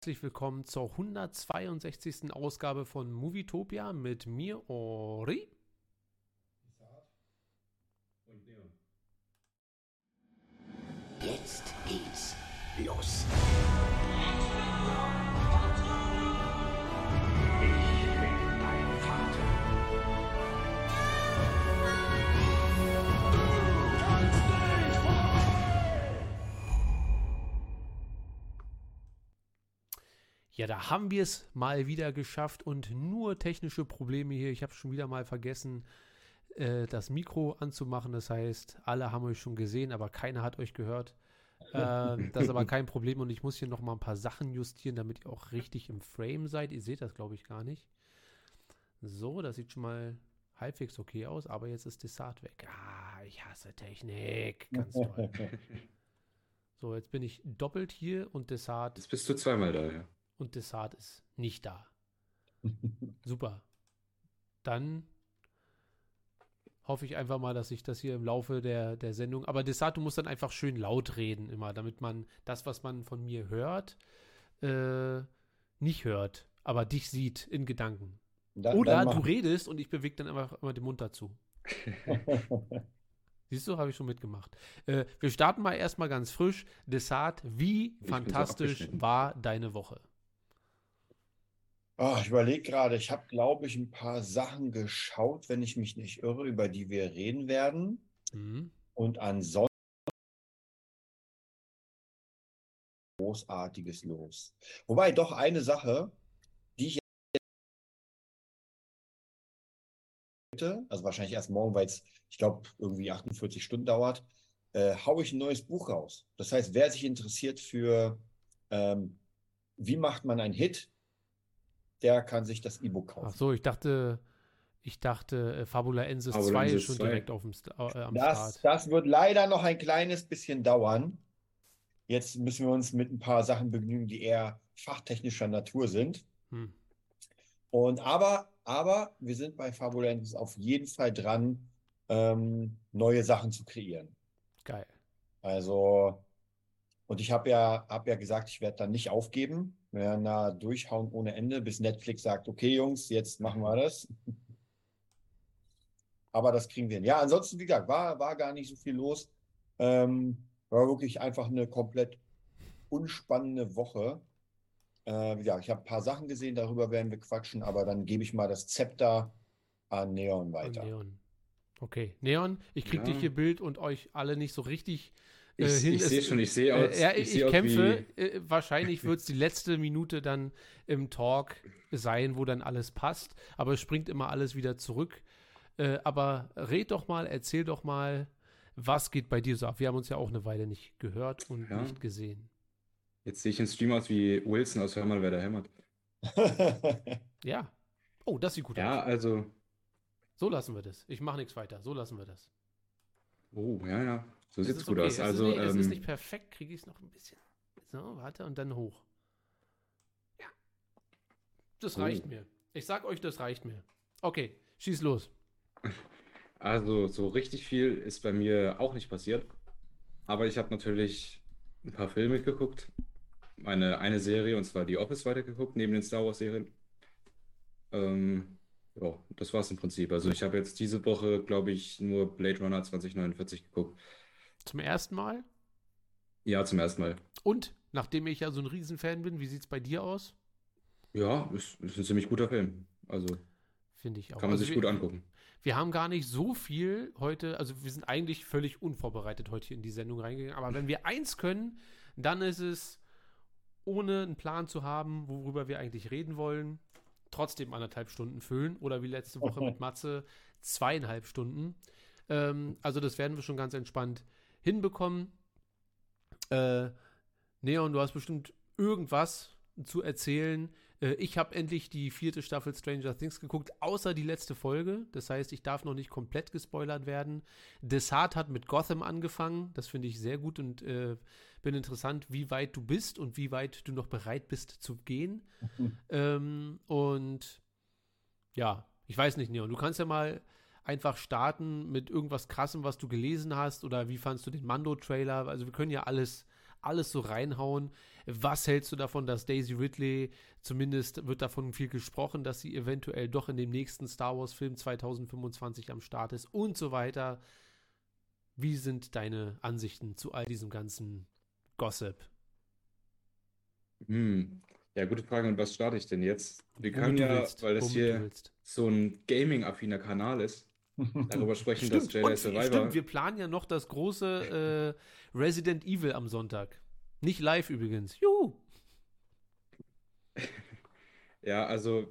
herzlich willkommen zur 162. Ausgabe von Movietopia mit mir, Ori. Jetzt Ja, da haben wir es mal wieder geschafft und nur technische Probleme hier. Ich habe schon wieder mal vergessen, äh, das Mikro anzumachen. Das heißt, alle haben euch schon gesehen, aber keiner hat euch gehört. Äh, das ist aber kein Problem und ich muss hier noch mal ein paar Sachen justieren, damit ihr auch richtig im Frame seid. Ihr seht das, glaube ich, gar nicht. So, das sieht schon mal halbwegs okay aus, aber jetzt ist Dessart weg. Ah, ich hasse Technik. Ganz toll. So, jetzt bin ich doppelt hier und Dessart Jetzt bist du zweimal da, ja. Und Dessart ist nicht da. Super. Dann hoffe ich einfach mal, dass ich das hier im Laufe der, der Sendung. Aber Dessart, du musst dann einfach schön laut reden immer, damit man das, was man von mir hört, äh, nicht hört, aber dich sieht in Gedanken. Dann, Oder dann du redest und ich bewege dann einfach immer den Mund dazu. Siehst du, habe ich schon mitgemacht. Äh, wir starten mal erstmal ganz frisch. Dessart, wie so fantastisch war deine Woche? Ah, ich überlege gerade, ich habe, glaube ich, ein paar Sachen geschaut, wenn ich mich nicht irre, über die wir reden werden. Mhm. Und ansonsten großartiges los. Wobei doch eine Sache, die ich heute, also wahrscheinlich erst morgen, weil es, ich glaube, irgendwie 48 Stunden dauert, äh, haue ich ein neues Buch raus. Das heißt, wer sich interessiert für ähm, wie macht man einen Hit, der kann sich das E-Book Ach kaufen. so, ich dachte, ich dachte, äh, Fabula Ensis Fabula 2 ist Ensis schon 2. direkt auf dem St äh, am Das, Start. das wird leider noch ein kleines bisschen dauern. Jetzt müssen wir uns mit ein paar Sachen begnügen, die eher fachtechnischer Natur sind. Hm. Und aber, aber wir sind bei Fabulentis auf jeden Fall dran, ähm, neue Sachen zu kreieren. Geil. Also, und ich habe ja, hab ja gesagt, ich werde dann nicht aufgeben. Wir werden da durchhauen ohne Ende, bis Netflix sagt, okay, Jungs, jetzt machen wir das. Aber das kriegen wir hin. Ja, ansonsten, wie gesagt, war, war gar nicht so viel los. Ähm, war wirklich einfach eine komplett unspannende Woche. Äh, wie gesagt, ich habe ein paar Sachen gesehen, darüber werden wir quatschen, aber dann gebe ich mal das Zepter an Neon weiter. Neon. Okay, Neon, ich krieg Ja. dich hier Bild und euch alle nicht so richtig äh, Ich, hin. ich Es- sehe schon, ich sehe aus. Äh, ja, ich, ich aus kämpfe. wie- Äh, wahrscheinlich wird es die letzte Minute dann im Talk sein, wo dann alles passt. Aber es springt immer alles wieder zurück. Äh, aber red doch mal, erzähl doch mal, was geht bei dir so ab? Wir haben uns ja auch eine Weile nicht gehört und Ja. nicht gesehen. Jetzt sehe ich im Stream aus wie Wilson aus Hör mal, wer da hämmert. Ja. Oh, das sieht gut Ja, aus. also. So lassen wir das. Ich mache nichts weiter. So lassen wir das. Oh, ja, ja. So Es sieht's ist gut okay. aus. Es Also, ist, nicht, es ist ähm, nicht perfekt, kriege ich es noch ein bisschen. So, warte und dann hoch. Ja. Das Oh. reicht mir. Ich sag euch, das reicht mir. Okay, schieß los. also so richtig viel ist bei mir auch nicht passiert. Aber ich habe natürlich ein paar Filme geguckt. Meine eine Serie, und zwar die Office weitergeguckt, neben den Star Wars-Serien. Ähm, ja, das war's im Prinzip. Also ich habe jetzt diese Woche, glaube ich, nur Blade Runner 2049 geguckt. Zum ersten Mal. Ja, zum ersten Mal. Und, nachdem ich ja so ein Riesenfan bin, wie sieht es bei dir aus? Ja, ist, ist ein ziemlich guter Film. Also Finde ich auch. kann man Also sich wir, gut angucken. Wir haben gar nicht so viel heute, also wir sind eigentlich völlig unvorbereitet heute hier in die Sendung reingegangen. Aber wenn wir eins können, dann ist es, ohne einen Plan zu haben, worüber wir eigentlich reden wollen, trotzdem anderthalb Stunden füllen. Oder wie letzte Woche mit Matze, zweieinhalb Stunden. Ähm, also das werden wir schon ganz entspannt hinbekommen. Äh, Neon, du hast bestimmt irgendwas zu erzählen. Äh, ich habe endlich die vierte Staffel Stranger Things geguckt, außer die letzte Folge. Das heißt, ich darf noch nicht komplett gespoilert werden. Desart hat mit Gotham angefangen. Das finde ich sehr gut und äh, bin interessant, wie weit du bist und wie weit du noch bereit bist zu gehen. Ähm, und ja, ich weiß nicht, Neon. Du kannst ja mal einfach starten mit irgendwas Krassem, was du gelesen hast oder wie fandst du den Mando-Trailer? Also wir können ja alles, alles so reinhauen. Was hältst du davon, dass Daisy Ridley, zumindest wird davon viel gesprochen, dass sie eventuell doch in dem nächsten Star Wars-Film 2025 am Start ist und so weiter? Wie sind deine Ansichten zu all diesem ganzen Gossip? Hm. Ja, gute Frage. Und was starte ich denn jetzt? Wir können ja, willst, weil das hier so ein Gaming-affiner Kanal ist, darüber sprechen, dass Stimmt, Jedi und, Survivor. stimmt, wir planen ja noch das große äh, Resident Evil am Sonntag. Nicht live übrigens. Juhu! Ja, also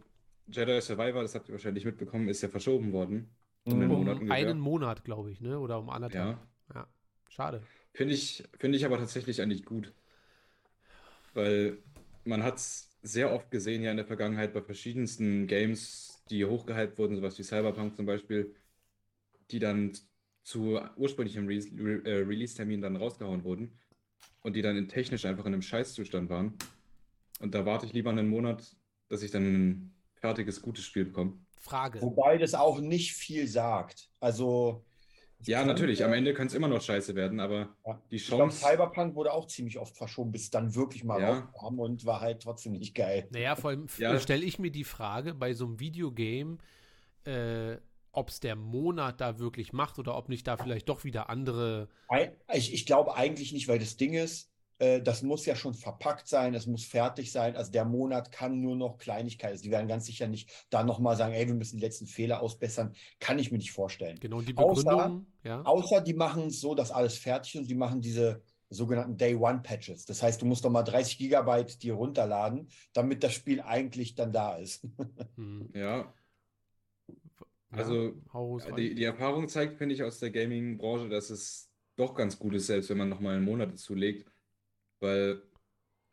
Jedi Survivor, das habt ihr wahrscheinlich mitbekommen, ist ja verschoben worden. Um einen Mhm. Monat Um einen Monat, glaube ich, ne? Oder um anderthalb. Ja, Ja. Schade. finde ich, finde ich aber tatsächlich eigentlich gut. Weil man hat es sehr oft gesehen ja in der Vergangenheit bei verschiedensten Games, die hochgehypt wurden, sowas wie Cyberpunk zum Beispiel, die dann zu ursprünglichem Re Re äh, Release-Termin dann rausgehauen wurden und die dann in technisch einfach in einem Scheißzustand waren. Und da warte ich lieber einen Monat, dass ich dann ein fertiges, gutes Spiel bekomme. Frage. Wobei das auch nicht viel sagt. Also. Ja, natürlich, am Ende könnte es immer noch scheiße werden, aber Ja. die Ich glaube, Chance. Cyberpunk wurde auch ziemlich oft verschoben, bis es dann wirklich mal Ja. rauskam und war halt trotzdem nicht geil. Naja, vor allem Ja. stelle ich mir die Frage bei so einem Videogame, äh, ob es der Monat da wirklich macht oder ob nicht da vielleicht doch wieder andere. Ich, ich glaube eigentlich nicht, weil das Ding ist, äh, das muss ja schon verpackt sein, es muss fertig sein. Also der Monat kann nur noch Kleinigkeiten. Also die werden ganz sicher nicht da nochmal sagen, ey, wir müssen die letzten Fehler ausbessern. Kann ich mir nicht vorstellen. Genau, die Außer- Begründung, ja. Außer die machen es so, dass alles fertig ist und die machen diese sogenannten Day-One-Patches. Das heißt, du musst doch mal 30 Gigabyte dir runterladen, damit das Spiel eigentlich dann da ist. Hm, ja, Also, hau raus, die, die Erfahrung zeigt, finde ich, aus der Gaming-Branche, dass es doch ganz gut ist, selbst wenn man nochmal einen Monat dazu legt. Weil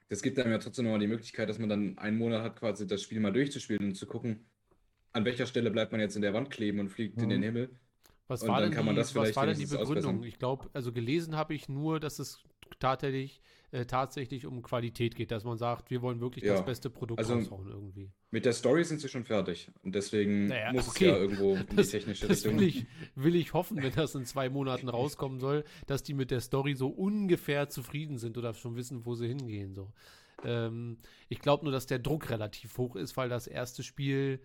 das gibt einem ja trotzdem nochmal die Möglichkeit, dass man dann einen Monat hat, quasi das Spiel mal durchzuspielen und zu gucken, an welcher Stelle bleibt man jetzt in der Wand kleben und fliegt in den Mhm. Himmel. Was Und war denn kann man die, das was war denn die Begründung? ausbessern. Ich glaube, also gelesen habe ich nur, dass es tatsächlich, äh, tatsächlich um Qualität geht, dass man sagt, wir wollen wirklich das Ja, beste Produkt also- raushauen irgendwie. Mit der Story sind sie schon fertig. Und deswegen Naja, muss okay. es ja irgendwo in die Das, technische das Richtung. will ich, will ich hoffen, wenn das in zwei Monaten rauskommen soll, dass die mit der Story so ungefähr zufrieden sind oder schon wissen, wo sie hingehen. So. Ähm, ich glaube nur, dass der Druck relativ hoch ist, weil das erste Spiel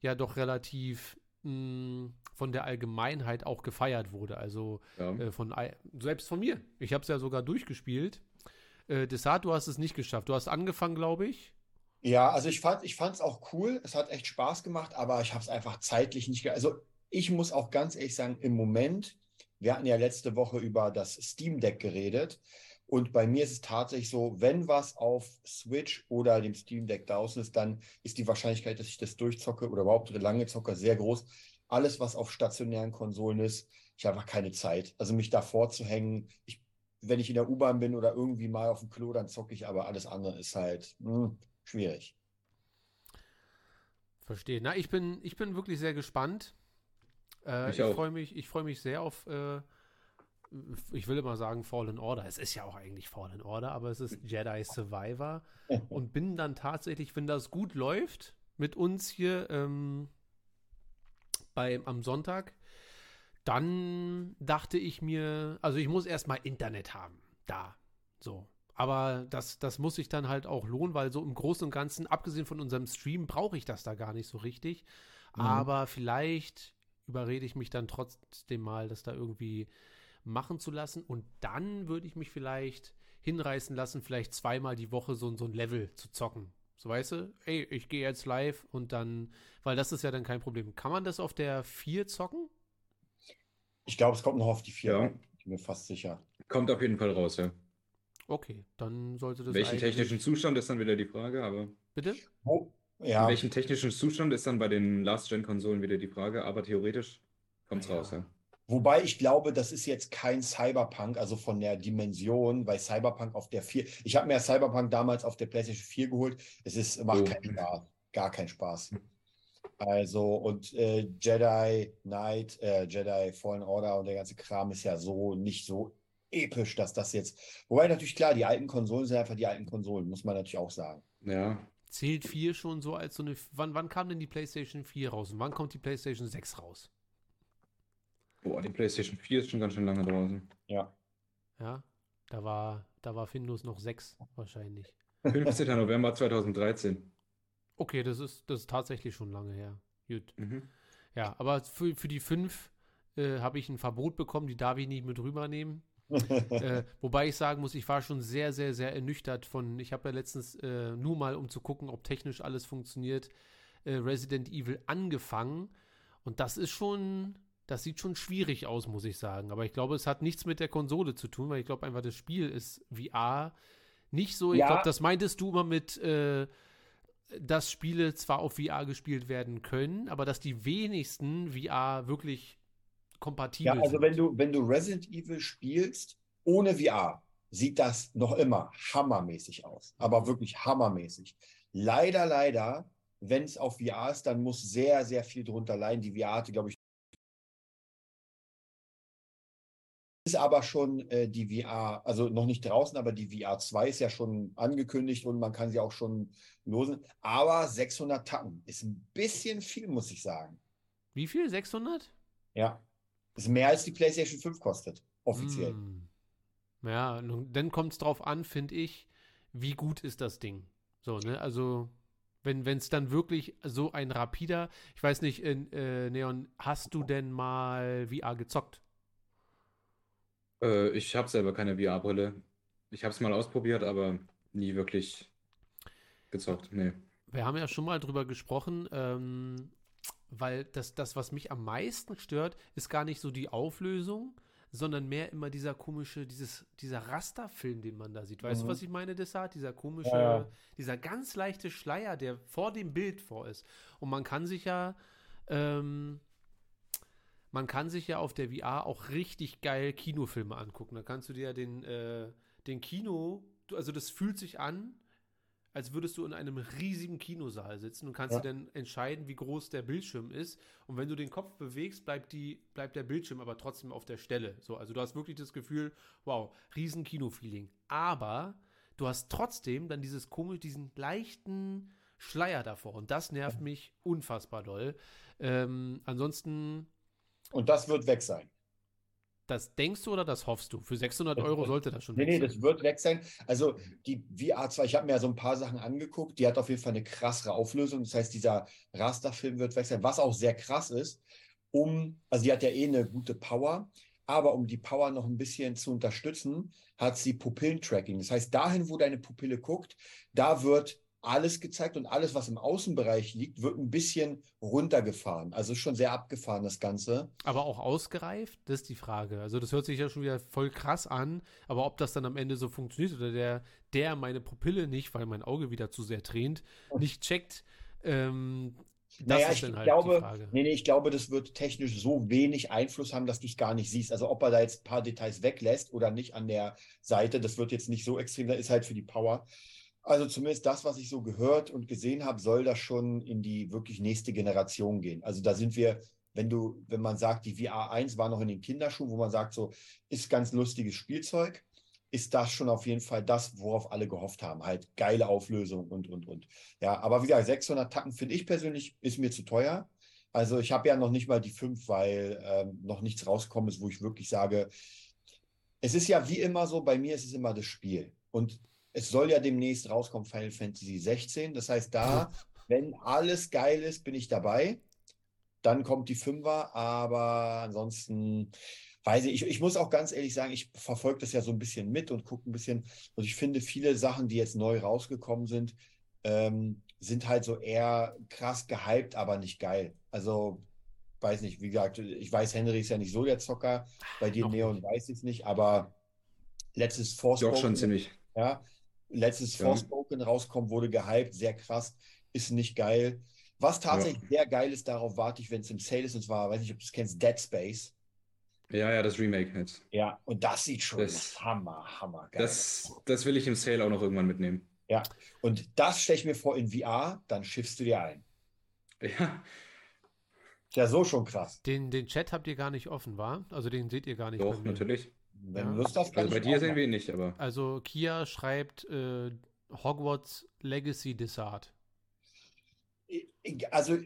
ja doch relativ mh, von der Allgemeinheit auch gefeiert wurde. Also Ja. äh, von selbst von mir. Ich habe es ja sogar durchgespielt. Äh, Desart, du hast es nicht geschafft. Du hast angefangen, glaube ich. Ja, also ich fand, ich es auch cool. Es hat echt Spaß gemacht, aber ich habe es einfach zeitlich nicht. Also ich muss auch ganz ehrlich sagen, im Moment, wir hatten ja letzte Woche über das Steam Deck geredet. Und bei mir ist es tatsächlich so, wenn was auf Switch oder dem Steam Deck draußen ist, dann ist die Wahrscheinlichkeit, dass ich das durchzocke oder überhaupt lange zocke, sehr groß. Alles, was auf stationären Konsolen ist, ich habe einfach keine Zeit. Also mich davor zu hängen, ich, wenn ich in der U-Bahn bin oder irgendwie mal auf dem Klo, dann zocke ich, aber alles andere ist halt hm, schwierig. Verstehe. Na, ich bin, ich bin wirklich sehr gespannt. Äh, Ich ich freue mich, ich freue mich sehr auf, äh, ich will immer sagen Fallen Order. Es ist ja auch eigentlich Fallen Order, aber es ist Jedi Survivor. Und bin dann tatsächlich, wenn das gut läuft, mit uns hier ähm, bei, am Sonntag, dann dachte ich mir, also ich muss erstmal Internet haben. Da. So. Aber das, das muss sich dann halt auch lohnen, weil so im Großen und Ganzen, abgesehen von unserem Stream, brauche ich das da gar nicht so richtig. Mhm. Aber vielleicht überrede ich mich dann trotzdem mal, das da irgendwie machen zu lassen. Und dann würde ich mich vielleicht hinreißen lassen, vielleicht zweimal die Woche so, so ein Level zu zocken. So weißt du, ey, ich gehe jetzt live und dann, weil das ist ja dann kein Problem. Kann man das auf der 4 zocken? Ich glaube, es kommt noch auf die vier. Ja. Ich bin mir fast sicher. Kommt auf jeden Fall raus, ja. Okay, dann sollte das Welchen eigentlich- technischen Zustand ist dann wieder die Frage, aber Bitte? In Ja, welchem technischen Zustand ist dann bei den Last-Gen-Konsolen wieder die Frage, aber theoretisch kommt's Ja. raus, ja. wobei ich glaube, das ist jetzt kein Cyberpunk, also von der Dimension, weil Cyberpunk auf der 4. Ich habe mir ja Cyberpunk damals auf der PlayStation 4 geholt. Es ist, macht Oh. keinen Spaß. Gar keinen Spaß. Also, und äh, Jedi Knight, äh, Jedi Fallen Order und der ganze Kram ist ja so nicht so episch, dass das jetzt. Wobei natürlich klar, die alten Konsolen sind einfach die alten Konsolen, muss man natürlich auch sagen. Ja, Zählt 4 schon so als so eine. Wann, wann kam denn die PlayStation 4 raus und wann kommt die PlayStation 6 raus? boah, die PlayStation 4 ist schon ganz schön lange draußen. Ja. Ja. Da war, da war Findus noch sechs wahrscheinlich. 15. November 2013. Okay, das ist, das ist tatsächlich schon lange her. Gut. Mhm. Ja, aber für, für die fünf äh, habe ich ein Verbot bekommen, die darf ich nicht mit rübernehmen. äh, wobei ich sagen muss, ich war schon sehr, sehr, sehr ernüchtert von, ich habe ja letztens äh, nur mal, um zu gucken, ob technisch alles funktioniert, äh, Resident Evil angefangen. Und das ist schon, das sieht schon schwierig aus, muss ich sagen. Aber ich glaube, es hat nichts mit der Konsole zu tun, weil ich glaube einfach, das Spiel ist VR nicht so. Ich Ja. glaube, das meintest du immer mit, äh, dass Spiele zwar auf VR gespielt werden können, aber dass die wenigsten VR wirklich kompatibel Ja, also sind. wenn du, wenn du Resident Evil spielst ohne VR, sieht das noch immer hammermäßig aus. Aber wirklich hammermäßig. Leider, leider, wenn es auf VR ist, dann muss sehr, sehr viel drunter leiden. Die VR hatte, glaube ich, ist aber schon äh, die VR, also noch nicht draußen, aber die VR 2 ist ja schon angekündigt und man kann sie auch schon losen. Aber 600 Tacken ist ein bisschen viel, muss ich sagen. Wie viel? 600? Ja. Ist mehr als die PlayStation 5 kostet, offiziell. Hm. Ja, nun, dann kommt es drauf an, finde ich, wie gut ist das Ding. So, ne? Also, wenn es dann wirklich so ein rapider, ich weiß nicht, in, äh, Neon, hast du denn mal VR gezockt? Äh, ich habe selber keine VR-Brille. Ich habe es mal ausprobiert, aber nie wirklich gezockt. Nee. Wir haben ja schon mal drüber gesprochen, ähm, weil das, das, was mich am meisten stört, ist gar nicht so die Auflösung, sondern mehr immer dieser komische, dieses, dieser Rasterfilm, den man da sieht. Weißt Mhm. du, was ich meine, Desart? Dieser komische, Ja, ja. dieser ganz leichte Schleier, der vor dem Bild vor ist. Und man kann sich ja, ähm, man kann sich ja auf der VR auch richtig geil Kinofilme angucken. Da kannst du dir ja den, äh, den Kino, also das fühlt sich an, als würdest du in einem riesigen Kinosaal sitzen und kannst Ja. dir dann entscheiden, wie groß der Bildschirm ist. Und wenn du den Kopf bewegst, bleibt, die, bleibt der Bildschirm aber trotzdem auf der Stelle. So, also du hast wirklich das Gefühl, wow, riesen Kino-Feeling. Aber du hast trotzdem dann dieses komisch, diesen leichten Schleier davor. Und das nervt mich unfassbar doll. Ähm, ansonsten, Und das wird weg sein. das denkst du oder das hoffst du? Für 600 Euro sollte das schon Nee, weg nee, sein. das wird weg sein. Also die VR 2, ich habe mir ja so ein paar Sachen angeguckt, die hat auf jeden Fall eine krassere Auflösung. Das heißt, dieser Rasterfilm wird weg sein, was auch sehr krass ist, um, also die hat ja eh eine gute Power, aber um die Power noch ein bisschen zu unterstützen, hat sie Pupillentracking. Das heißt, dahin, wo deine Pupille guckt, da wird alles gezeigt und alles, was im Außenbereich liegt, wird ein bisschen runtergefahren. Also schon sehr abgefahren, das Ganze. Aber auch ausgereift, das ist die Frage. Also das hört sich ja schon wieder voll krass an, aber ob das dann am Ende so funktioniert oder der, der meine Pupille nicht, weil mein Auge wieder zu sehr tränt, nicht checkt, ähm, das Naja, ist ich halt glaube, nee, nee, ich glaube, das wird technisch so wenig Einfluss haben, dass du es gar nicht siehst. Also ob er da jetzt ein paar Details weglässt oder nicht an der Seite, das wird jetzt nicht so extrem, das ist halt für die Power. Also zumindest das, was ich so gehört und gesehen habe, soll das schon in die wirklich nächste Generation gehen. Also da sind wir, wenn du, wenn man sagt, die VR 1 war noch in den Kinderschuhen, wo man sagt, so ist ganz lustiges Spielzeug, ist das schon auf jeden Fall das, worauf alle gehofft haben. Halt geile Auflösung und, und, und. Ja, aber wieder 600 Tacken finde ich persönlich ist mir zu teuer. Also ich habe ja noch nicht mal die fünf, weil ähm, noch nichts rausgekommen ist, wo ich wirklich sage, es ist ja wie immer so, bei mir ist es immer das Spiel. Und es soll ja demnächst rauskommen, Final Fantasy 16. Das heißt, da, wenn alles geil ist, bin ich dabei. Dann kommt die Fünfer, aber ansonsten weiß ich, ich, ich muss auch ganz ehrlich sagen, ich verfolge das ja so ein bisschen mit und gucke ein bisschen. Und ich finde, viele Sachen, die jetzt neu rausgekommen sind, ähm, sind halt so eher krass gehypt, aber nicht geil. Also, weiß nicht, wie gesagt, ich weiß, Henry ist ja nicht so der Zocker. Bei dir, Neon, weiß ich es nicht, aber letztes Doch schon Forspoken, ziemlich. ja, letztes Ja. Forspoken rauskommt, wurde gehypt, sehr krass, ist nicht geil. Was tatsächlich sehr geil ist, darauf warte ich, wenn es im Sale ist, und zwar, weiß nicht, ob du es kennst, Dead Space. Ja, ja, das Remake jetzt. Ja, und das sieht schon Das- hammer, hammer geil Das, das will ich im Sale auch noch irgendwann mitnehmen. Und das stelle ich mir vor in VR, dann schiffst du dir ein. Ja, ja so schon krass. Den, den Chat habt ihr gar nicht offen, war? Also den seht ihr gar nicht. doch, mir. natürlich. Wenn Ja. du Lust hast, kann Also bei dir sehen wir ihn nicht, aber Also Kia schreibt äh, Hogwarts Legacy Desart. Also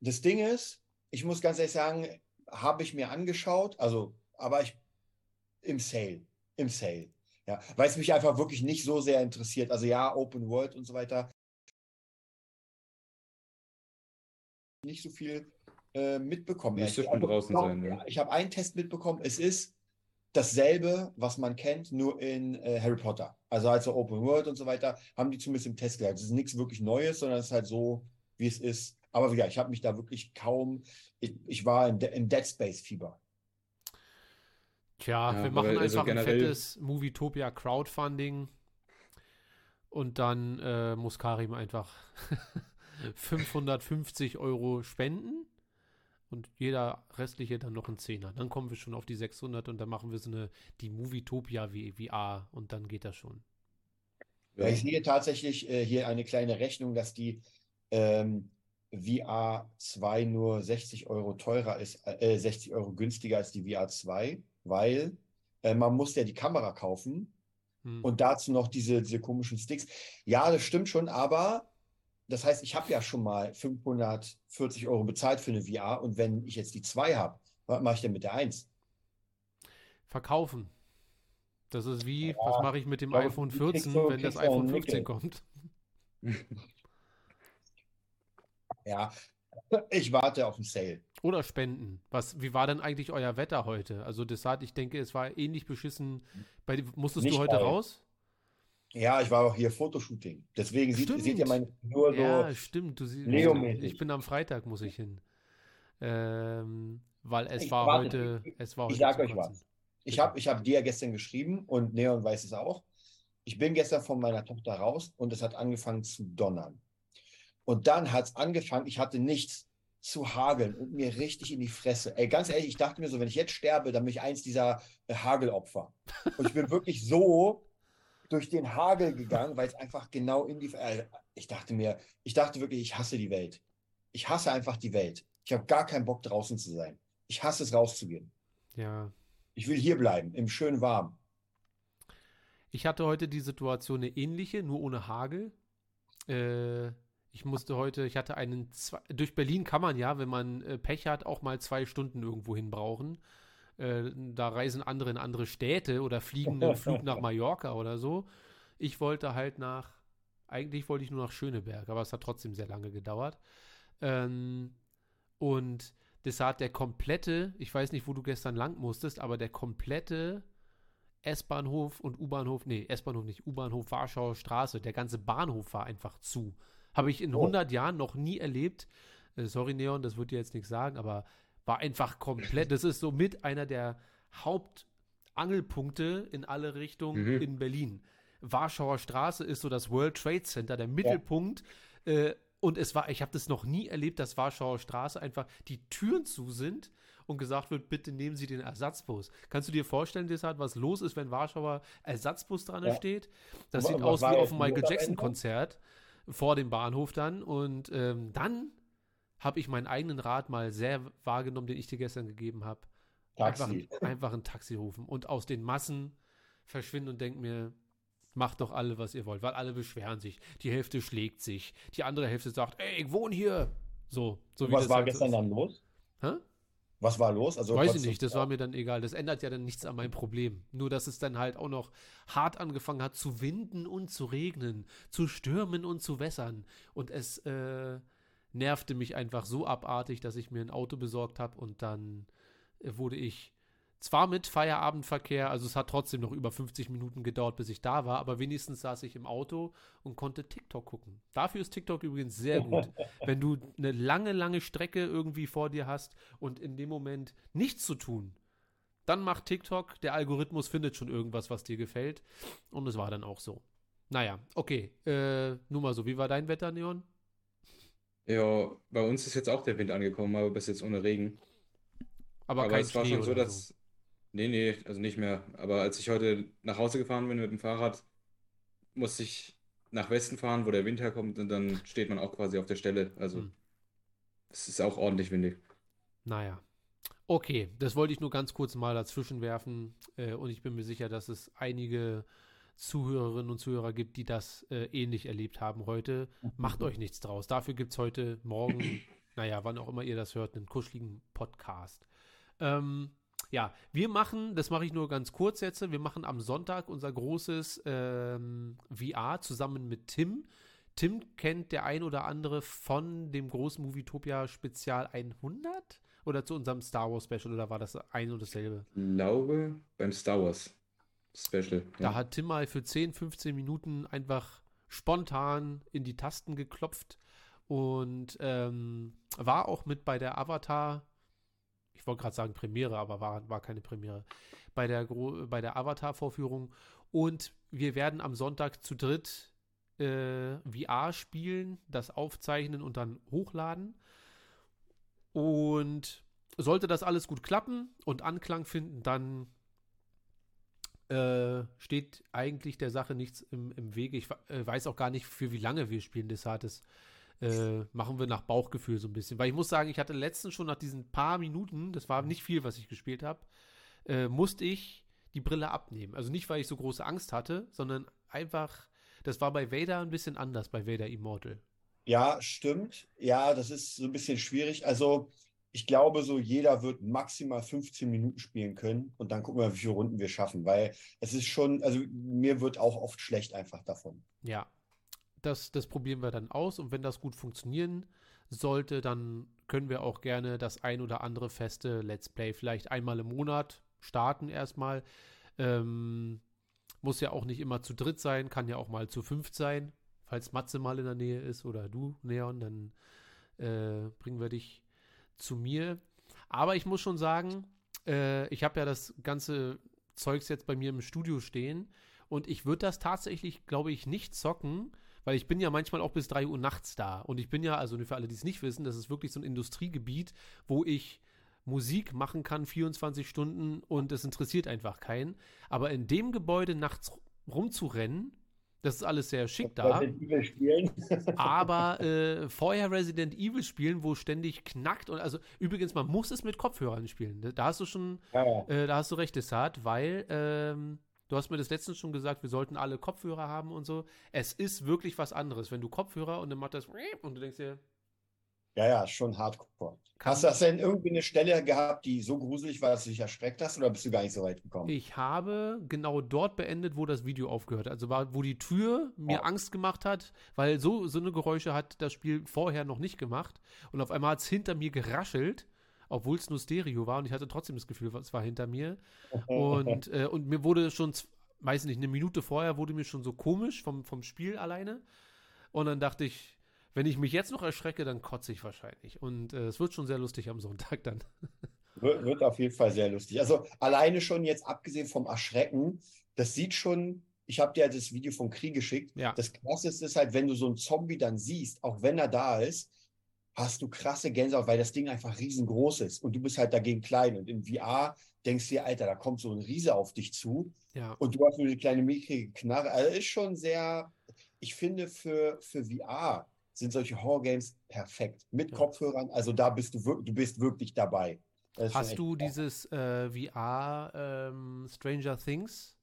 das Ding ist, ich muss ganz ehrlich sagen, habe ich mir angeschaut, also, aber ich im Sale, im Sale. Ja, weil es mich einfach wirklich nicht so sehr interessiert. Also ja, Open World und so weiter. Nicht so viel äh, mitbekommen. Schon Also, draußen doch, sein, ja, Ich habe einen Test mitbekommen. Es ist dasselbe, was man kennt, nur in äh, Harry Potter. Also also Open World und so weiter, haben die zumindest im Test gesagt. Es ist nichts wirklich Neues, sondern es ist halt so, wie es ist. Aber wie gesagt, ich habe mich da wirklich kaum, ich, ich war in, De in Dead Space Fieber. Tja, Ja, wir machen also einfach ein fettes Movietopia Crowdfunding und dann äh, muss Karim einfach 550 Euro spenden und jeder restliche dann noch einen Zehner. Dann kommen wir schon auf die 600 und dann machen wir so eine, die Movietopia VR und dann geht das schon. Ja, ich sehe tatsächlich äh, hier eine kleine Rechnung, dass die ähm, VR 2 nur 60 Euro teurer ist, äh, 60 Euro günstiger als die VR 2, weil äh, man muss ja die Kamera kaufen Hm. und dazu noch diese, diese komischen Sticks. Ja, das stimmt schon, aber das heißt, ich habe ja schon mal 540 Euro bezahlt für eine VR und wenn ich jetzt die 2 habe, was mache ich denn mit der 1? Verkaufen. Das ist wie, Ja, was mache ich mit dem glaube, iPhone du kriegst 14, so- wenn das iPhone einen 15 Nickel. kommt? Ja, ich warte auf den Sale. Oder Spenden. Was, wie war denn eigentlich euer Wetter heute? Also Desart, ich denke, es war ähnlich beschissen. Bei, musstest Nicht du heute geil. raus? Ja, ich war auch hier Fotoshooting. Deswegen sieht, Stimmt. seht ihr meine nur so. Ja, stimmt. Du siehst, ich bin am Freitag, muss ich hin. Ähm, weil es Ich war warte. heute, es war Ich heute sag zum euch Kotzen. was. Ich habe ich hab dir gestern geschrieben und Neon weiß es auch. Ich bin gestern von meiner Tochter raus und es hat angefangen zu donnern. Und dann hat es angefangen, ich hatte nichts zu hageln und mir richtig in die Fresse. Ey, ganz ehrlich, ich dachte mir so, wenn ich jetzt sterbe, dann bin ich eins dieser äh, Hagelopfer. Und ich bin wirklich so durch den Hagel gegangen, weil es einfach genau in die. Äh, ich dachte mir, ich dachte wirklich, ich hasse die Welt. Ich hasse einfach die Welt. Ich habe gar keinen Bock draußen zu sein. Ich hasse es rauszugehen. Ja. Ich will hier bleiben, im schönen Warm. Ich hatte heute die Situation eine ähnliche, nur ohne Hagel. Äh, ich musste heute, ich hatte einen, zwei, durch Berlin kann man ja, wenn man äh, Pech hat, auch mal zwei Stunden irgendwo hin brauchen. Äh, da reisen andere in andere Städte oder fliegen einen Flug nach Mallorca oder so. Ich wollte halt nach, eigentlich wollte ich nur nach Schöneberg, aber es hat trotzdem sehr lange gedauert. Ähm, und das hat der komplette, ich weiß nicht, wo du gestern lang musstest, aber der komplette S-Bahnhof und U-Bahnhof, nee, S-Bahnhof nicht, U-Bahnhof Warschauer Straße, der ganze Bahnhof war einfach zu. Habe ich in Oh. 100 Jahren noch nie erlebt. Äh, sorry, Neon, das wird dir jetzt nichts sagen, aber war einfach komplett, das ist so mit einer der Hauptangelpunkte in alle Richtungen Mhm. in Berlin. Warschauer Straße ist so das World Trade Center, der Mittelpunkt. Äh, und es war, ich habe das noch nie erlebt, dass Warschauer Straße einfach die Türen zu sind und gesagt wird, bitte nehmen Sie den Ersatzbus. Kannst du dir vorstellen, Desart, was los ist, wenn Warschauer Ersatzbus dran Ja. steht? Das Wa- sieht was aus wie auf einem Michael los am Jackson Ende? Konzert vor dem Bahnhof dann. Und ähm, dann habe ich meinen eigenen Rat mal sehr wahrgenommen, den ich dir gestern gegeben habe. Einfach, Taxi. einfach ein Taxi rufen und aus den Massen verschwinden und denken mir, macht doch alle, was ihr wollt, weil alle beschweren sich. Die Hälfte schlägt sich, die andere Hälfte sagt, ey, ich wohne hier. So, so Und wie was das war halt gestern ist. dann los? Hä? Was war los? Also Weiß ich nicht, das war mir dann egal. Das ändert ja dann nichts an meinem Problem. Nur, dass es dann halt auch noch hart angefangen hat zu winden und zu regnen, zu stürmen und zu wässern. Und es äh, nervte mich einfach so abartig, dass ich mir ein Auto besorgt habe und dann äh, wurde ich zwar mit Feierabendverkehr, also es hat trotzdem noch über 50 Minuten gedauert, bis ich da war, aber wenigstens saß ich im Auto und konnte TikTok gucken. Dafür ist TikTok übrigens sehr gut. Wenn du eine lange, lange Strecke irgendwie vor dir hast und in dem Moment nichts zu tun, dann macht TikTok, der Algorithmus findet schon irgendwas, was dir gefällt. Und es war dann auch so. Naja, okay. Äh, nur mal so, wie war dein Wetter, Neon? Ja, bei uns ist jetzt auch der Wind angekommen, aber bis jetzt ohne Regen. Aber, Aber kein es war Schnee schon so, dass. Nee, nee, also nicht mehr. Aber als ich heute nach Hause gefahren bin mit dem Fahrrad, musste ich nach Westen fahren, wo der Wind herkommt, und dann steht man auch quasi auf der Stelle. Also, Hm. es ist auch ordentlich windig. Naja. Okay, das wollte ich nur ganz kurz mal dazwischen werfen. Äh, und ich bin mir sicher, dass es einige Zuhörerinnen und Zuhörer gibt, die das äh, ähnlich erlebt haben heute. Macht euch nichts draus. Dafür gibt es heute Morgen, naja, wann auch immer ihr das hört, einen kuscheligen Podcast. Ähm, Ja, wir machen, das mache ich nur ganz kurz jetzt, wir machen am Sonntag unser großes ähm, VR zusammen mit Tim. Tim kennt der ein oder andere von dem großen Movietopia Spezial 100 oder zu unserem Star Wars Special oder war das ein und dasselbe? Ich glaube, beim Star Wars Special. Da Ja. hat Tim mal für 10, 15 Minuten einfach spontan in die Tasten geklopft und ähm, war auch mit bei der Avatar, ich wollte gerade sagen Premiere, aber war, war keine Premiere, bei der, bei der Avatar-Vorführung. Und wir werden am Sonntag zu dritt äh, VR spielen, das aufzeichnen und dann hochladen. Und sollte das alles gut klappen und Anklang finden, dann äh, steht eigentlich der Sache nichts im, im Wege. Ich äh, weiß auch gar nicht, für wie lange wir spielen Desartes. Äh, machen wir nach Bauchgefühl so ein bisschen. Weil ich muss sagen, ich hatte letztens schon nach diesen paar Minuten, das war nicht viel, was ich gespielt habe, äh, musste ich die Brille abnehmen. Also nicht, weil ich so große Angst hatte, sondern einfach, das war bei Vader ein bisschen anders, bei Vader Immortal. Ja, stimmt. Ja, das ist so ein bisschen schwierig. Also, ich glaube, so jeder wird maximal 15 Minuten spielen können und dann gucken wir, wie viele Runden wir schaffen, weil es ist schon, also mir wird auch oft schlecht einfach davon. Ja, das, das probieren wir dann aus und wenn das gut funktionieren sollte, dann können wir auch gerne das ein oder andere feste Let's Play vielleicht einmal im Monat starten erstmal. Ähm, muss ja auch nicht immer zu dritt sein, kann ja auch mal zu fünft sein. Falls Matze mal in der Nähe ist oder du, Neon, dann äh, bringen wir dich zu mir. Aber ich muss schon sagen, äh, ich habe ja das ganze Zeugs jetzt bei mir im Studio stehen und ich würde das tatsächlich, glaube ich, nicht zocken, weil ich bin ja manchmal auch bis 3 Uhr nachts da. Und ich bin ja, also für alle, die es nicht wissen, das ist wirklich so ein Industriegebiet, wo ich Musik machen kann, 24 Stunden und es interessiert einfach keinen. Aber in dem Gebäude nachts rumzurennen, das ist alles sehr schick da. Evil spielen. Aber äh, vorher Resident Evil spielen, wo ständig knackt und also übrigens, man muss es mit Kopfhörern spielen. Da hast du schon, Ja, ja. äh, da hast du recht, Desart, weil ähm, du hast mir das letztens schon gesagt, wir sollten alle Kopfhörer haben und so. Es ist wirklich was anderes, wenn du Kopfhörer und dann macht das und du denkst dir, Ja, ja, schon hardcore. Kann- Hast du das denn irgendwie eine Stelle gehabt, die so gruselig war, dass du dich erschreckt hast, oder bist du gar nicht so weit gekommen? ich habe genau dort beendet, wo das Video aufgehört. Also war, wo die Tür mir Ja. Angst gemacht hat, weil so, so eine Geräusche hat das Spiel vorher noch nicht gemacht. Und auf einmal hat es hinter mir geraschelt, obwohl es nur Stereo war und ich hatte trotzdem das Gefühl, es war hinter mir. Und, äh, und mir wurde schon, weiß nicht, eine Minute vorher wurde mir schon so komisch vom, vom Spiel alleine. Und dann dachte ich, wenn ich mich jetzt noch erschrecke, dann kotze ich wahrscheinlich. Und äh, es wird schon sehr lustig am Sonntag dann. Wird, wird auf jeden Fall sehr lustig. Also alleine schon jetzt abgesehen vom Erschrecken, das sieht schon, ich habe dir das Video von Krieg geschickt. Ja. Das krasseste ist halt, wenn du so einen Zombie dann siehst, auch wenn er da ist, hast du krasse Gänsehaut, weil das Ding einfach riesengroß ist und du bist halt dagegen klein. Und in VR denkst du dir, Alter, da kommt so ein Riese auf dich zu Ja. und du hast nur eine kleine mickrige Knarre. Also ist schon sehr, ich finde, für, für VR sind solche Horror-Games perfekt. Mit Ja. Kopfhörern, also da bist du, du bist wirklich dabei. Hast du dieses äh, VR ähm, Stranger Things,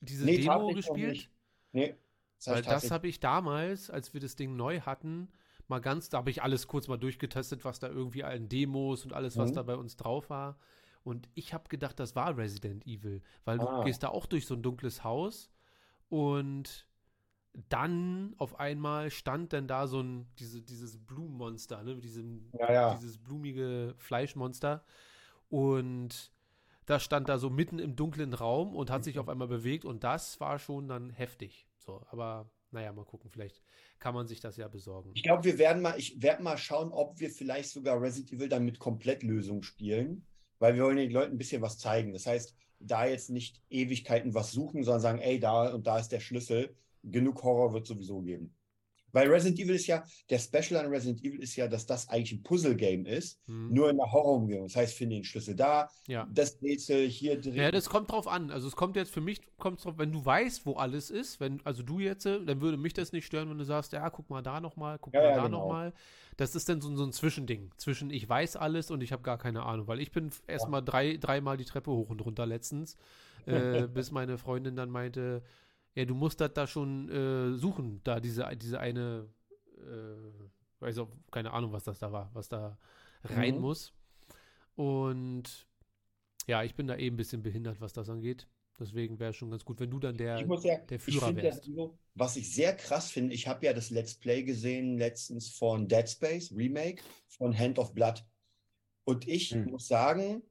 diese Nee, Demo gespielt? Nee, das Weil das habe ich damals, als wir das Ding neu hatten, mal ganz, da habe ich alles kurz mal durchgetestet, was da irgendwie allenEmos und alles, was Mhm. da bei uns drauf war. Und ich habe gedacht, das war Resident Evil, weil du Ah. gehst da auch durch so ein dunkles Haus und dann auf einmal stand dann da so ein, diese, dieses Blumenmonster, ne, diesem, Ja, ja. dieses blumige Fleischmonster. Und das stand da so mitten im dunklen Raum und hat sich Mhm. auf einmal bewegt und das war schon dann heftig. So, aber naja, mal gucken, vielleicht kann man sich das ja besorgen. Ich glaube, wir werden mal, ich werde mal schauen, ob wir vielleicht sogar Resident Evil dann mit Komplettlösung spielen, weil wir wollen den Leuten ein bisschen was zeigen. Das heißt, da jetzt nicht Ewigkeiten was suchen, sondern sagen, ey, da und da ist der Schlüssel. Genug Horror wird sowieso geben. Weil Resident Evil ist ja, der Special an Resident Evil ist ja, dass das eigentlich ein Puzzle-Game ist, Hm. nur in der Horror-Umgebung. Das heißt, finde den Schlüssel da, Ja. das Rätsel hier drin. Ja, das kommt drauf an. Also es kommt jetzt für mich, kommt drauf, wenn du weißt, wo alles ist, wenn, also du jetzt, dann würde mich das nicht stören, wenn du sagst, ja, guck mal da nochmal, guck Ja, mal ja, da genau. nochmal. Das ist dann so, so ein Zwischending. Zwischen ich weiß alles und ich habe gar keine Ahnung, weil ich bin erstmal drei, dreimal die Treppe hoch und runter letztens, äh, bis meine Freundin dann meinte, ja, du musst das da schon äh, suchen, da diese, diese eine, äh, weiß auch, keine Ahnung, was das da war, was da rein Mhm. muss. Und Ja, ich bin da eben ein bisschen behindert, was das angeht. Deswegen wäre es schon ganz gut, wenn du dann der, Ich muss ja, der Führer wärst. so, was ich sehr krass finde, ich habe ja das Let's Play gesehen letztens von Dead Space Remake von Hand of Blood. Und ich Hm. muss sagen,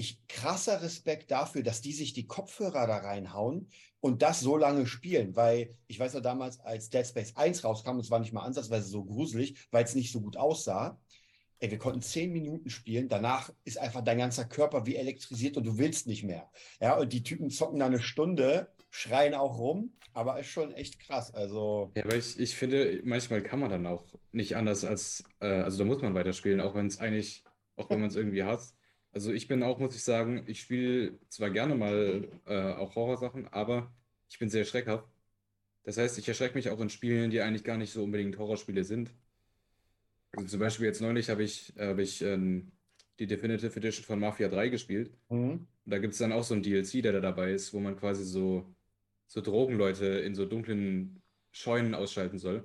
ich krasser Respekt dafür, dass die sich die Kopfhörer da reinhauen und das so lange spielen, weil ich weiß ja damals, als Dead Space 1 rauskam, es war nicht mal ansatzweise so gruselig, weil es nicht so gut aussah. Ey, wir konnten zehn Minuten spielen, danach ist einfach dein ganzer Körper wie elektrisiert und du willst nicht mehr. Ja, und die Typen zocken da eine Stunde, schreien auch rum, aber ist schon echt krass. Also, Ja, aber ich, ich finde, manchmal kann man dann auch nicht anders als, äh, also da muss man weiterspielen, auch wenn es eigentlich, auch wenn man es irgendwie hasst. Also ich bin auch, muss ich sagen, ich spiele zwar gerne mal äh, auch Horrorsachen, aber ich bin sehr schreckhaft. Das heißt, ich erschrecke mich auch in Spielen, die eigentlich gar nicht so unbedingt Horrorspiele sind. Also zum Beispiel jetzt neulich habe ich, habe ich ähm, die Definitive Edition von Mafia 3 gespielt. mhm. Und da gibt es dann auch so einen DLC, der da dabei ist, wo man quasi so, so Drogenleute in so dunklen Scheunen ausschalten soll.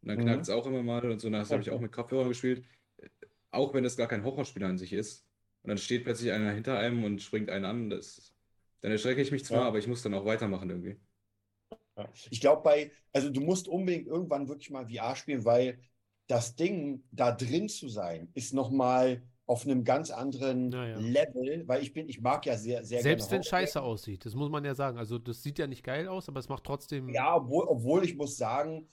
Und dann Mhm. knackt es auch immer mal und so. Das habe ich auch mit Kopfhörern gespielt. Auch wenn das gar kein Horrorspiel an sich ist. Und dann steht plötzlich einer hinter einem und springt einen an. Das, dann erschrecke ich mich zwar, Ja. aber ich muss dann auch weitermachen irgendwie. Ich glaube, bei, also du musst unbedingt irgendwann wirklich mal VR spielen, weil das Ding, da drin zu sein, ist nochmal auf einem ganz anderen Ja, ja. Level, weil ich bin, ich mag ja sehr, sehr Selbst gerne wenn scheiße aussieht, das muss man ja sagen. Also das sieht ja nicht geil aus, aber es macht trotzdem. Ja, obwohl, obwohl ich muss sagen,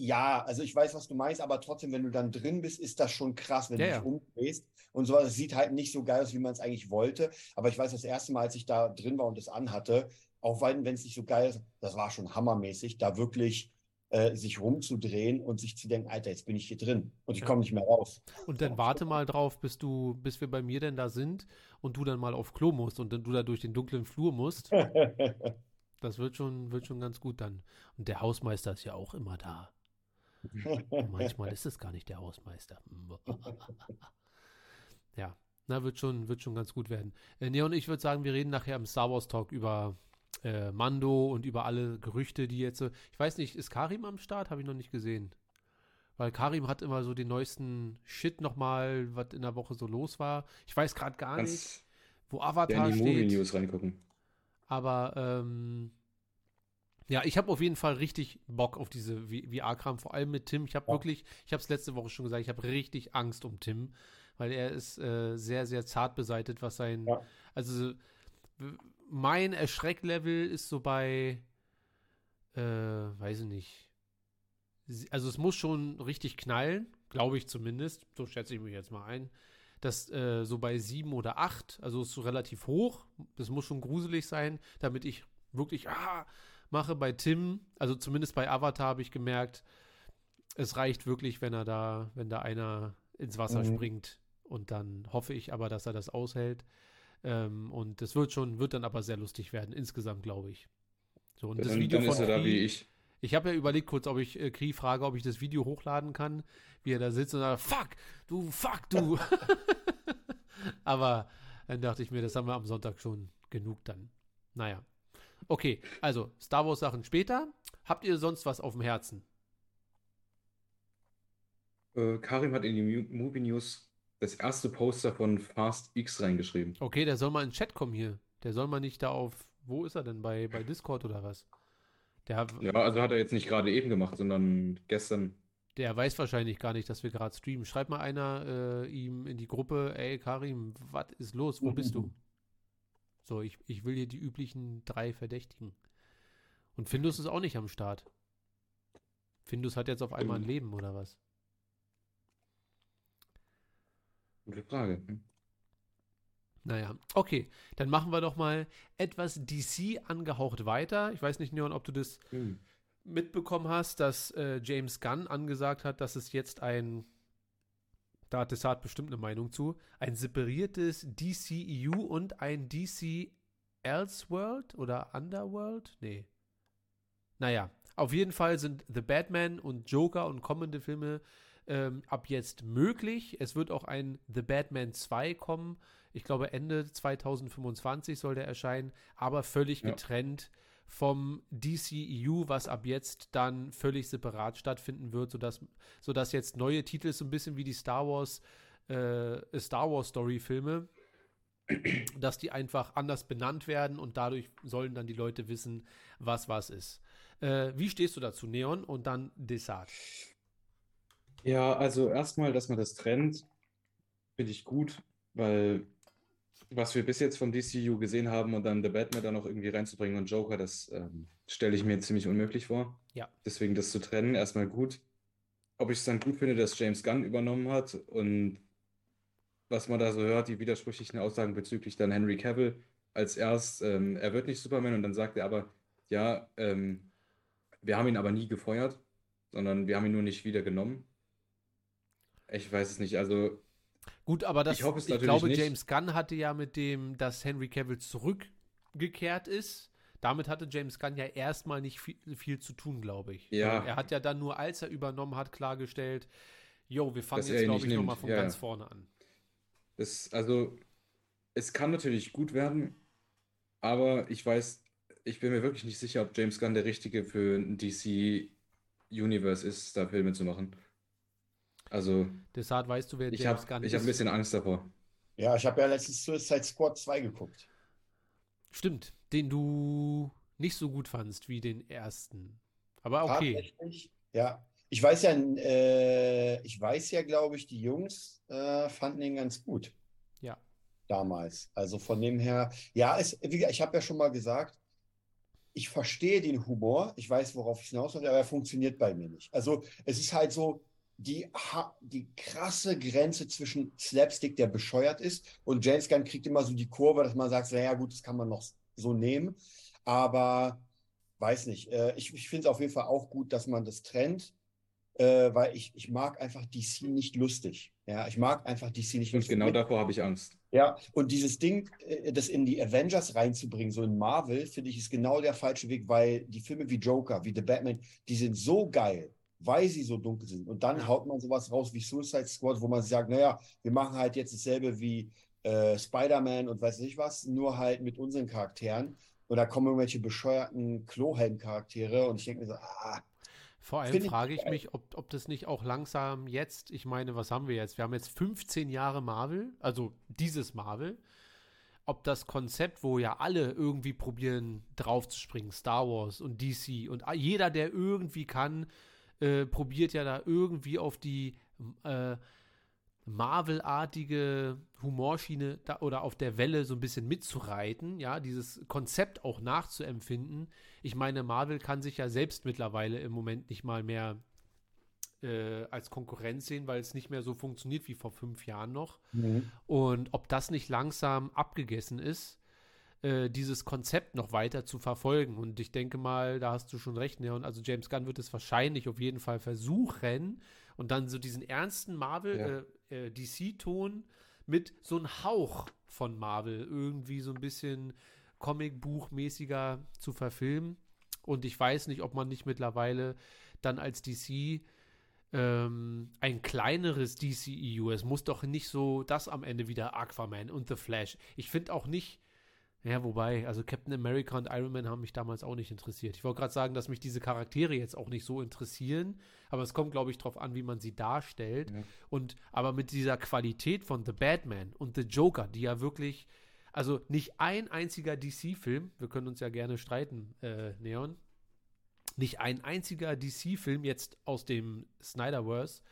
ja, also ich weiß, was du meinst, aber trotzdem, wenn du dann drin bist, ist das schon krass, wenn Ja, du ja. dich umdrehst und so. Es sieht halt nicht so geil aus, wie man es eigentlich wollte. Aber ich weiß, das erste Mal, als ich da drin war und es anhatte, auch wenn es nicht so geil ist, das war schon hammermäßig, da wirklich äh, sich rumzudrehen und sich zu denken, Alter, jetzt bin ich hier drin und ich Ja. komme nicht mehr raus. Und dann warte mal drauf, bis du, bis wir bei mir denn da sind und du dann mal auf Klo musst und dann du da durch den dunklen Flur musst. Das wird schon, wird schon ganz gut dann. Und der Hausmeister ist ja auch immer da. Manchmal ist es gar nicht der Hausmeister. ja, na, wird schon, wird schon ganz gut werden. Äh, Neon, ich würde sagen, wir reden nachher im Star Wars Talk über äh, Mando und über alle Gerüchte, die jetzt. so- Ich weiß nicht, ist Karim am Start? Habe ich noch nicht gesehen. Weil Karim hat immer so den neuesten Shit nochmal, was in der Woche so los war. Ich weiß gerade gar nicht, Kannst wo ja Avatar in die steht. Movie-News reingucken. Aber ähm, ja, ich habe auf jeden Fall richtig Bock auf diese VR-Kram, vor allem mit Tim. Ich habe Ja. wirklich, ich habe es letzte Woche schon gesagt, ich habe richtig Angst um Tim, weil er ist äh, sehr, sehr zart beseitet, was sein, Ja. also mein Erschrecklevel ist so bei, äh, weiß ich nicht. Also es muss schon richtig knallen, glaube ich zumindest, so schätze ich mich jetzt mal ein. Das äh, so bei sieben oder acht, also ist so relativ hoch. Das muss schon gruselig sein, damit ich wirklich ah, mache. Bei Tim, also zumindest bei Avatar habe ich gemerkt, es reicht wirklich, wenn er da, wenn da einer ins Wasser Mhm. springt. Und dann hoffe ich aber, dass er das aushält. Ähm, und das wird schon, wird dann aber sehr lustig werden, insgesamt, glaube ich. So, und das Dann, Video dann ist von er da wie ich. ich habe ja überlegt kurz, ob ich äh, Kri frage, ob ich das Video hochladen kann, wie er da sitzt und sagt, fuck, du, fuck, du. Aber dann dachte ich mir, das haben wir am Sonntag schon genug dann. Naja. Okay, also Star Wars Sachen später. Habt ihr sonst was auf dem Herzen? Äh, Karim hat in die Movie News das erste Poster von Fast X reingeschrieben. Okay, der soll mal in den Chat kommen hier. Der soll mal nicht da auf, wo ist er denn, bei, bei Discord oder was? Der, Ja, also hat er jetzt nicht gerade eben gemacht, sondern gestern. der weiß wahrscheinlich gar nicht, dass wir gerade streamen. Schreibt mal einer äh, ihm in die Gruppe, ey Karim, was ist los? Wo bist du? So, ich, ich will hier die üblichen drei Verdächtigen. Und Findus ist auch nicht am Start. Findus hat jetzt auf einmal ein Mhm. Leben, oder was? Gute Frage. Hm. Naja, okay. Dann machen wir doch mal etwas DC angehaucht weiter. Ich weiß nicht, Neon, ob du das Hm. mitbekommen hast, dass äh, James Gunn angesagt hat, dass es jetzt ein, da hat Desart bestimmt eine Meinung zu, ein separiertes DCEU und ein DC Elseworld oder Underworld? Nee. Naja, auf jeden Fall sind The Batman und Joker und kommende Filme ähm, ab jetzt möglich. Es wird auch ein The Batman 2 kommen. Ich glaube, Ende 2025 soll der erscheinen, aber völlig Ja. getrennt vom DCEU, was ab jetzt dann völlig separat stattfinden wird, sodass, sodass jetzt neue Titel so ein bisschen wie die Star Wars, äh, Star Wars Story-Filme dass die einfach anders benannt werden und dadurch sollen dann die Leute wissen, was was ist. Äh, wie stehst du dazu, Neon und dann Desart? Ja, also erstmal, dass man das trennt, finde ich gut, weil was wir bis jetzt vom DCU gesehen haben und dann The Batman da noch irgendwie reinzubringen und Joker, das ähm, stelle ich mir ziemlich unmöglich vor. Ja. Deswegen das zu trennen, erstmal gut. Ob ich es dann gut finde, dass James Gunn übernommen hat und was man da so hört, die widersprüchlichen Aussagen bezüglich dann Henry Cavill als erst, ähm, er wird nicht Superman und dann sagt er aber, ja, ähm, wir haben ihn aber nie gefeuert, sondern wir haben ihn nur nicht wieder genommen. Ich weiß es nicht, also Gut, aber das, Ich hoffe es ich glaube, nicht. James Gunn hatte ja mit dem, dass Henry Cavill zurückgekehrt ist. Damit hatte James Gunn ja erstmal nicht viel, viel zu tun, glaube ich. Ja. Er hat ja dann nur, als er übernommen hat, klargestellt, jo, wir fangen Dass jetzt, glaube ich, nochmal von Ja, ganz ja. vorne an. Das, also, es kann natürlich gut werden, aber ich weiß, ich bin mir wirklich nicht sicher, ob James Gunn der Richtige für ein DC Universe ist, da Filme zu machen. Also, Deshalb weißt du, wer ich habe Gunn ich hab ist. ein bisschen Angst davor. Ja, ich habe ja letztens Suicide Squad 2 geguckt. Stimmt, den du nicht so gut fandst wie den ersten. Aber okay. Tatsächlich. Ja, ich weiß ja, äh, ich weiß ja, glaube ich, die Jungs äh, fanden ihn ganz gut Ja. damals. Also von dem her, ja, es, ich habe ja schon mal gesagt, ich verstehe den Humor, ich weiß, worauf ich hinaus will, aber er funktioniert bei mir nicht. Also es ist halt so die, die krasse Grenze zwischen Slapstick, der bescheuert ist, und James Gunn kriegt immer so die Kurve, dass man sagt, naja gut, das kann man noch so nehmen, aber weiß nicht. Äh, ich ich finde es auf jeden Fall auch gut, dass man das trennt, äh, weil ich, ich mag einfach DC nicht lustig. Ja, ich mag einfach DC nicht Und lustig. genau davor habe ich Angst. Ja, und dieses Ding, äh, das in die Avengers reinzubringen, so in Marvel, finde ich, ist genau der falsche Weg, weil die Filme wie Joker, wie The Batman, die sind so geil, weil sie so dunkel sind. Und dann haut man sowas raus wie Suicide Squad, wo man sagt, naja, wir machen halt jetzt dasselbe wie äh, Spider-Man und weiß nicht was, nur halt mit unseren Charakteren. Und da kommen irgendwelche bescheuerten Klohhelm-Charaktere und ich denke mir so, ah, Vor allem ich frage ich geil. mich, ob, ob das nicht auch langsam jetzt, ich meine, was haben wir jetzt? Wir haben jetzt 15 Jahre Marvel, also dieses Marvel. Ob das Konzept, wo ja alle irgendwie probieren draufzuspringen, Star Wars und DC und jeder, der irgendwie kann, äh, probiert ja da irgendwie auf die äh, Marvel-artige Humorschiene da, oder auf der Welle so ein bisschen mitzureiten, ja, dieses Konzept auch nachzuempfinden. Ich meine, Marvel kann sich ja selbst mittlerweile im Moment nicht mal mehr äh, als Konkurrenz sehen, weil es nicht mehr so funktioniert wie vor fünf Jahren noch. Und ob das nicht langsam abgegessen ist, äh, dieses Konzept noch weiter zu verfolgen. Und ich denke mal, da hast du schon recht, Neon. Also James Gunn wird es wahrscheinlich auf jeden Fall versuchen und dann so diesen ernsten Marvel, äh, äh, DC-Ton mit so einem Hauch von Marvel irgendwie so ein bisschen Comicbuchmäßiger zu verfilmen. Und ich weiß nicht, ob man nicht mittlerweile dann als DC ähm, ein kleineres DCEU. Es muss doch nicht so das am Ende wieder Aquaman und The Flash. Ich finde auch nicht, ja, wobei, also Captain America und Iron Man haben mich damals auch nicht interessiert. Ich wollte gerade sagen, dass mich diese Charaktere jetzt auch nicht so interessieren, aber es kommt, glaube ich, darauf an, wie man sie darstellt. Ja. Und aber mit dieser Qualität von The Batman und The Joker, die ja wirklich, also nicht ein einziger DC-Film, wir können uns ja gerne streiten, äh, Neon, nicht ein einziger DC-Film jetzt aus dem Snyderverse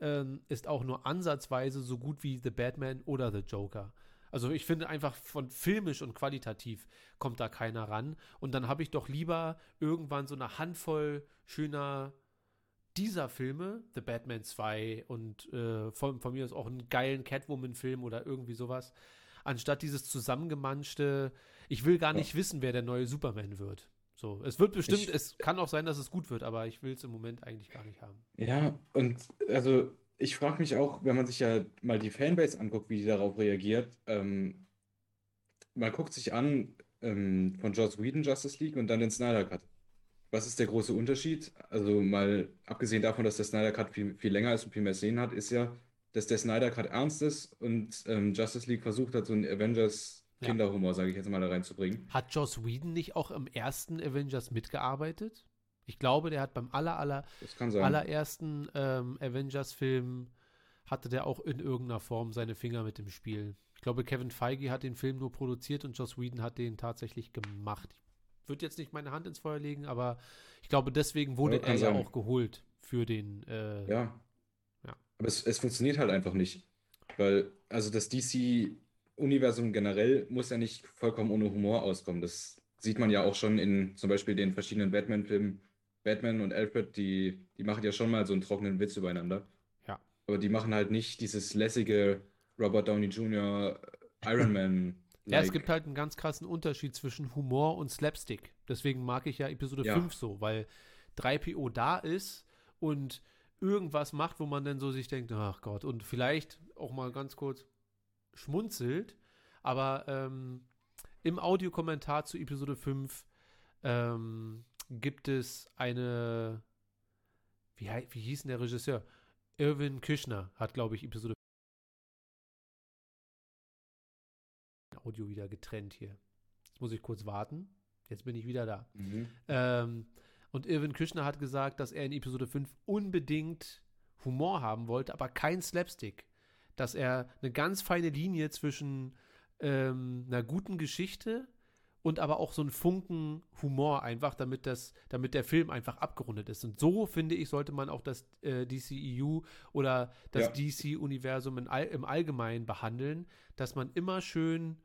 ähm, ist auch nur ansatzweise so gut wie The Batman oder The Joker. Also ich finde einfach von filmisch und qualitativ kommt da keiner ran. Und dann habe ich doch lieber irgendwann so eine Handvoll schöner dieser Filme, The Batman 2 und äh, von, von mir aus auch einen geilen Catwoman-Film oder irgendwie sowas, anstatt dieses zusammengemanschte, ich will gar Ja. nicht wissen, wer der neue Superman wird. So, es wird bestimmt, Ich- es kann auch sein, dass es gut wird, aber ich will es im Moment eigentlich gar nicht haben. Ja, und also ich frage mich auch, wenn man sich ja mal die Fanbase anguckt, wie die darauf reagiert, ähm, man guckt sich an ähm, von Joss Whedon Justice League und dann den Snyder Cut. Was ist der große Unterschied? Also mal abgesehen davon, dass der Snyder Cut viel, viel länger ist und viel mehr Szenen hat, ist ja, dass der Snyder Cut ernst ist und ähm, Justice League versucht hat, so einen Avengers Ja. Kinderhumor, sage ich jetzt mal, da reinzubringen. Hat Joss Whedon nicht auch im ersten Avengers mitgearbeitet? Ich glaube, der hat beim aller, aller, allerersten ähm, Avengers-Film hatte der auch in irgendeiner Form seine Finger mit dem Spiel. Ich glaube, Kevin Feige hat den Film nur produziert und Joss Whedon hat den tatsächlich gemacht. Ich würde jetzt nicht meine Hand ins Feuer legen, aber ich glaube, deswegen wurde er ja auch geholt für den. Äh, Ja. Ja. Aber es, es funktioniert halt einfach nicht. Weil, also das DC-Universum generell muss ja nicht vollkommen ohne Humor auskommen. Das sieht man ja auch schon in zum Beispiel den verschiedenen Batman-Filmen. Batman und Alfred, die, die machen ja schon mal so einen trockenen Witz übereinander. Ja. Aber die machen halt nicht dieses lässige Robert Downey Jr. Iron Man. Ja, es gibt halt einen ganz krassen Unterschied zwischen Humor und Slapstick. Deswegen mag ich ja Episode Ja. 5 so, weil 3PO da ist und irgendwas macht, wo man dann so sich denkt, ach Gott, und vielleicht auch mal ganz kurz schmunzelt. Aber ähm, im Audiokommentar zu Episode 5 ähm, gibt es eine, wie, wie hieß denn der Regisseur? Irwin Küchner hat, glaube ich, Episode Audio wieder getrennt hier. Jetzt muss ich kurz warten. Jetzt bin ich wieder da. Mhm. Ähm, und Irwin Küchner hat gesagt, dass er in Episode 5 unbedingt Humor haben wollte, aber kein Slapstick. Dass er eine ganz feine Linie zwischen ähm, einer guten Geschichte und aber auch so einen Funken Humor einfach, damit das, damit der Film einfach abgerundet ist. Und so finde ich, sollte man auch das äh, DCEU oder das Ja. DC-Universum all, im Allgemeinen behandeln, dass man immer schön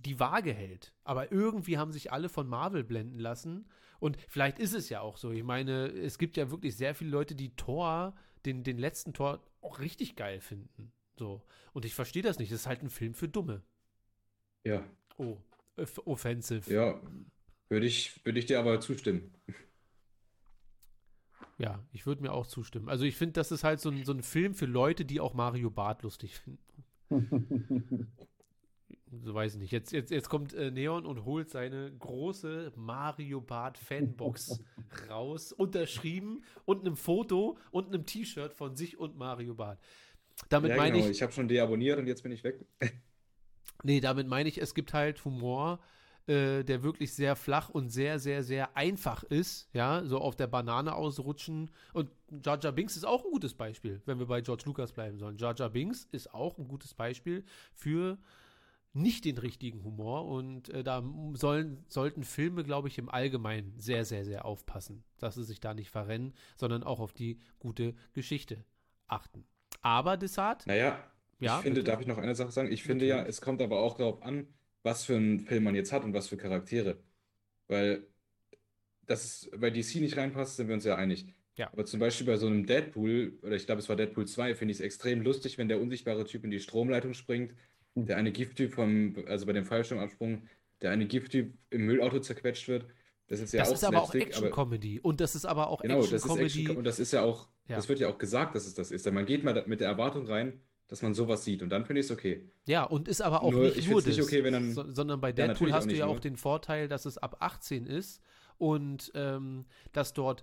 die Waage hält. Aber irgendwie haben sich alle von Marvel blenden lassen. Und vielleicht ist es ja auch so. Ich meine, es gibt ja wirklich sehr viele Leute, die Thor, den, den letzten Tor, auch richtig geil finden. So. Und ich verstehe das nicht. Das ist halt ein Film für Dumme. Ja, Oh, offensive. ja, würde ich, würde ich dir aber zustimmen. Ja, ich würde mir auch zustimmen. Also ich finde, das ist halt so ein, so ein Film für Leute, die auch Mario Barth lustig finden. So weiß ich nicht. Jetzt, jetzt, jetzt kommt äh, Neon und holt seine große Mario Barth Fanbox raus, unterschrieben und einem Foto und einem T-Shirt von sich und Mario Barth. Damit Ja, meine genau. ich, Ich habe schon deabonniert und jetzt bin ich weg. nee, damit meine ich, es gibt halt Humor, äh, der wirklich sehr flach und sehr, sehr, sehr einfach ist. Ja, so auf der Banane ausrutschen. Und Jar Jar Binks ist auch ein gutes Beispiel, wenn wir bei George Lucas bleiben sollen. Jar Jar Binks ist auch ein gutes Beispiel für nicht den richtigen Humor und äh, da sollen, sollten Filme, glaube ich, im Allgemeinen sehr, sehr, sehr aufpassen, dass sie sich da nicht verrennen, sondern auch auf die gute Geschichte achten. Aber Desart, Naja, Ja, ich finde, bitte. darf ich noch eine Sache sagen? Ich finde ja, es kommt aber auch darauf an, was für einen Film man jetzt hat und was für Charaktere. Weil, dass es bei DC nicht reinpasst, sind wir uns ja einig. Ja. Aber zum Beispiel bei so einem Deadpool, oder ich glaube, es war Deadpool 2, finde ich es extrem lustig, wenn der unsichtbare Typ in die Stromleitung springt, der eine Gifttyp vom, also bei dem Fallschirmabsprung, der eine Gifttyp im Müllauto zerquetscht wird. Das ist ja das auch ist aber auch Action-Comedy. Und das ist aber auch genau, das ist Action-Comedy. Action und das ist ja auch, Ja. das wird ja auch gesagt, dass es das ist. Denn man geht mal mit der Erwartung rein, dass man sowas sieht und dann finde ich es okay. Ja, und ist aber auch Nur, nicht ich nur find's nicht das, okay, dann- so, sondern bei Deadpool hast du ja nur. auch den Vorteil, dass es ab 18 ist und ähm, dass dort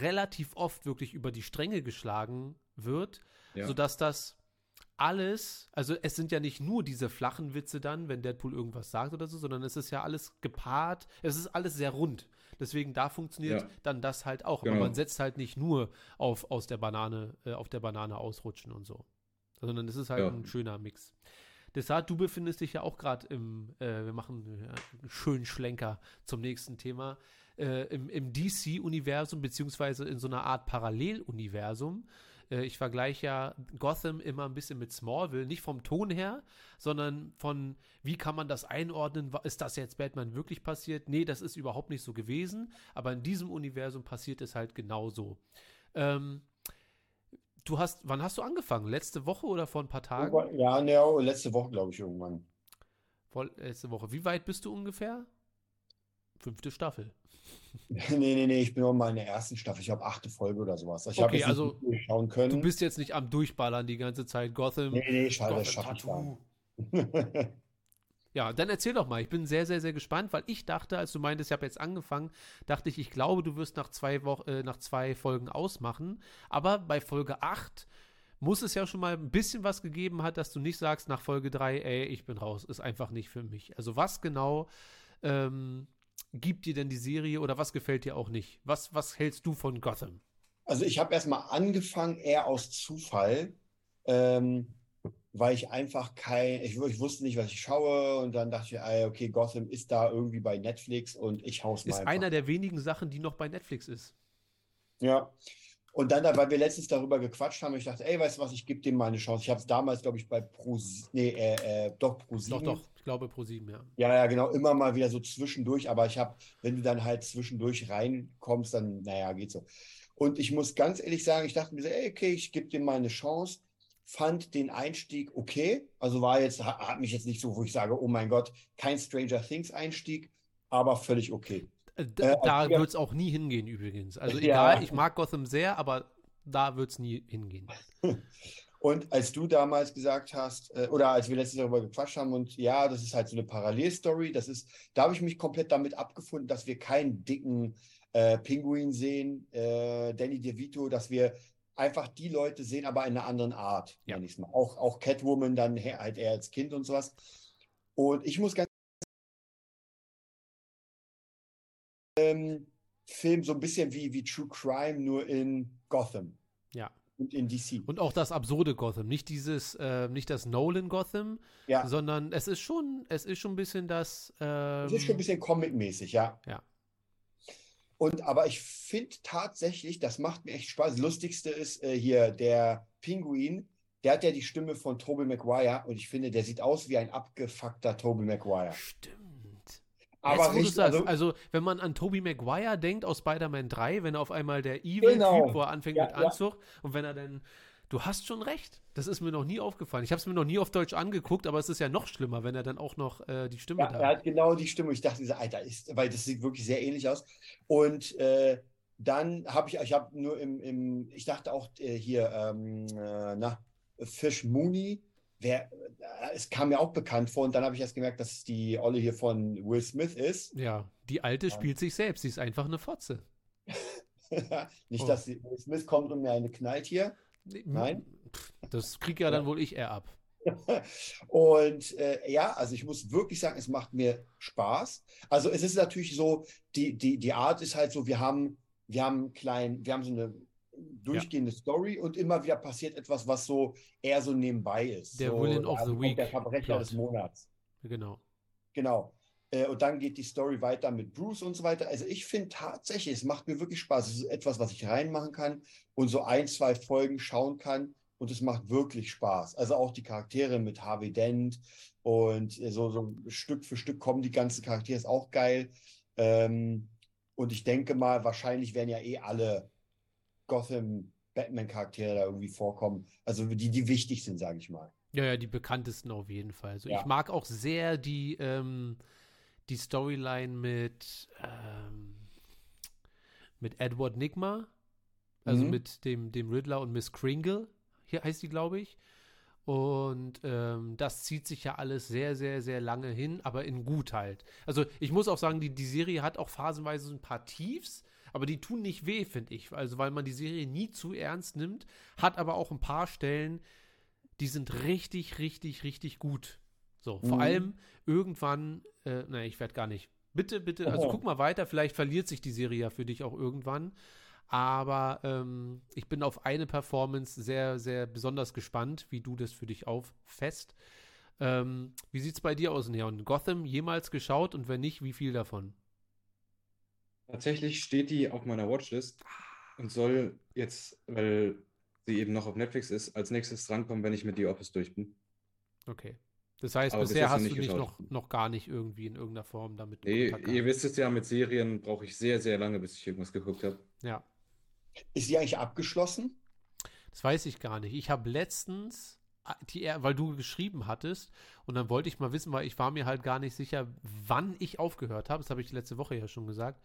relativ oft wirklich über die Stränge geschlagen wird, Ja. sodass das alles, also es sind ja nicht nur diese flachen Witze dann, wenn Deadpool irgendwas sagt oder so, sondern es ist ja alles gepaart, es ist alles sehr rund. Deswegen da funktioniert Ja. dann das halt auch. Aber Genau. man setzt halt nicht nur auf aus der Banane, äh, auf der Banane ausrutschen und so. Sondern es ist halt Ja. ein schöner Mix. Deshalb, du befindest dich ja auch gerade im, äh, wir machen einen schönen Schlenker zum nächsten Thema, äh, im, im DC-Universum, beziehungsweise in so einer Art Paralleluniversum. Äh, ich vergleiche ja Gotham immer ein bisschen mit Smallville, nicht vom Ton her, sondern von, wie kann man das einordnen? Ist das jetzt Batman wirklich passiert? Nee, das ist überhaupt nicht so gewesen, aber in diesem Universum passiert es halt genauso. Ähm, du hast, wann hast du angefangen? Letzte Woche oder vor ein paar Tagen? Ja, ne, letzte Woche, glaube ich, irgendwann. Vor, letzte Woche. Wie weit bist du ungefähr? Fünfte Staffel. Nee, nee, nee, ich bin noch mal in der ersten Staffel. Ich habe achte Folge oder sowas. Ich habe Okay, also nicht durchschauen können. Du bist jetzt nicht am Durchballern die ganze Zeit. Gotham. nee, nee, schade, das Gotham ich Tattoo. Ja, dann erzähl doch mal. Ich bin sehr, sehr, sehr gespannt, weil ich dachte, als du meintest, ich habe jetzt angefangen, dachte ich, ich glaube, du wirst nach zwei, Wochen, äh, nach zwei Folgen ausmachen. Aber bei Folge 8 muss es ja schon mal ein bisschen was gegeben hat, dass du nicht sagst nach Folge 3, ey, ich bin raus, ist einfach nicht für mich. Also was genau ähm, gibt dir denn die Serie oder was gefällt dir auch nicht? Was, was hältst du von Gotham? Also ich habe erstmal angefangen, eher aus Zufall. Ähm, weil ich einfach kein, ich, ich wusste nicht, was ich schaue und dann dachte ich, ey, okay, Gotham ist da irgendwie bei Netflix und ich hau's mal Ist einfach. einer der wenigen Sachen, die noch bei Netflix ist. Ja. Und dann, weil wir letztens darüber gequatscht haben, ich dachte, ey, weißt du was, ich gebe dem mal eine Chance. Ich habe es damals, glaube ich, bei Pro, nee, äh, äh, doch, Pro Doch, doch, ich glaube Pro 7, ja. Ja, ja, genau, immer mal wieder so zwischendurch, aber ich habe, wenn du dann halt zwischendurch reinkommst, dann, naja, geht so. Und ich muss ganz ehrlich sagen, ich dachte mir so, ey, okay, ich gebe dem mal eine Chance, fand den Einstieg okay, also war jetzt, hat, mich jetzt nicht so, wo ich sage, oh mein Gott, kein Stranger Things Einstieg, aber völlig okay. Äh, d- Äh, da wird es auch nie hingehen, übrigens. Also Ja. egal, ich mag Gotham sehr, aber da wird es nie hingehen. Und als du damals gesagt hast, äh, oder als wir letztens darüber gequatscht haben, und ja, das ist halt so eine Parallelstory, das ist, da habe ich mich komplett damit abgefunden, dass wir keinen dicken äh, Pinguin sehen, äh, Danny DeVito, dass wir einfach die Leute sehen, aber in einer anderen Art, Ja. es mal. Auch, auch Catwoman dann halt eher als Kind und sowas. Und ich muss ganz ähm, Film so ein bisschen wie, wie True Crime, nur in Gotham Ja. und in DC. Und auch das absurde Gotham, nicht dieses, äh, nicht das Nolan Gotham, Ja. sondern es ist schon, es ist schon ein bisschen das. Ähm, Das ist schon ein bisschen Comic-mäßig, ja. Ja. Und aber ich finde tatsächlich, das macht mir echt Spaß. Das Lustigste ist äh, hier der Pinguin, der hat ja die Stimme von Tobey Maguire und ich finde, der sieht aus wie ein abgefuckter Tobey Maguire. Stimmt. Aber Jetzt, richtig, also, also, wenn man an Tobey Maguire denkt aus Spider-Man 3, wenn er auf einmal der Evil-Typ, Genau. wo er anfängt Ja, mit ja. Anzug und wenn er dann. Du hast schon recht. Das ist mir noch nie aufgefallen. Ich habe es mir noch nie auf Deutsch angeguckt, aber es ist ja noch schlimmer, wenn er dann auch noch äh, die Stimme ja, da er hat genau die Stimme. Ich dachte, dieser Alter ist, weil das sieht wirklich sehr ähnlich aus. Und äh, dann habe ich, ich habe nur im, im, ich dachte auch äh, hier, ähm, äh, na, Fish Mooney, wer, äh, es kam mir auch bekannt vor und dann habe ich erst gemerkt, dass es die Olle hier von Will Smith ist. Ja, die alte Ja. spielt sich selbst. Sie ist einfach eine Fotze. Nicht, Oh. dass Will Smith kommt und mir eine knallt hier. Nein? Das krieg ja dann wohl ich eher ab. Und äh, ja, also ich muss wirklich sagen, es macht mir Spaß. Also es ist natürlich so, die, die, die Art ist halt so, wir haben, wir haben klein, wir haben so eine durchgehende Story und immer wieder passiert etwas, was so eher so nebenbei ist. Der so, Villain of da the Week Der Verbrecher Plot. des Monats. Genau. Genau. Äh, Und dann geht die Story weiter mit Bruce und so weiter. Also ich finde tatsächlich, es macht mir wirklich Spaß. Es ist etwas, was ich reinmachen kann und so ein, zwei Folgen schauen kann. Und es macht wirklich Spaß. Also auch die Charaktere mit Harvey Dent und äh, so, so Stück für Stück kommen die ganzen Charaktere, ist auch geil. Ähm, und ich denke mal, wahrscheinlich werden ja eh alle Gotham Batman-Charaktere da irgendwie vorkommen. Also die, die wichtig sind, sage ich mal. Ja, ja, die bekanntesten auf jeden Fall. Also Ja. ich mag auch sehr die, ähm, die Storyline mit, ähm, mit Edward Nigma, also Mhm. mit dem, dem Riddler und Miss Kringle, hier heißt die, glaube ich. Und ähm, das zieht sich ja alles sehr, sehr, sehr lange hin, aber in gut halt. Also ich muss auch sagen, die, die Serie hat auch phasenweise ein paar Tiefs, aber die tun nicht weh, finde ich. Also weil man die Serie nie zu ernst nimmt, hat aber auch ein paar Stellen, die sind richtig, richtig, richtig gut. So, vor Mhm. allem irgendwann, äh, nein, ich werde gar nicht. Bitte, bitte, also Oh. guck mal weiter, vielleicht verliert sich die Serie ja für dich auch irgendwann. Aber ähm, ich bin auf eine Performance sehr, sehr besonders gespannt, wie du das für dich auffasst. Ähm, wie sieht es bei dir aus, Neon? Gotham jemals geschaut und wenn nicht, wie viel davon? Tatsächlich steht die auf meiner Watchlist und soll jetzt, weil sie eben noch auf Netflix ist, als nächstes drankommen, wenn ich mit The Office durch bin. Okay. Das heißt, Aber bis bisher hast nicht du dich noch, noch gar nicht irgendwie in irgendeiner Form damit Nee, ihr wisst es ja, mit Serien brauche ich sehr, sehr lange, bis ich irgendwas geguckt habe. Ja. Ist die eigentlich abgeschlossen? Das weiß ich gar nicht. Ich habe letztens, ah, die, er- weil du geschrieben hattest, und dann wollte ich mal wissen, weil ich war mir halt gar nicht sicher, wann ich aufgehört habe. Das habe ich letzte Woche ja schon gesagt.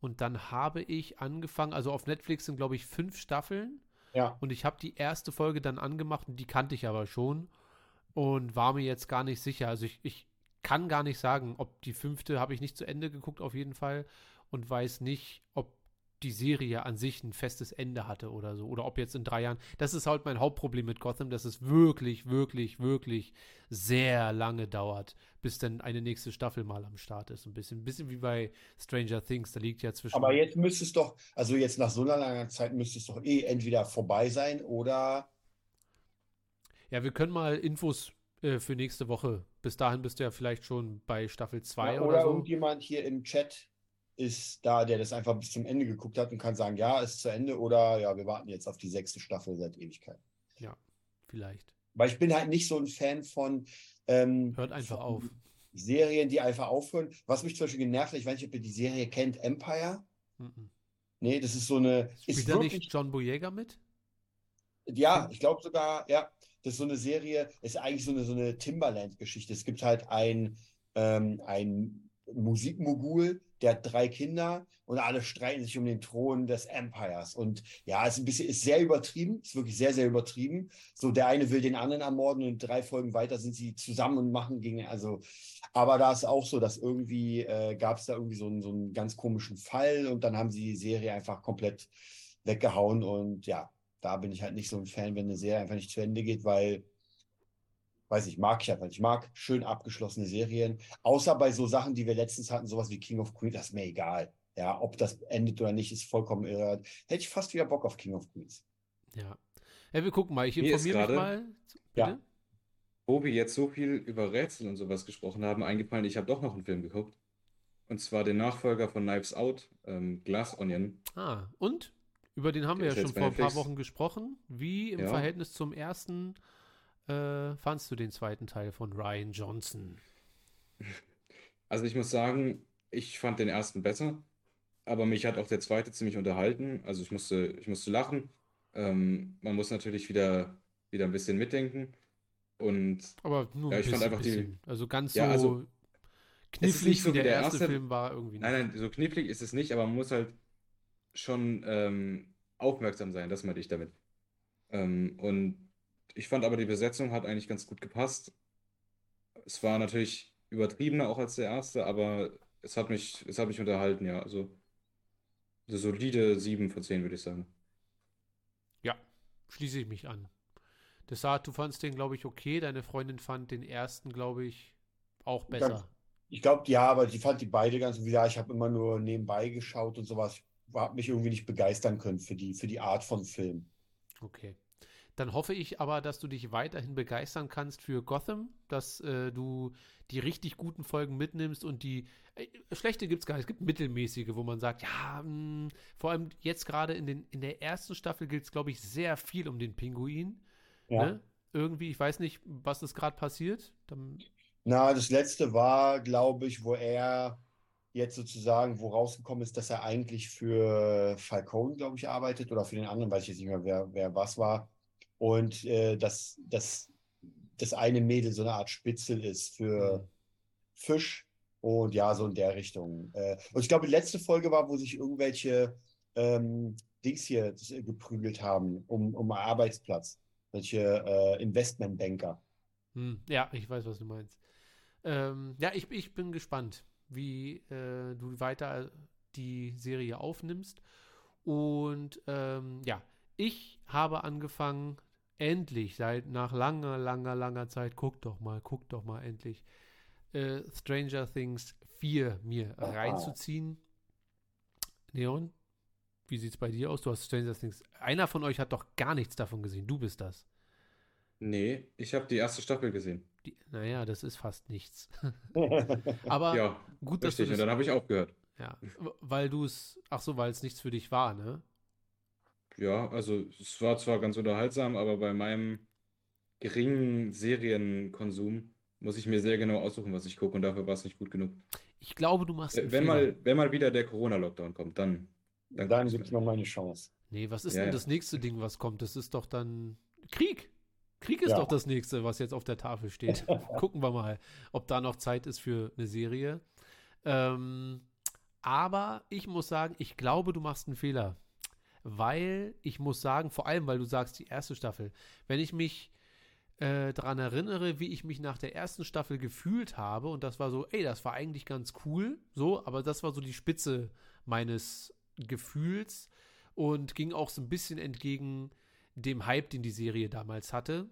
Und dann habe ich angefangen, also auf Netflix sind, glaube ich, fünf Staffeln. Ja. Und ich habe die erste Folge dann angemacht und die kannte ich aber schon und war mir jetzt gar nicht sicher. Also ich, ich kann gar nicht sagen, ob die fünfte habe ich nicht zu Ende geguckt auf jeden Fall und weiß nicht, ob die Serie an sich ein festes Ende hatte oder so. Oder ob jetzt in drei Jahren. Das ist halt mein Hauptproblem mit Gotham, dass es wirklich, wirklich, wirklich sehr lange dauert, bis dann eine nächste Staffel mal am Start ist. Ein bisschen, ein bisschen wie bei Stranger Things. Da liegt ja zwischen. Aber jetzt müsste es doch, also jetzt nach so einer langen Zeit müsste es doch eh entweder vorbei sein oder Ja, wir können mal Infos äh, für nächste Woche. Bis dahin bist du ja vielleicht schon bei Staffel 2 Ja, oder, oder so. irgendjemand hier im Chat ist da, der das einfach bis zum Ende geguckt hat und kann sagen, ja, ist zu Ende oder ja, wir warten jetzt auf die sechste Staffel seit Ewigkeit. Vielleicht. Weil ich bin halt nicht so ein Fan von ähm, Hört einfach von auf. Serien, die einfach aufhören. Was mich zum Beispiel genervt hat, ich weiß nicht, ob ihr die Serie kennt, Empire. Mhm. Nee, das ist so eine. Ist Spielt da wirklich, nicht John Boyega mit? ja, ich glaube sogar, ja, das ist so eine Serie, ist eigentlich so eine, so eine Timbaland-Geschichte. Es gibt halt ein, ähm, ein Musikmogul, der hat drei Kinder und alle streiten sich um den Thron des Empires. Und ja, ist ein bisschen, ist sehr übertrieben, ist wirklich sehr, sehr übertrieben. So, der eine will den anderen ermorden und drei Folgen weiter sind sie zusammen und machen gegen, also, aber da ist auch so, dass irgendwie äh, gab es da irgendwie so einen, so einen ganz komischen Fall und dann haben sie die Serie einfach komplett weggehauen und ja, da bin ich halt nicht so ein Fan, wenn eine Serie einfach nicht zu Ende geht, weil, weiß ich, mag ich einfach nicht. Ich mag schön abgeschlossene Serien, außer bei so Sachen, die wir letztens hatten, sowas wie King of Queens, das ist mir egal. Ja, ob das endet oder nicht, ist vollkommen irre. Hätte ich fast wieder Bock auf King of Queens. Ja. Ja, wir gucken mal. Ich informiere mich mal. Ja. Bitte? Wo wir jetzt so viel über Rätsel und sowas gesprochen haben, eingefallen, ich habe doch noch einen Film geguckt. Und zwar den Nachfolger von Knives Out, ähm, Glass Onion. Ah, und? Über den haben wir Der ja ist schon vor ein paar. Wochen gesprochen. Wie im Ja. Verhältnis zum ersten äh, fandst du den zweiten Teil von Ryan Johnson? Also ich muss sagen, ich fand den ersten besser, aber mich hat auch der zweite ziemlich unterhalten. Also ich musste, ich musste lachen. Ähm, man muss natürlich wieder, wieder ein bisschen mitdenken. Und Aber nur Ja, ich fand bisschen, einfach die- bisschen. Also ganz Ja, so also, knifflig so wie wie der der erste erste- Film war irgendwie nicht. nein, nein, so knifflig ist es nicht, aber man muss halt schon ähm, aufmerksam sein, das meinte ich damit. Ähm, und ich fand aber, die Besetzung hat eigentlich ganz gut gepasst. Es war natürlich übertriebener auch als der erste, aber es hat mich, es hat mich unterhalten, ja. Also eine solide 7 von 10, würde ich sagen. Ja, schließe ich mich an. Desart, du fandst den, glaube ich, okay. Deine Freundin fand den ersten, glaube ich, auch besser. Ich glaube, ja, aber die fand die beide ganz gut. Ja, ich habe immer nur nebenbei geschaut und sowas. Ich habe mich irgendwie nicht begeistern können für die, für die Art von Film. Okay. Dann hoffe ich aber, dass du dich weiterhin begeistern kannst für Gotham, dass äh, du die richtig guten Folgen mitnimmst und die äh, schlechte gibt es gar nicht. Es gibt mittelmäßige, wo man sagt, ja, mh, vor allem jetzt gerade in, den, in der ersten Staffel gilt es, glaube ich, sehr viel um den Pinguin. Ja. Ne? Irgendwie, ich weiß nicht, was ist gerade passiert. Dann, Na, das letzte war, glaube ich, wo er jetzt sozusagen, wo rausgekommen ist, dass er eigentlich für Falcone, glaube ich, arbeitet oder für den anderen, weiß ich jetzt nicht mehr, wer, wer was war. Und äh, dass, dass das eine Mädel so eine Art Spitzel ist für Mhm. Fisch und ja, so in der Richtung. Äh, und ich glaube, die letzte Folge war, wo sich irgendwelche ähm, Dings hier äh, geprügelt haben um, um einen Arbeitsplatz. Welche äh, Investmentbanker. hm, ja, ich weiß, was du meinst. Ähm, ja, ich, ich bin gespannt, wie äh, du weiter die Serie aufnimmst. Und ähm, ja, ich habe angefangen, endlich, seit nach langer, langer, langer Zeit, guck doch mal, guck doch mal endlich, äh, Stranger Things 4 mir Aha. reinzuziehen. Neon, wie sieht's bei dir aus? Du hast Stranger Things. Einer von euch hat doch gar nichts davon gesehen. Du bist das. Nee, ich habe die erste Staffel gesehen. Die, naja, das ist fast nichts. Aber Ja, gut, dass du richtig. Und das, dann habe ich aufgehört. ja, weil du es, ach so, weil es nichts für dich war, ne? Ja, also es war zwar ganz unterhaltsam, aber bei meinem geringen Serienkonsum muss ich mir sehr genau aussuchen, was ich gucke und dafür war es nicht gut genug. Ich glaube, du machst Äh, Wenn Fehler. mal, wenn mal wieder der Corona-Lockdown kommt, dann, dann Dann gibt es mir. noch mal eine Chance. Nee, was ist Ja, denn das nächste Ding, was kommt? Das ist doch dann Krieg. Krieg ist Ja. doch das nächste, was jetzt auf der Tafel steht. Gucken wir mal, ob da noch Zeit ist für eine Serie. Ähm, aber ich muss sagen, ich glaube, du machst einen Fehler. Weil ich muss sagen, vor allem, weil du sagst, die erste Staffel, wenn ich mich äh, daran erinnere, wie ich mich nach der ersten Staffel gefühlt habe, und das war so, ey, das war eigentlich ganz cool, so, aber das war so die Spitze meines Gefühls und ging auch so ein bisschen entgegen dem Hype, den die Serie damals hatte.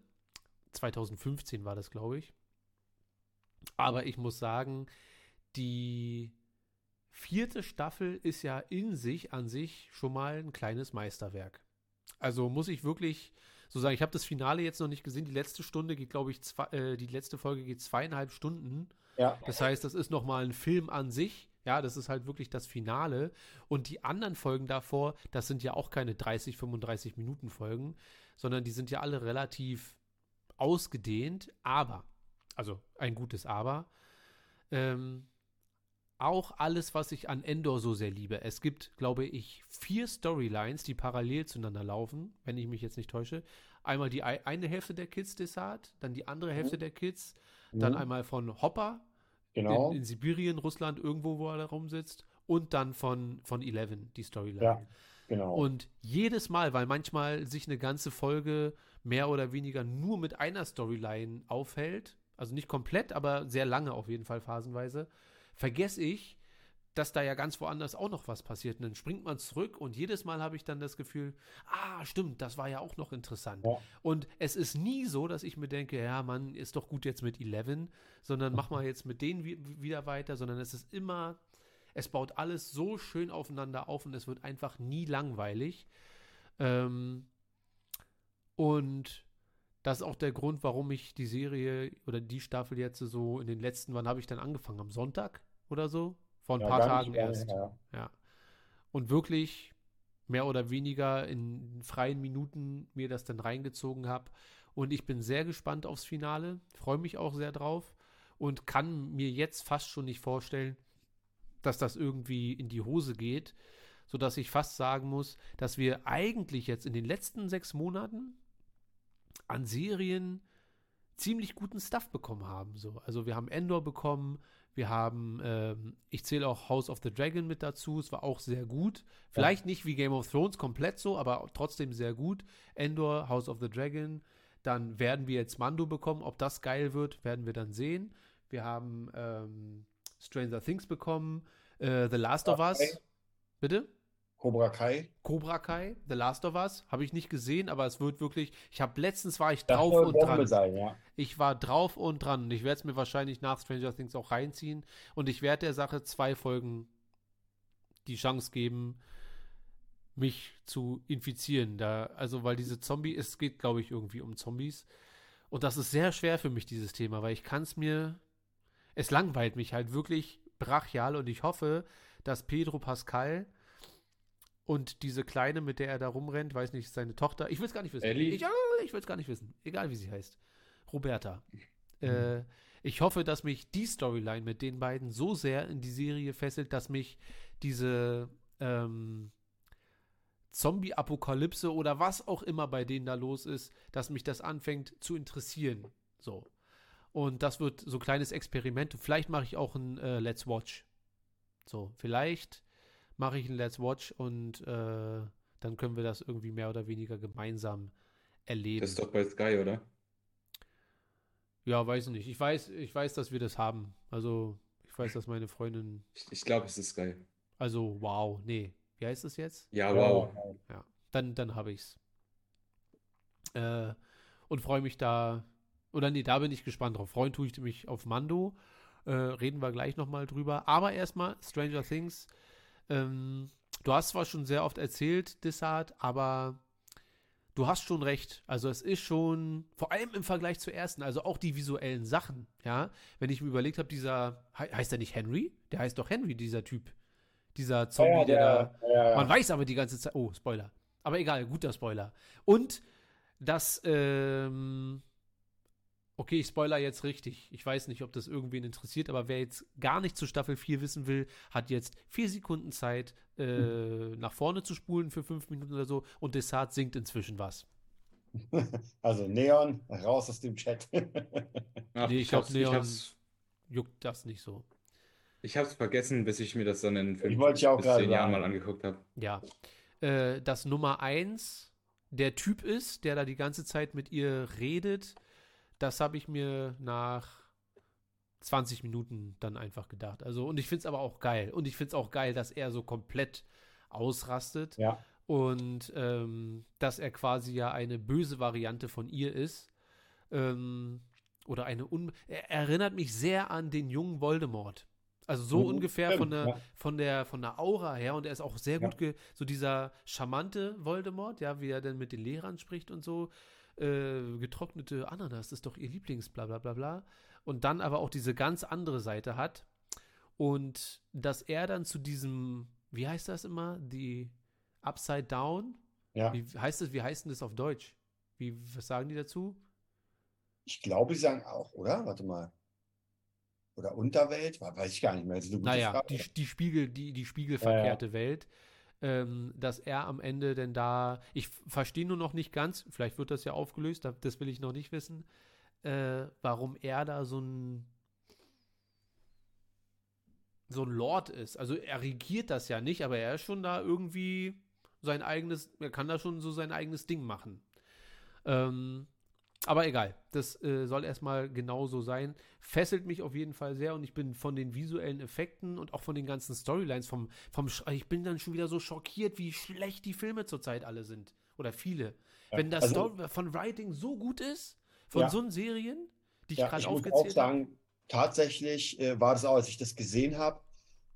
2015 war das, glaube ich. Aber ich muss sagen, die vierte Staffel ist ja in sich, an sich schon mal ein kleines Meisterwerk. Also muss ich wirklich so sagen, ich habe das Finale jetzt noch nicht gesehen. Die letzte Stunde geht, glaube ich, zwei, äh, die letzte Folge geht zweieinhalb Stunden. Ja. Das heißt, das ist nochmal ein Film an sich. Ja, das ist halt wirklich das Finale. Und die anderen Folgen davor, das sind ja auch keine 30, 35 Minuten Folgen, sondern die sind ja alle relativ ausgedehnt. Aber, also ein gutes Aber, ähm, auch alles, was ich an Endor so sehr liebe. Es gibt, glaube ich, vier Storylines, die parallel zueinander laufen, wenn ich mich jetzt nicht täusche. Einmal die ei- eine Hälfte der Kids Desart, dann die andere Hälfte der Kids, dann Mhm. einmal von Hopper Genau. in, in Sibirien, Russland, irgendwo, wo er da rumsitzt, und dann von, von Eleven, die Storyline. Ja, genau. Und jedes Mal, weil manchmal sich eine ganze Folge mehr oder weniger nur mit einer Storyline aufhält, also nicht komplett, aber sehr lange auf jeden Fall phasenweise, vergesse ich, dass da ja ganz woanders auch noch was passiert. Und dann springt man zurück und jedes Mal habe ich dann das Gefühl, ah, stimmt, das war ja auch noch interessant. Ja. Und es ist nie so, dass ich mir denke, ja, Mann, ist doch gut jetzt mit Eleven, sondern mach mal jetzt mit denen wi- wieder weiter, sondern es ist immer, es baut alles so schön aufeinander auf und es wird einfach nie langweilig. Ähm, und das ist auch der Grund, warum ich die Serie oder die Staffel jetzt so in den letzten, wann habe ich dann angefangen? Am Sonntag oder so? Vor ein Ja, paar Tagen erst. her. Ja. Und wirklich mehr oder weniger in freien Minuten mir das dann reingezogen habe. Und ich bin sehr gespannt aufs Finale, freue mich auch sehr drauf und kann mir jetzt fast schon nicht vorstellen, dass das irgendwie in die Hose geht, sodass ich fast sagen muss, dass wir eigentlich jetzt in den letzten sechs Monaten an Serien ziemlich guten Stuff bekommen haben. So. Also wir haben Endor bekommen, wir haben, ähm, ich zähle auch House of the Dragon mit dazu, es war auch sehr gut. Vielleicht nicht wie Game of Thrones komplett so, aber trotzdem sehr gut. Endor, House of the Dragon. Dann werden wir jetzt Mando bekommen. Ob das geil wird, werden wir dann sehen. Wir haben ähm, Stranger Things bekommen, äh, The Last of Us. Okay. Bitte? Cobra Kai. Cobra Kai, The Last of Us, habe ich nicht gesehen, aber es wird wirklich, ich habe letztens war ich Das drauf und dran. sein, ja. Ich war drauf und dran und ich werde es mir wahrscheinlich nach Stranger Things auch reinziehen und ich werde der Sache zwei Folgen die Chance geben, mich zu infizieren. Da, also, weil diese Zombie, es geht, glaube ich, irgendwie um Zombies. Und das ist sehr schwer für mich, dieses Thema, weil ich kann es mir, es langweilt mich halt wirklich brachial und ich hoffe, dass Pedro Pascal und diese Kleine, mit der er da rumrennt, weiß nicht, seine Tochter, ich will es gar nicht wissen. Ellie? Ich, ich will es gar nicht wissen, egal wie sie heißt. Roberta. Äh, ich hoffe, dass mich die Storyline mit den beiden so sehr in die Serie fesselt, dass mich diese ähm, Zombie-Apokalypse oder was auch immer bei denen da los ist, dass mich das anfängt zu interessieren. So. Und das wird so ein kleines Experiment. Vielleicht mache ich auch ein äh, Let's Watch. So, vielleicht mache ich ein Let's Watch und äh, dann können wir das irgendwie mehr oder weniger gemeinsam erleben. Das ist doch bei Sky, oder? Ja, weiß ich nicht. Ich weiß, ich weiß, dass wir das haben. Also, ich weiß, dass meine Freundin. Ich, ich glaube, es ist Sky. Also, wow, nee. Wie heißt das jetzt? Ja, wow. Ja, dann, dann habe ich's. Äh, und freue mich da. Oder nee, da bin ich gespannt drauf. Freuen tue ich mich auf Mando. Äh, reden wir gleich nochmal drüber. Aber erstmal Stranger Things. Ähm, du hast zwar schon sehr oft erzählt, Dissart, aber du hast schon recht. Also es ist schon, vor allem im Vergleich zur ersten, also auch die visuellen Sachen, ja. Wenn ich mir überlegt habe, dieser, he heißt der nicht Henry? Der heißt doch Henry, dieser Typ. Dieser Zombie, Ja, der, da. der, ja, ja. Man weiß aber die ganze Zeit. Oh, Spoiler. Aber egal, guter Spoiler. Und das, ähm, okay, ich spoiler jetzt richtig. Ich weiß nicht, ob das irgendwen interessiert, aber wer jetzt gar nicht zu Staffel 4 wissen will, hat jetzt vier Sekunden Zeit, äh, nach vorne zu spulen für fünf Minuten oder so. Und Desart singt inzwischen was. Also Neon, raus aus dem Chat. Ach, Nee, ich ich glaub, hab's, ich Neon- hab's, Juckt das nicht so. ich hab's vergessen, bis ich mir das dann in fünf wollte ja auch bis gerade zehn Jahren sagen. mal angeguckt habe. Ja. Äh, dass Nummer eins der Typ ist, der da die ganze Zeit mit ihr redet, das habe ich mir nach 20 Minuten dann einfach gedacht. Also, und ich finde es aber auch geil. Und ich finde es auch geil, dass er so komplett ausrastet. Ja. Und ähm, dass er quasi ja eine böse Variante von ihr ist. Ähm, oder eine un er erinnert mich sehr an den jungen Voldemort. Also so Mhm, ungefähr von der, ja. von der von der Aura her und er ist auch sehr Ja. gut ge so dieser charmante Voldemort, ja, wie er dann mit den Lehrern spricht und so. Äh, getrocknete Ananas ist doch ihr Lieblings, bla bla bla bla. Und dann aber auch diese ganz andere Seite hat. Und dass er dann zu diesem, wie heißt das immer? Die Upside Down? Ja. Wie heißt das, wie heißt denn das auf Deutsch? Wie, was sagen die dazu? Ich glaube, sie sagen auch, oder? Warte mal. Oder Unterwelt? Weiß ich gar nicht mehr. Naja, Frage. die, die Spiegel, die, die spiegelverkehrte Welt, ähm, dass er am Ende denn da, ich verstehe nur noch nicht ganz, vielleicht wird das ja aufgelöst, da- das will ich noch nicht wissen, äh, warum er da so ein so ein Lord ist. Also er regiert das ja nicht, aber er ist schon da irgendwie sein eigenes, er kann da schon so sein eigenes Ding machen. Ähm, aber egal, das äh, soll erstmal genauso sein. Fesselt mich auf jeden Fall sehr und ich bin von den visuellen Effekten und auch von den ganzen Storylines, vom, vom ich bin dann schon wieder so schockiert, wie schlecht die Filme zurzeit alle sind. Oder viele. Ja, Wenn das also- Story von Writing so gut ist, von Ja. so einen Serien, die ich Ja, gerade ich muss auch aufgezählt habe. sagen, tatsächlich äh, war das auch, als ich das gesehen habe,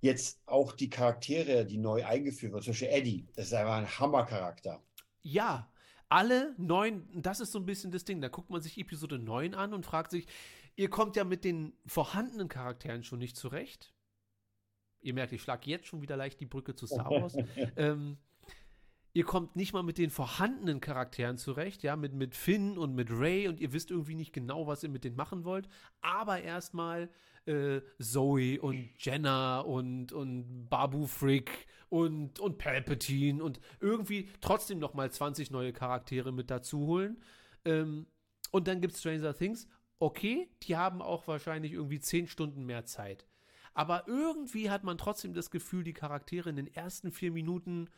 jetzt auch die Charaktere, die neu eingeführt wurden, zum Beispiel Eddie, das ist einfach ein Hammercharakter. Ja, alle neun, das ist so ein bisschen das Ding. Da guckt man sich Episode 9 an und fragt sich, ihr kommt ja mit den vorhandenen Charakteren schon nicht zurecht. Ihr merkt, ich schlage jetzt schon wieder leicht die Brücke zu Star Wars. ähm, ihr kommt nicht mal mit den vorhandenen Charakteren zurecht, ja, mit, mit Finn und mit Ray und ihr wisst irgendwie nicht genau, was ihr mit denen machen wollt. Aber erstmal äh, Zoe und Jenna und, und Babu Frick und, und Palpatine und irgendwie trotzdem noch mal 20 neue Charaktere mit dazu holen. Ähm, und dann gibt es Stranger Things. Okay, die haben auch wahrscheinlich irgendwie 10 Stunden mehr Zeit. Aber irgendwie hat man trotzdem das Gefühl, die Charaktere in den ersten vier Minuten,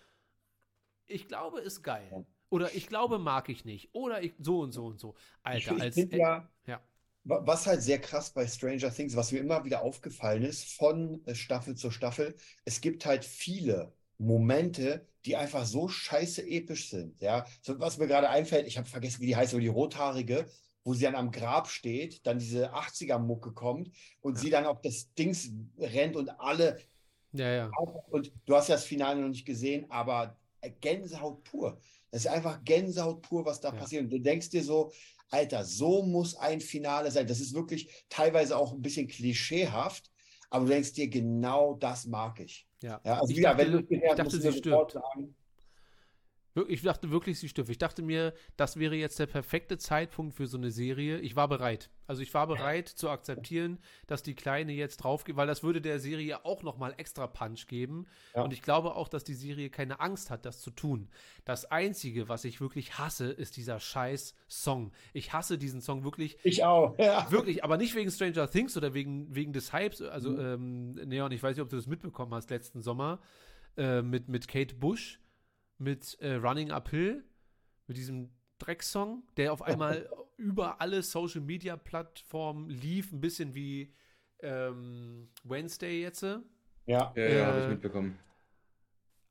ich glaube, ist geil. Oder ich glaube, mag ich nicht. Oder ich, so und so und so. Ich, Alter, ich als. finde ja, ja. Wa- was halt sehr krass bei Stranger Things, was mir immer wieder aufgefallen ist, von äh, Staffel zu Staffel, es gibt halt viele Momente, die einfach so scheiße episch sind. Ja, so, was mir gerade einfällt, ich habe vergessen, wie die heißt, aber die rothaarige, wo sie dann am Grab steht, dann diese 80er-Mucke kommt und Ja. sie dann auf das Dings rennt und alle Ja, ja. Und du hast ja das Finale noch nicht gesehen, aber Gänsehaut pur. Das ist einfach Gänsehaut pur, was da Ja. passiert. Und du denkst dir so, Alter, so muss ein Finale sein. Das ist wirklich teilweise auch ein bisschen klischeehaft, aber du denkst dir, genau das mag ich. ja. Ja, also ich wieder, dachte, wenn du ich dachte, sie stirbt. sagen, Ich dachte wirklich, sie stirbt. Ich dachte mir, das wäre jetzt der perfekte Zeitpunkt für so eine Serie. Ich war bereit. Also ich war bereit zu akzeptieren, dass die Kleine jetzt drauf geht, weil das würde der Serie auch nochmal extra Punch geben. Ja. Und ich glaube auch, dass die Serie keine Angst hat, das zu tun. Das Einzige, was ich wirklich hasse, ist dieser scheiß Song. Ich hasse diesen Song wirklich. ich auch. Ja. Wirklich, aber nicht wegen Stranger Things oder wegen, wegen des Hypes. Also, ähm, Neon, ich weiß nicht, ob du das mitbekommen hast letzten Sommer äh, mit, mit Kate Bush, mit äh, Running Uphill, mit diesem Drecksong, der auf einmal über alle Social Media Plattformen lief, ein bisschen wie ähm, Wednesday jetzt. Ja. Ja, ja, Äh, habe ich mitbekommen.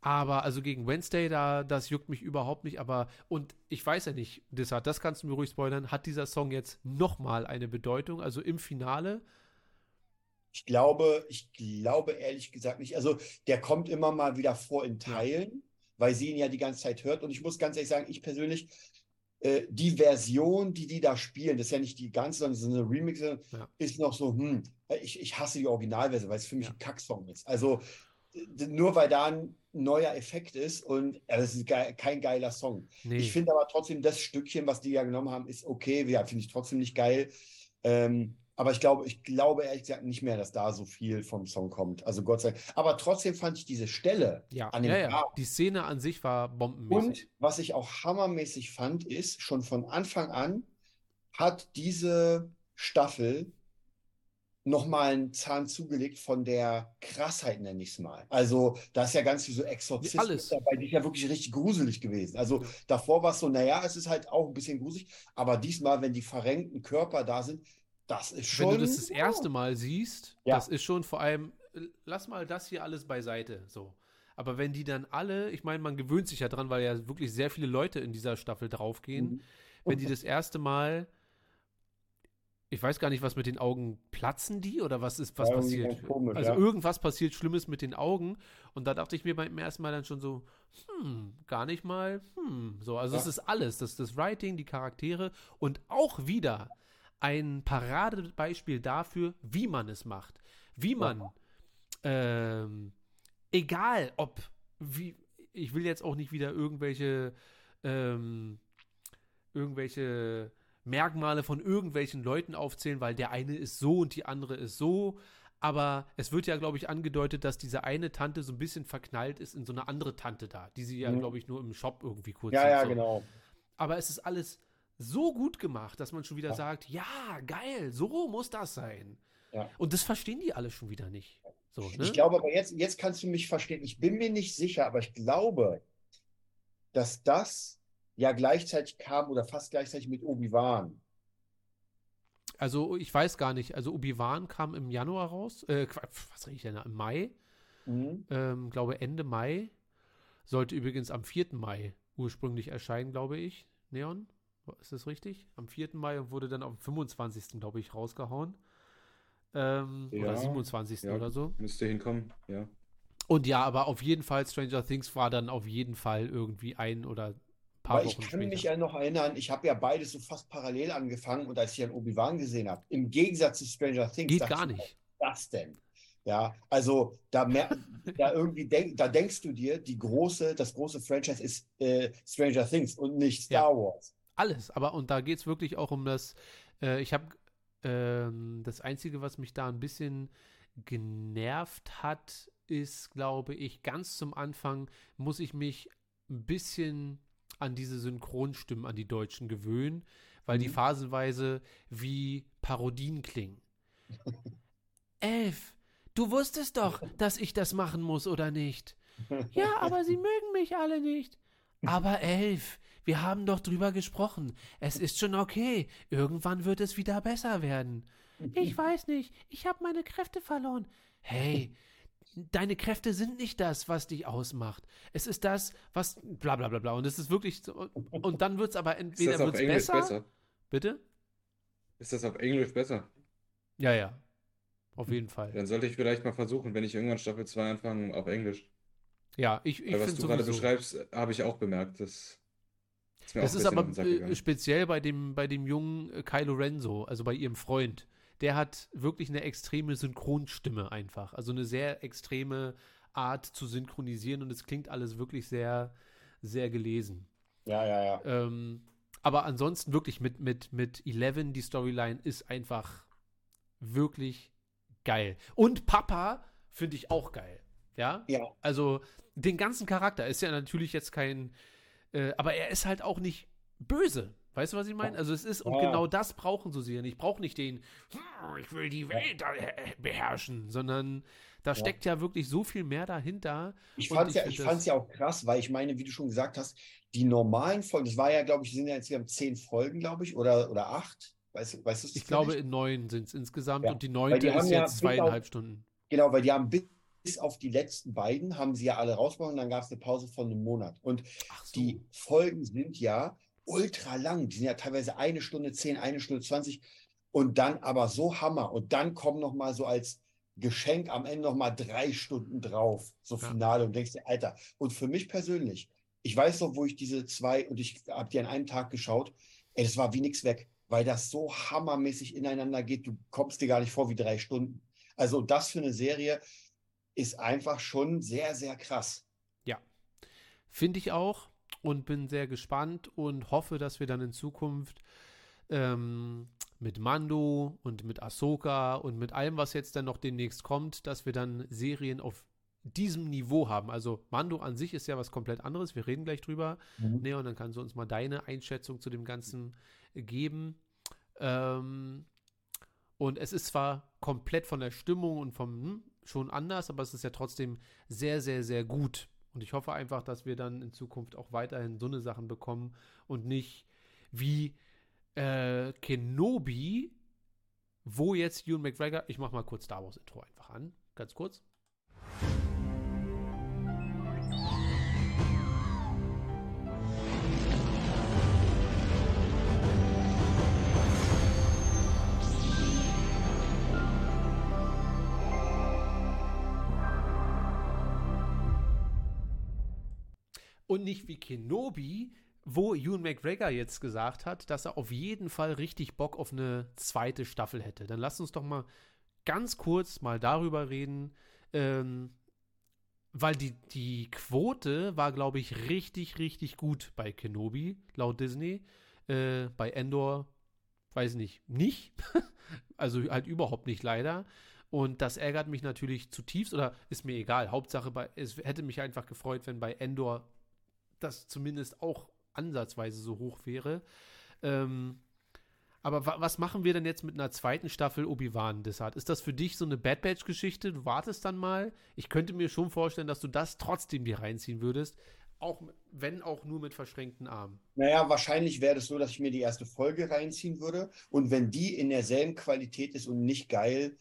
Aber also gegen Wednesday, da, das juckt mich überhaupt nicht. Aber, und ich weiß ja nicht, Dissart, das kannst du mir ruhig spoilern, hat dieser Song jetzt nochmal eine Bedeutung? Also im Finale? Ich glaube, ich glaube ehrlich gesagt nicht. Also der kommt immer mal wieder vor in Teilen, weil sie ihn ja die ganze Zeit hört. Und ich muss ganz ehrlich sagen, ich persönlich, äh, die Version, die die da spielen, das ist ja nicht die ganze, sondern so eine Remix, Ja. ist noch so, hm, ich, ich hasse die Originalversion, weil es für mich Ja. ein Kacksong ist. Also nur weil da ein neuer Effekt ist und ja, das ist ge kein geiler Song. Nee. Ich finde aber trotzdem, das Stückchen, was die ja genommen haben, ist okay. Ja, finde ich trotzdem nicht geil. Ähm, aber ich glaube, ich glaube ehrlich gesagt nicht mehr, dass da so viel vom Song kommt. Also Gott sei Dank. Aber trotzdem fand ich diese Stelle ja, an dem ja, ja. Die Szene an sich war bombenmäßig. und was ich auch hammermäßig fand, ist, schon von Anfang an hat diese Staffel nochmal einen Zahn zugelegt von der Krassheit, nenne ich es mal. Also, da ist ja ganz viel so Exorzismus Alles. dabei, die ist ja wirklich richtig gruselig gewesen. Also, davor war es so, naja, es ist halt auch ein bisschen gruselig, aber diesmal, wenn die verrenkten Körper da sind, das ist schon. Wenn du das das erste Mal siehst, Ja. das ist schon vor allem, äh, lass mal das hier alles beiseite, so. Aber wenn die dann alle, ich meine, man gewöhnt sich ja dran, weil ja wirklich sehr viele Leute in dieser Staffel draufgehen, Mhm. wenn die das erste Mal, ich weiß gar nicht, was mit den Augen platzen die oder was ist, was Ja, passiert. komisch, also ja. irgendwas passiert Schlimmes mit den Augen und da dachte ich mir beim ersten Mal dann schon so, hm, gar nicht mal, hm, so. Also Ja. es ist alles, das, das Writing, die Charaktere und auch wieder ein Paradebeispiel dafür, wie man es macht. Wie man, ähm, egal ob, wie, ich will jetzt auch nicht wieder irgendwelche, ähm, irgendwelche Merkmale von irgendwelchen Leuten aufzählen, weil der eine ist so und die andere ist so. Aber es wird ja, glaube ich, angedeutet, dass diese eine Tante so ein bisschen verknallt ist in so eine andere Tante da, die sie ja, Mhm. glaube ich, nur im Shop irgendwie kurz Ja, ja, so. genau. Aber es ist alles so gut gemacht, dass man schon wieder Ja. sagt, ja, geil, so muss das sein. Ja. Und das verstehen die alle schon wieder nicht. So, ne? Ich glaube aber jetzt, jetzt kannst du mich verstehen. Ich bin mir nicht sicher, aber ich glaube, dass das ja gleichzeitig kam oder fast gleichzeitig mit Obi-Wan. Also ich weiß gar nicht. Also Obi-Wan kam im Januar raus. Äh, was rede ich denn? da? Im Mai. Mhm. Ähm, glaube Ende Mai. Sollte übrigens am 4. Mai ursprünglich erscheinen, glaube ich. Neon. Ist das richtig? Am 4. Mai und wurde dann am 25. glaube ich rausgehauen. Ähm, oder Ja, 27. ja. oder so. Müsste hinkommen, ja. Und ja, aber auf jeden Fall Stranger Things war dann auf jeden Fall irgendwie ein oder ein paar Aber ich Wochen kann später. mich ja noch erinnern, ich habe ja beides so fast parallel angefangen und als ich dann Obi-Wan gesehen habe, im Gegensatz zu Stranger Things, Geht gar ich nicht. was ist das denn? Ja, also da, mer da irgendwie denk, da denkst du dir, die große, das große Franchise ist äh, Stranger Things und nicht Star Wars. Alles, aber und da geht es wirklich auch um das, äh, ich habe ähm, das Einzige, was mich da ein bisschen genervt hat, ist, glaube ich, ganz zum Anfang muss ich mich ein bisschen an diese Synchronstimmen an die Deutschen gewöhnen, weil die Mhm. phasenweise wie Parodien klingen. Elf, du wusstest doch, dass ich das machen muss, oder nicht? Ja, aber sie mögen mich alle nicht. Aber Elf, wir haben doch drüber gesprochen. Es ist schon okay. Irgendwann wird es wieder besser werden. Ich weiß nicht. Ich habe meine Kräfte verloren. Hey, deine Kräfte sind nicht das, was dich ausmacht. Es ist das, was bla bla bla bla. Und es ist wirklich so, und dann wird es aber Ist entweder das auf wird's Englisch besser, besser? Bitte? Ist das auf Englisch besser? Ja, ja. Auf jeden Fall. Dann sollte ich vielleicht mal versuchen, wenn ich irgendwann Staffel 2 anfange, auf Englisch. Ja, ich, ich Weil was du gerade beschreibst, habe ich auch bemerkt. Das Das ist aber speziell bei dem, bei dem jungen äh, Kylo Ren so, also bei ihrem Freund. Der hat wirklich eine extreme Synchronstimme einfach. Also eine sehr extreme Art zu synchronisieren und es klingt alles wirklich sehr, sehr gelesen. Ja, ja, ja. Ähm, aber ansonsten wirklich mit, mit, mit Eleven, die Storyline ist einfach wirklich geil. Und Papa finde ich auch geil. Ja? Ja. Also den ganzen Charakter ist ja natürlich jetzt kein, äh, aber er ist halt auch nicht böse. Weißt du, was ich meine? Also es ist, und Ja. genau das brauchen so sehr. Ich brauche nicht den, "Hm, ich will die Welt äh, beherrschen, sondern da steckt ja wirklich so viel mehr dahinter. Ich fand es ja, ich fand's ja auch krass, weil ich meine, wie du schon gesagt hast, die normalen Folgen, das war ja, glaube ich, sind ja jetzt wir haben zehn Folgen, glaube ich, oder, oder acht. Weißt, weißt du Ich glaube, in neun sind es insgesamt Ja, und die die neunte haben ist ja jetzt zweieinhalb auf- Stunden. Genau, weil die haben bis, bis auf die letzten beiden, haben sie ja alle rausgebracht und dann gab es eine Pause von einem Monat. Und so. die Folgen sind ja ultra lang. Die sind ja teilweise eine Stunde zehn, eine Stunde zwanzig und dann aber so Hammer. Und dann kommen noch mal so als Geschenk am Ende noch mal drei Stunden drauf, so Ja. Finale. Und denkst dir, Alter. Und für mich persönlich, ich weiß noch, wo ich diese zwei, und ich habe die an einem Tag geschaut, ey, das war wie nix weg, weil das so hammermäßig ineinander geht. Du kommst dir gar nicht vor wie drei Stunden. Also das für eine Serie ist einfach schon sehr, sehr krass. Finde ich auch und bin sehr gespannt und hoffe, dass wir dann in Zukunft ähm, mit Mando und mit Ahsoka und mit allem, was jetzt dann noch demnächst kommt, dass wir dann Serien auf diesem Niveau haben. Also Mando an sich ist ja was komplett anderes. Wir reden gleich drüber. Neon, dann kannst du uns mal deine Einschätzung zu dem Ganzen geben. Ähm, und es ist zwar komplett von der Stimmung und vom hm, schon anders, aber es ist ja trotzdem sehr, sehr, sehr gut. Und ich hoffe einfach, dass wir dann in Zukunft auch weiterhin so eine Sachen bekommen und nicht wie äh, Kenobi, wo jetzt Ewan McGregor, ich mach mal kurz Star Wars Intro einfach an, ganz kurz. Und nicht wie Kenobi, wo Ewan McGregor jetzt gesagt hat, dass er auf jeden Fall richtig Bock auf eine zweite Staffel hätte. Dann lass uns doch mal ganz kurz mal darüber reden, ähm, weil die, die Quote war, glaube ich, richtig, richtig gut bei Kenobi, laut Disney. Äh, bei Endor, weiß nicht, nicht. also halt überhaupt nicht leider. Und das ärgert mich natürlich zutiefst oder ist mir egal. Hauptsache, bei, es hätte mich einfach gefreut, wenn bei Endor das zumindest auch ansatzweise so hoch wäre. Ähm, aber wa was machen wir denn jetzt mit einer zweiten Staffel Obi-Wan Desart? Ist das für dich so eine Bad Batch-Geschichte? Du wartest dann mal. Ich könnte mir schon vorstellen, dass du das trotzdem dir reinziehen würdest. Auch wenn auch nur mit verschränkten Armen. Naja, wahrscheinlich wäre es so, dass ich mir die erste Folge reinziehen würde. Und wenn die in derselben Qualität ist und nicht geil,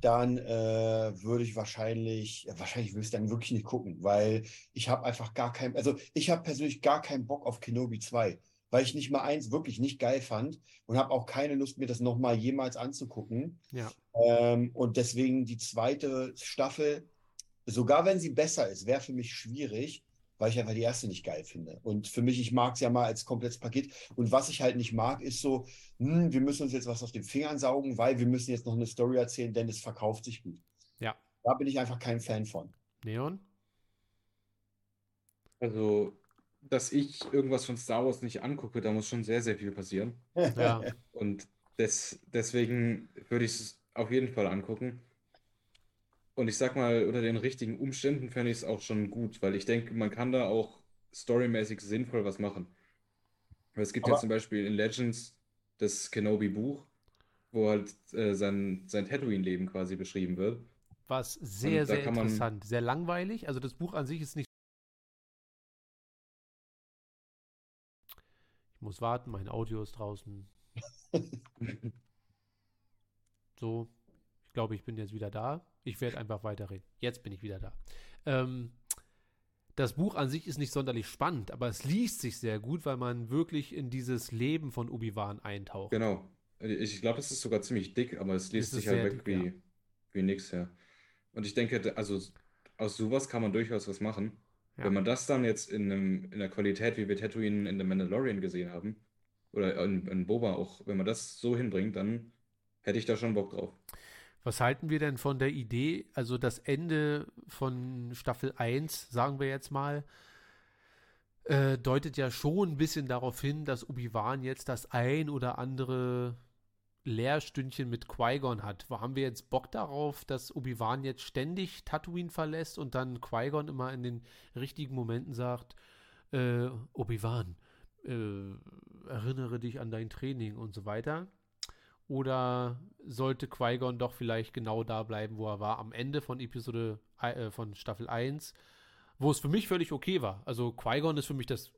dann äh, würde ich wahrscheinlich, wahrscheinlich würde ich es dann wirklich nicht gucken, weil ich habe einfach gar keinen, also ich habe persönlich gar keinen Bock auf Kenobi 2 weil ich nicht mal eins wirklich nicht geil fand und habe auch keine Lust, mir das nochmal jemals anzugucken. Ja. Ähm, und deswegen die zweite Staffel, sogar wenn sie besser ist, wäre für mich schwierig, weil ich einfach die erste nicht geil finde. Und für mich, ich mag es ja mal als komplettes Paket. Und was ich halt nicht mag, ist so, hm, wir müssen uns jetzt was aus den Fingern saugen, weil wir müssen jetzt noch eine Story erzählen, denn es verkauft sich gut. Ja. Da bin ich einfach kein Fan von. Neon? Also dass ich irgendwas von Star Wars nicht angucke, da muss schon sehr, sehr viel passieren. Ja. Und des, deswegen würde ich es auf jeden Fall angucken. Und ich sag mal, unter den richtigen Umständen fände ich es auch schon gut, weil ich denke, man kann da auch storymäßig sinnvoll was machen. Weil es gibt ja Aber- zum Beispiel in Legends das Kenobi-Buch, wo halt äh, sein, sein Tatooine-Leben quasi beschrieben wird. Was sehr, sehr interessant. Sehr langweilig. Also das Buch an sich ist nicht. Ich muss warten, mein Audio ist draußen. So, ich glaube, ich bin jetzt wieder da. Ich werde einfach weiterreden. Jetzt bin ich wieder da. Ähm, das Buch an sich ist nicht sonderlich spannend, aber es liest sich sehr gut, weil man wirklich in dieses Leben von Obi-Wan eintaucht. Genau. Ich glaube, das ist sogar ziemlich dick, aber es liest Es sich halt weg dick, ja. wie, wie nix, ja. Und ich denke, also aus sowas kann man durchaus was machen. Ja. Wenn man das dann jetzt in einem, in der Qualität, wie wir Tatooine in The Mandalorian gesehen haben, oder in, in Boba auch, wenn man das so hinbringt, dann hätte ich da schon Bock drauf. Was halten wir denn von der Idee, also das Ende von Staffel 1, sagen wir jetzt mal, äh, deutet ja schon ein bisschen darauf hin, dass Obi-Wan jetzt das ein oder andere Lehrstündchen mit Qui-Gon hat. Haben wir jetzt Bock darauf, dass Obi-Wan jetzt ständig Tatooine verlässt und dann Qui-Gon immer in den richtigen Momenten sagt, äh, Obi-Wan, äh, erinnere dich an dein Training und so weiter? Oder sollte Qui-Gon doch vielleicht genau da bleiben, wo er war am Ende von Episode äh, von Staffel 1, wo es für mich völlig okay war. Also Qui-Gon ist für mich das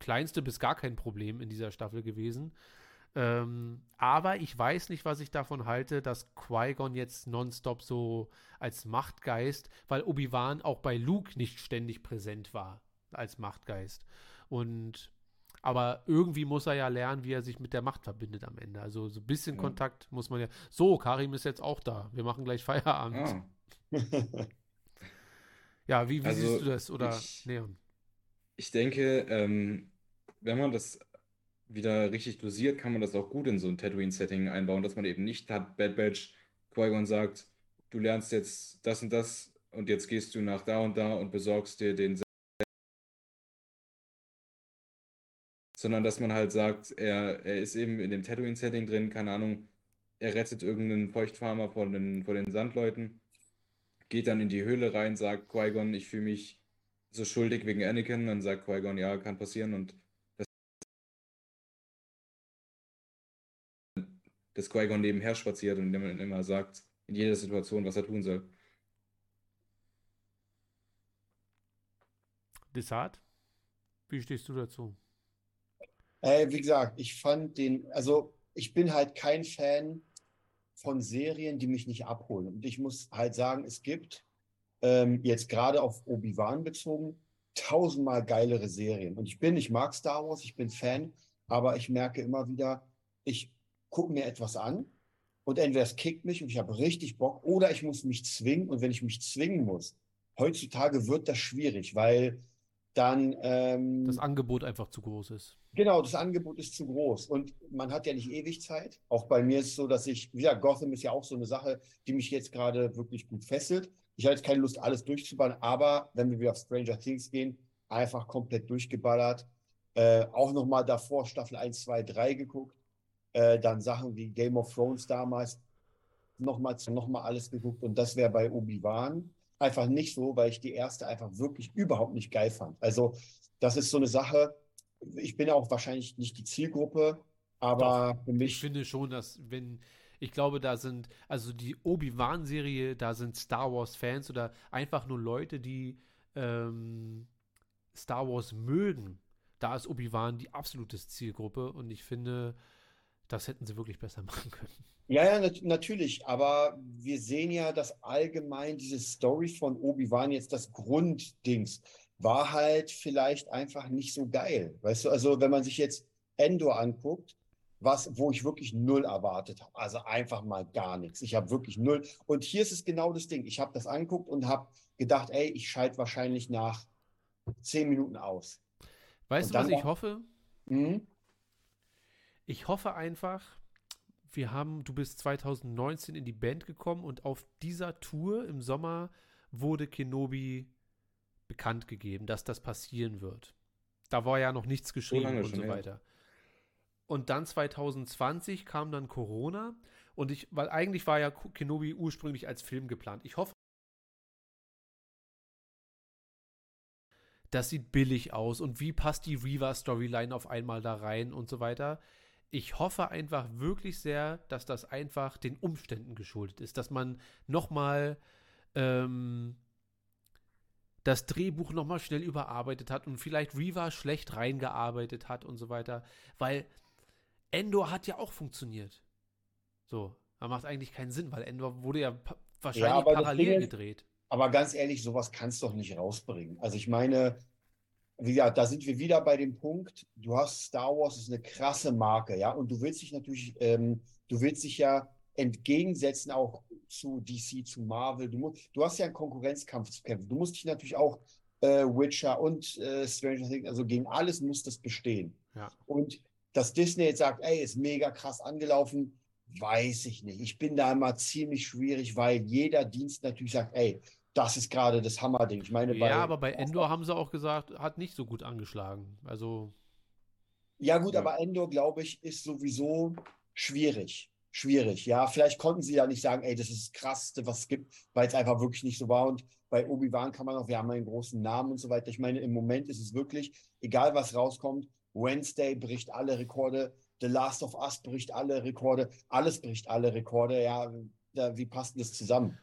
kleinste bis gar kein Problem in dieser Staffel gewesen. Ähm, aber ich weiß nicht, was ich davon halte, dass Qui-Gon jetzt nonstop so als Machtgeist, weil Obi-Wan auch bei Luke nicht ständig präsent war als Machtgeist. Und aber irgendwie muss er ja lernen, wie er sich mit der Macht verbindet am Ende. Also so ein bisschen Ja. Kontakt muss man ja. So, Karim ist jetzt auch da. Wir machen gleich Feierabend. Ah, Ja, wie, wie Also, siehst du das? Oder ich- Neon? ich denke, ähm, wenn man das wieder richtig dosiert, kann man das auch gut in so ein Tatooine-Setting einbauen, dass man eben nicht hat, Bad Batch, Qui-Gon sagt, du lernst jetzt das und das und jetzt gehst du nach da und da und besorgst dir den sondern dass man halt sagt, er, er ist eben in dem Tatooine-Setting drin, keine Ahnung, er rettet irgendeinen Feuchtfarmer vor den, vor den Sandleuten, geht dann in die Höhle rein, sagt Qui-Gon, ich fühle mich so schuldig wegen Anakin, dann sagt Qui-Gon, ja, kann passieren und das, dass Qui-Gon nebenher spaziert und immer, immer sagt, in jeder Situation, was er tun soll. Desart? Wie stehst du dazu? Äh, wie gesagt, ich fand den, also ich bin halt kein Fan von Serien, die mich nicht abholen. Und ich muss halt sagen, es gibt ähm, jetzt gerade auf Obi-Wan bezogen tausendmal geilere Serien. Und ich bin, ich mag Star Wars, ich bin Fan, aber ich merke immer wieder, ich gucke mir etwas an und entweder es kickt mich und ich habe richtig Bock oder ich muss mich zwingen. Und wenn ich mich zwingen muss, heutzutage wird das schwierig, weil dann ähm, Das Angebot einfach zu groß ist. Genau, das Angebot ist zu groß und man hat ja nicht ewig Zeit. Auch bei mir ist es so, dass ich, wie gesagt, Gotham ist ja auch so eine Sache, die mich jetzt gerade wirklich gut fesselt. Ich habe jetzt keine Lust, alles durchzuballern, aber wenn wir wieder auf Stranger Things gehen, einfach komplett durchgeballert. Äh, auch nochmal davor Staffel 1, 2, 3 geguckt. Äh, dann Sachen wie Game of Thrones damals nochmal noch mal alles geguckt und das wäre bei Obi-Wan einfach nicht so, weil ich die erste einfach wirklich überhaupt nicht geil fand. Also das ist so eine Sache, ich bin auch wahrscheinlich nicht die Zielgruppe, aber für Ich mich, finde schon, dass wenn, ich glaube, da sind, also die Obi-Wan-Serie, da sind Star Wars-Fans oder einfach nur Leute, die ähm, Star Wars mögen. Da ist Obi-Wan die absolute Zielgruppe und ich finde, das hätten sie wirklich besser machen können. ja, ja, nat natürlich, aber wir sehen ja, dass allgemein diese Story von Obi-Wan jetzt das Grunddings war halt vielleicht einfach nicht so geil. Weißt du, also wenn man sich jetzt Endor anguckt, was, wo ich wirklich null erwartet habe. Also einfach mal gar nichts. Ich habe wirklich null. Und hier ist es genau das Ding. Ich habe das angeguckt und habe gedacht, ey, ich schalte wahrscheinlich nach zehn Minuten aus. Weißt Und du, was ich hoffe? Mhm. Ich hoffe einfach, wir haben, du bist 2019 in die Band gekommen und auf dieser Tour im Sommer wurde Kenobi bekannt gegeben, dass das passieren wird. Da war ja noch nichts geschrieben lange und so her. weiter. Und dann 2020 kam dann Corona und ich, weil eigentlich war ja Kenobi ursprünglich als Film geplant. Ich hoffe, das sieht billig aus und wie passt die Reaver-Storyline auf einmal da rein und so weiter. Ich hoffe einfach wirklich sehr, dass das einfach den Umständen geschuldet ist, dass man nochmal ähm, das Drehbuch nochmal schnell überarbeitet hat und vielleicht Reaver schlecht reingearbeitet hat und so weiter, weil Endor hat ja auch funktioniert. So, da macht eigentlich keinen Sinn, weil Endor wurde ja wahrscheinlich das parallel gedreht. Aber ganz ehrlich, sowas kannst du doch nicht rausbringen. Also ich meine, wie gesagt, da sind wir wieder bei dem Punkt, du hast Star Wars, ist eine krasse Marke, ja, und du willst dich natürlich, ähm, du willst dich ja entgegensetzen auch zu DC, zu Marvel. Du, du hast ja einen Konkurrenzkampf zu kämpfen. Du musst dich natürlich auch äh, Witcher und äh, Stranger Things, also gegen alles muss das bestehen. Ja. Und dass Disney jetzt sagt, ey, ist mega krass angelaufen, weiß ich nicht. Ich bin da immer ziemlich schwierig, weil jeder Dienst natürlich sagt, ey, das ist gerade das Hammerding. Ich meine, bei, Ja, aber bei Endor haben sie auch gesagt, hat nicht so gut angeschlagen. Also, Ja, gut, Ja. aber Endor, glaube ich, ist sowieso schwierig. Schwierig, ja. Vielleicht konnten sie ja nicht sagen, ey, das ist das Krasseste, was es gibt, weil es einfach wirklich nicht so war. Und bei Obi-Wan kann man auch, wir haben einen großen Namen und so weiter. Ich meine, im Moment ist es wirklich, egal was rauskommt, Wednesday bricht alle Rekorde, The Last of Us bricht alle Rekorde, alles bricht alle Rekorde. Ja, da, wie passt das zusammen?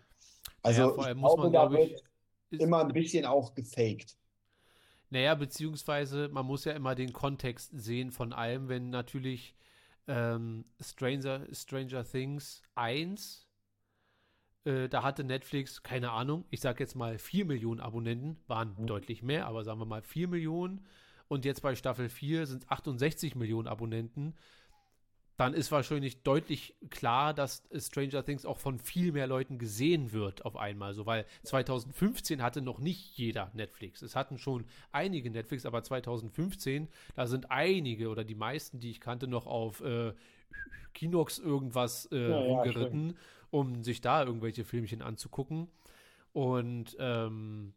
Also, vor ich muss man, da glaube ich, wird ist- immer ein bisschen auch gefaked. Naja, beziehungsweise man muss ja immer den Kontext sehen von allem, wenn natürlich ähm, Stranger, Stranger Things 1, äh, da hatte Netflix, keine Ahnung, ich sag jetzt mal 4 Millionen Abonnenten, waren Mhm. deutlich mehr, aber sagen wir mal 4 Millionen und jetzt bei Staffel 4 sind es 68 Millionen Abonnenten, dann ist wahrscheinlich deutlich klar, dass Stranger Things auch von viel mehr Leuten gesehen wird auf einmal. So, weil 2015 hatte noch nicht jeder Netflix. Es hatten schon einige Netflix, aber 2015, da sind einige oder die meisten, die ich kannte, noch auf äh, Kinox irgendwas äh, Ja, ja, rumgeritten, um sich da irgendwelche Filmchen anzugucken. Und ähm,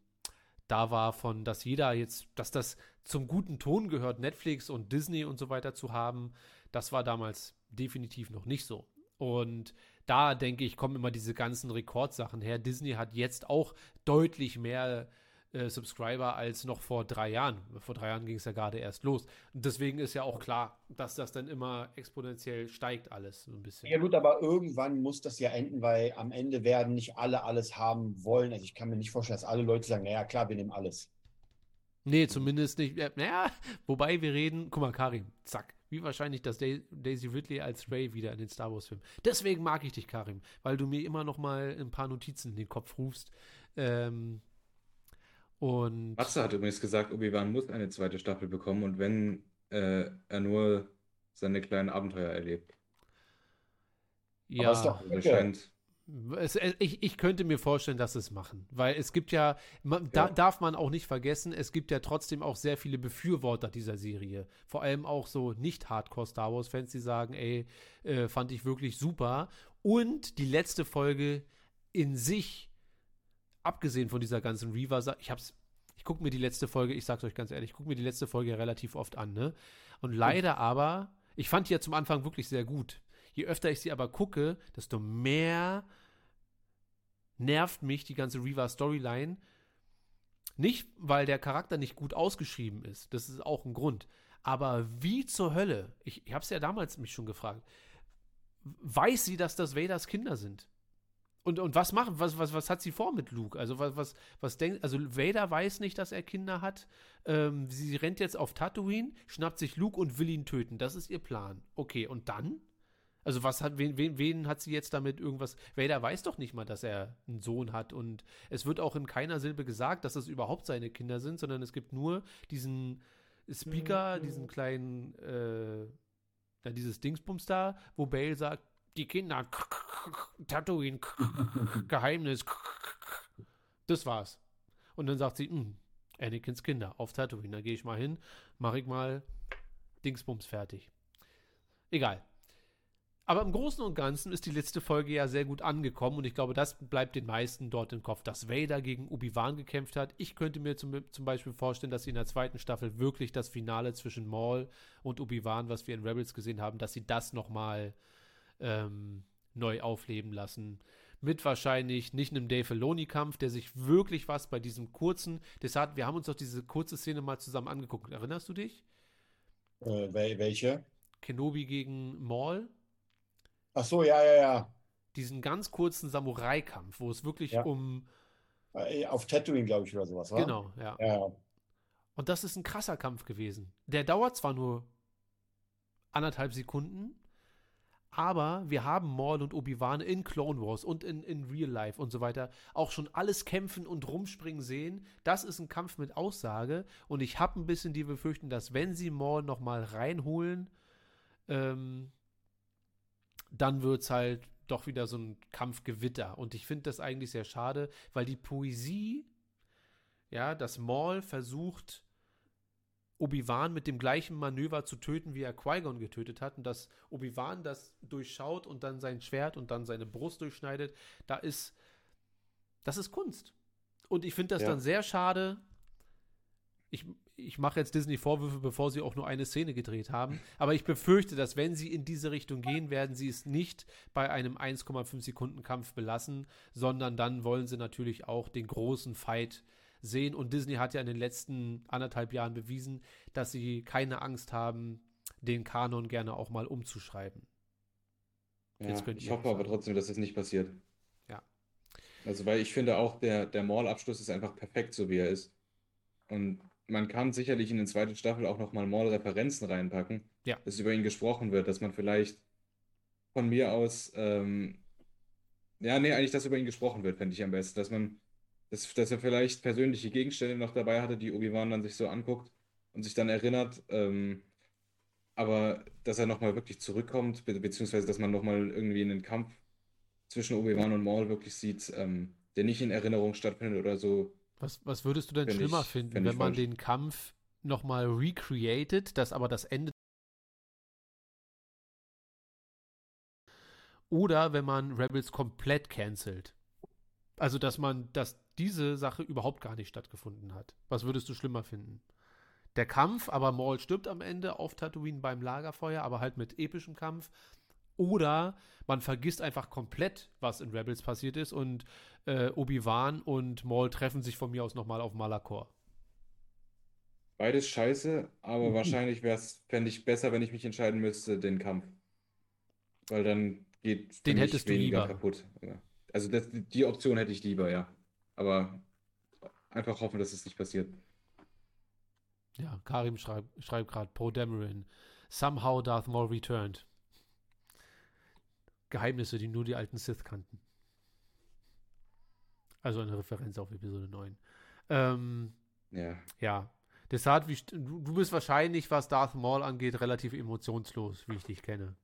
da war von, dass jeder jetzt, dass das zum guten Ton gehört, Netflix und Disney und so weiter zu haben, das war damals definitiv noch nicht so. Und da denke ich, kommen immer diese ganzen Rekordsachen her. Disney hat jetzt auch deutlich mehr äh, Subscriber als noch vor drei Jahren. Vor drei Jahren ging es ja gerade erst los. Und deswegen ist ja auch klar, dass das dann immer exponentiell steigt alles so ein bisschen. Ja gut, aber irgendwann muss das ja enden, weil am Ende werden nicht alle alles haben wollen. Also ich kann mir nicht vorstellen, dass alle Leute sagen, naja, klar, wir nehmen alles. Nee, zumindest nicht. Ja, naja, wobei wir reden, guck mal, Karim, zack. Wie wahrscheinlich, dass Dai- Daisy Ridley als Ray wieder in den Star Wars-Film. Deswegen mag ich dich, Karim, weil du mir immer noch mal ein paar Notizen in den Kopf rufst. Ähm, und Matze hat übrigens gesagt, Obi-Wan muss eine zweite Staffel bekommen und wenn äh, er nur seine kleinen Abenteuer erlebt. ja, ist doch- Okay. scheint, Es, ich, ich könnte mir vorstellen, dass sie es machen, weil es gibt ja, man, da Ja. darf man auch nicht vergessen, es gibt ja trotzdem auch sehr viele Befürworter dieser Serie. Vor allem auch so nicht Hardcore Star Wars Fans, die sagen, ey, äh, fand ich wirklich super. Und die letzte Folge in sich, abgesehen von dieser ganzen Reaver, ich hab's, ich gucke mir die letzte Folge, ich sag's euch ganz ehrlich, ich gucke mir die letzte Folge ja relativ oft an, ne? Und leider aber, ich fand die ja zum Anfang wirklich sehr gut. Je öfter ich sie aber gucke, desto mehr nervt mich die ganze Reaver Storyline. Nicht, weil der Charakter nicht gut ausgeschrieben ist, das ist auch ein Grund. Aber wie zur Hölle, ich, ich habe es ja damals mich schon gefragt, weiß sie, dass das Vaders Kinder sind? Und, und was machen, was, was, was hat sie vor mit Luke? Also was, was, was denkt, also Vader weiß nicht, dass er Kinder hat. Ähm, sie rennt jetzt auf Tatooine, schnappt sich Luke und will ihn töten. Das ist ihr Plan. Okay, und dann? Also was hat, wen, wen, wen hat sie jetzt damit irgendwas? Vader weiß doch nicht mal, dass er einen Sohn hat und es wird auch in keiner Silbe gesagt, dass es überhaupt seine Kinder sind, sondern es gibt nur diesen Speaker, diesen kleinen, äh, ja, dieses Dingsbums da, wo Bale sagt, die Kinder, Tatooine, Geheimnis, das war's. Und dann sagt sie, "Hm, Anakins Kinder auf Tatooine, da gehe ich mal hin, mache ich mal Dingsbums fertig. Egal. Aber im Großen und Ganzen ist die letzte Folge ja sehr gut angekommen und ich glaube, das bleibt den meisten dort im Kopf, dass Vader gegen Obi-Wan gekämpft hat. Ich könnte mir zum, zum Beispiel vorstellen, dass sie in der zweiten Staffel wirklich das Finale zwischen Maul und Obi-Wan, was wir in Rebels gesehen haben, dass sie das nochmal ähm, neu aufleben lassen. Mit wahrscheinlich nicht einem Dave Filoni-Kampf, der sich wirklich was bei diesem kurzen, das hat, wir haben uns doch diese kurze Szene mal zusammen angeguckt. Erinnerst du dich? Äh, wel- welche? Kenobi gegen Maul? Ach so, ja, ja, ja. diesen ganz kurzen Samurai-Kampf, wo es wirklich Ja. um. Äh, Auf Tatooine, glaube ich, oder sowas, wa? Genau, ja. Ja, Und das ist ein krasser Kampf gewesen. Der dauert zwar nur anderthalb Sekunden, aber wir haben Maul und Obi-Wan in Clone Wars und in, in Real Life und so weiter auch schon alles kämpfen und rumspringen sehen. Das ist ein Kampf mit Aussage und ich habe ein bisschen die Befürchtung, dass wenn sie Maul noch mal reinholen, ähm, dann wird es halt doch wieder so ein Kampfgewitter. Und ich finde das eigentlich sehr schade, weil die Poesie, ja, dass Maul versucht, Obi-Wan mit dem gleichen Manöver zu töten, wie er Qui-Gon getötet hat, und dass Obi-Wan das durchschaut und dann sein Schwert und dann seine Brust durchschneidet, da ist, das ist Kunst. Und ich finde das Ja. dann sehr schade. Ich, ich mache jetzt Disney Vorwürfe, bevor sie auch nur eine Szene gedreht haben. Aber ich befürchte, dass wenn sie in diese Richtung gehen, werden sie es nicht bei einem 1,5 Sekunden Kampf belassen, sondern dann wollen sie natürlich auch den großen Fight sehen. Und Disney hat ja in den letzten anderthalb Jahren bewiesen, dass sie keine Angst haben, den Kanon gerne auch mal umzuschreiben. Ja, ich hoffe aber trotzdem, dass es nicht passiert. Ja. Also, weil ich finde auch, der, der Maul-Abschluss ist einfach perfekt, so wie er ist. Und man kann sicherlich in den zweiten Staffel auch nochmal Maul-Referenzen reinpacken, Ja. dass über ihn gesprochen wird, dass man vielleicht von mir aus, ähm, ja, nee, eigentlich, dass über ihn gesprochen wird, fände ich am besten. Dass man, dass, dass er vielleicht persönliche Gegenstände noch dabei hatte, die Obi-Wan dann sich so anguckt und sich dann erinnert. Ähm, aber dass er nochmal wirklich zurückkommt, be beziehungsweise dass man nochmal irgendwie einen Kampf zwischen Obi-Wan und Maul wirklich sieht, ähm, der nicht in Erinnerung stattfindet oder so. Was, was würdest du denn Fänd schlimmer ich- finden, ich wenn man falsch. den Kampf nochmal recreated, das aber das Ende oder wenn man Rebels komplett cancelt? Also, dass man, dass diese Sache überhaupt gar nicht stattgefunden hat. Was würdest du schlimmer finden? Der Kampf, aber Maul stirbt am Ende auf Tatooine beim Lagerfeuer, aber halt mit epischem Kampf. Oder man vergisst einfach komplett, was in Rebels passiert ist und äh, Obi-Wan und Maul treffen sich von mir aus nochmal auf Malakor. Beides scheiße, aber wahrscheinlich wäre es, fände ich besser, wenn ich mich entscheiden müsste, den Kampf. Weil dann geht Den hättest du weniger lieber. kaputt. Ja. Also das, die Option hätte ich lieber, ja. Aber einfach hoffen, dass es nicht passiert. Ja, Karim schreibt, schreibt gerade Poe Dameron. Somehow Darth Maul returned. Geheimnisse, die nur die alten Sith kannten. Also eine Referenz auf Episode 9. Ähm, Ja. ja. Deshalb, wie, du, bist wahrscheinlich, was Darth Maul angeht, relativ emotionslos, wie ich dich kenne.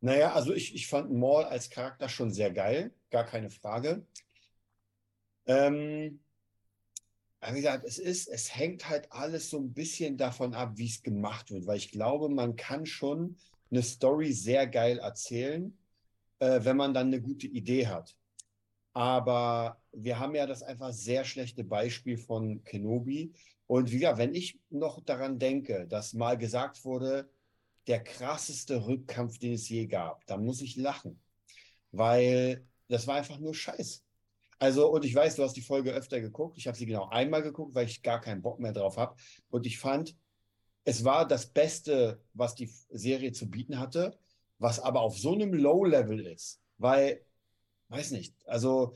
Naja, also ich, ich fand Maul als Charakter schon sehr geil, gar keine Frage. Ähm, aber wie gesagt, es ist, es hängt halt alles so ein bisschen davon ab, wie es gemacht wird, weil ich glaube, man kann schon eine Story sehr geil erzählen, äh, wenn man dann eine gute Idee hat. Aber wir haben ja das einfach sehr schlechte Beispiel von Kenobi. Und wie gesagt, wenn ich noch daran denke, dass mal gesagt wurde, der krasseste Rückkampf, den es je gab, dann muss ich lachen. Weil das war einfach nur Scheiß. Also, und ich weiß, du hast die Folge öfter geguckt. Ich habe sie genau einmal geguckt, weil ich gar keinen Bock mehr drauf habe. Und ich fand, es war das Beste, was die Serie zu bieten hatte, was aber auf so einem Low-Level ist. Weil, weiß nicht, also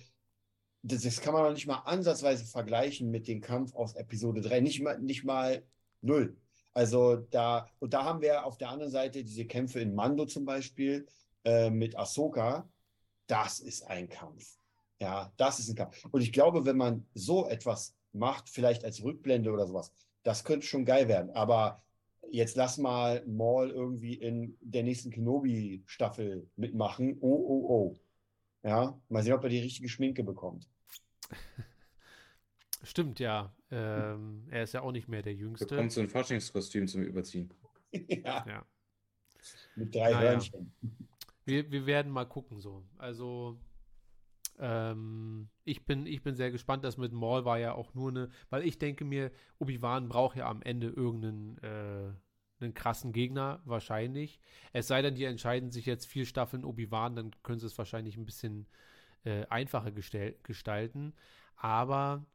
das, das, kann man noch nicht mal ansatzweise vergleichen mit dem Kampf aus Episode 3. Nicht mal, nicht mal null. Also da, und da haben wir auf der anderen Seite diese Kämpfe in Mando zum Beispiel äh, mit Ahsoka. Das ist ein Kampf. Ja, das ist ein Kampf. Und ich glaube, wenn man so etwas macht, vielleicht als Rückblende oder sowas, das könnte schon geil werden. Aber jetzt lass mal Maul irgendwie in der nächsten Kenobi-Staffel mitmachen. Oh, oh, oh. Ja, mal sehen, ob er die richtige Schminke bekommt. Stimmt, ja. Ähm, er ist ja auch nicht mehr der Jüngste. Bekommt so ein Faschingskostüm zum Überziehen. ja. Ja. Mit drei Naja. Hörnchen. Wir, wir werden mal gucken so. Also ähm, ich, bin, ich bin sehr gespannt. Das mit Maul war ja auch nur eine, weil ich denke mir, Obi-Wan braucht ja am Ende irgendeinen äh, einen krassen Gegner, wahrscheinlich. Es sei denn, die entscheiden sich jetzt vier Staffeln Obi-Wan, dann können sie es wahrscheinlich ein bisschen äh, einfacher gestalten. Aber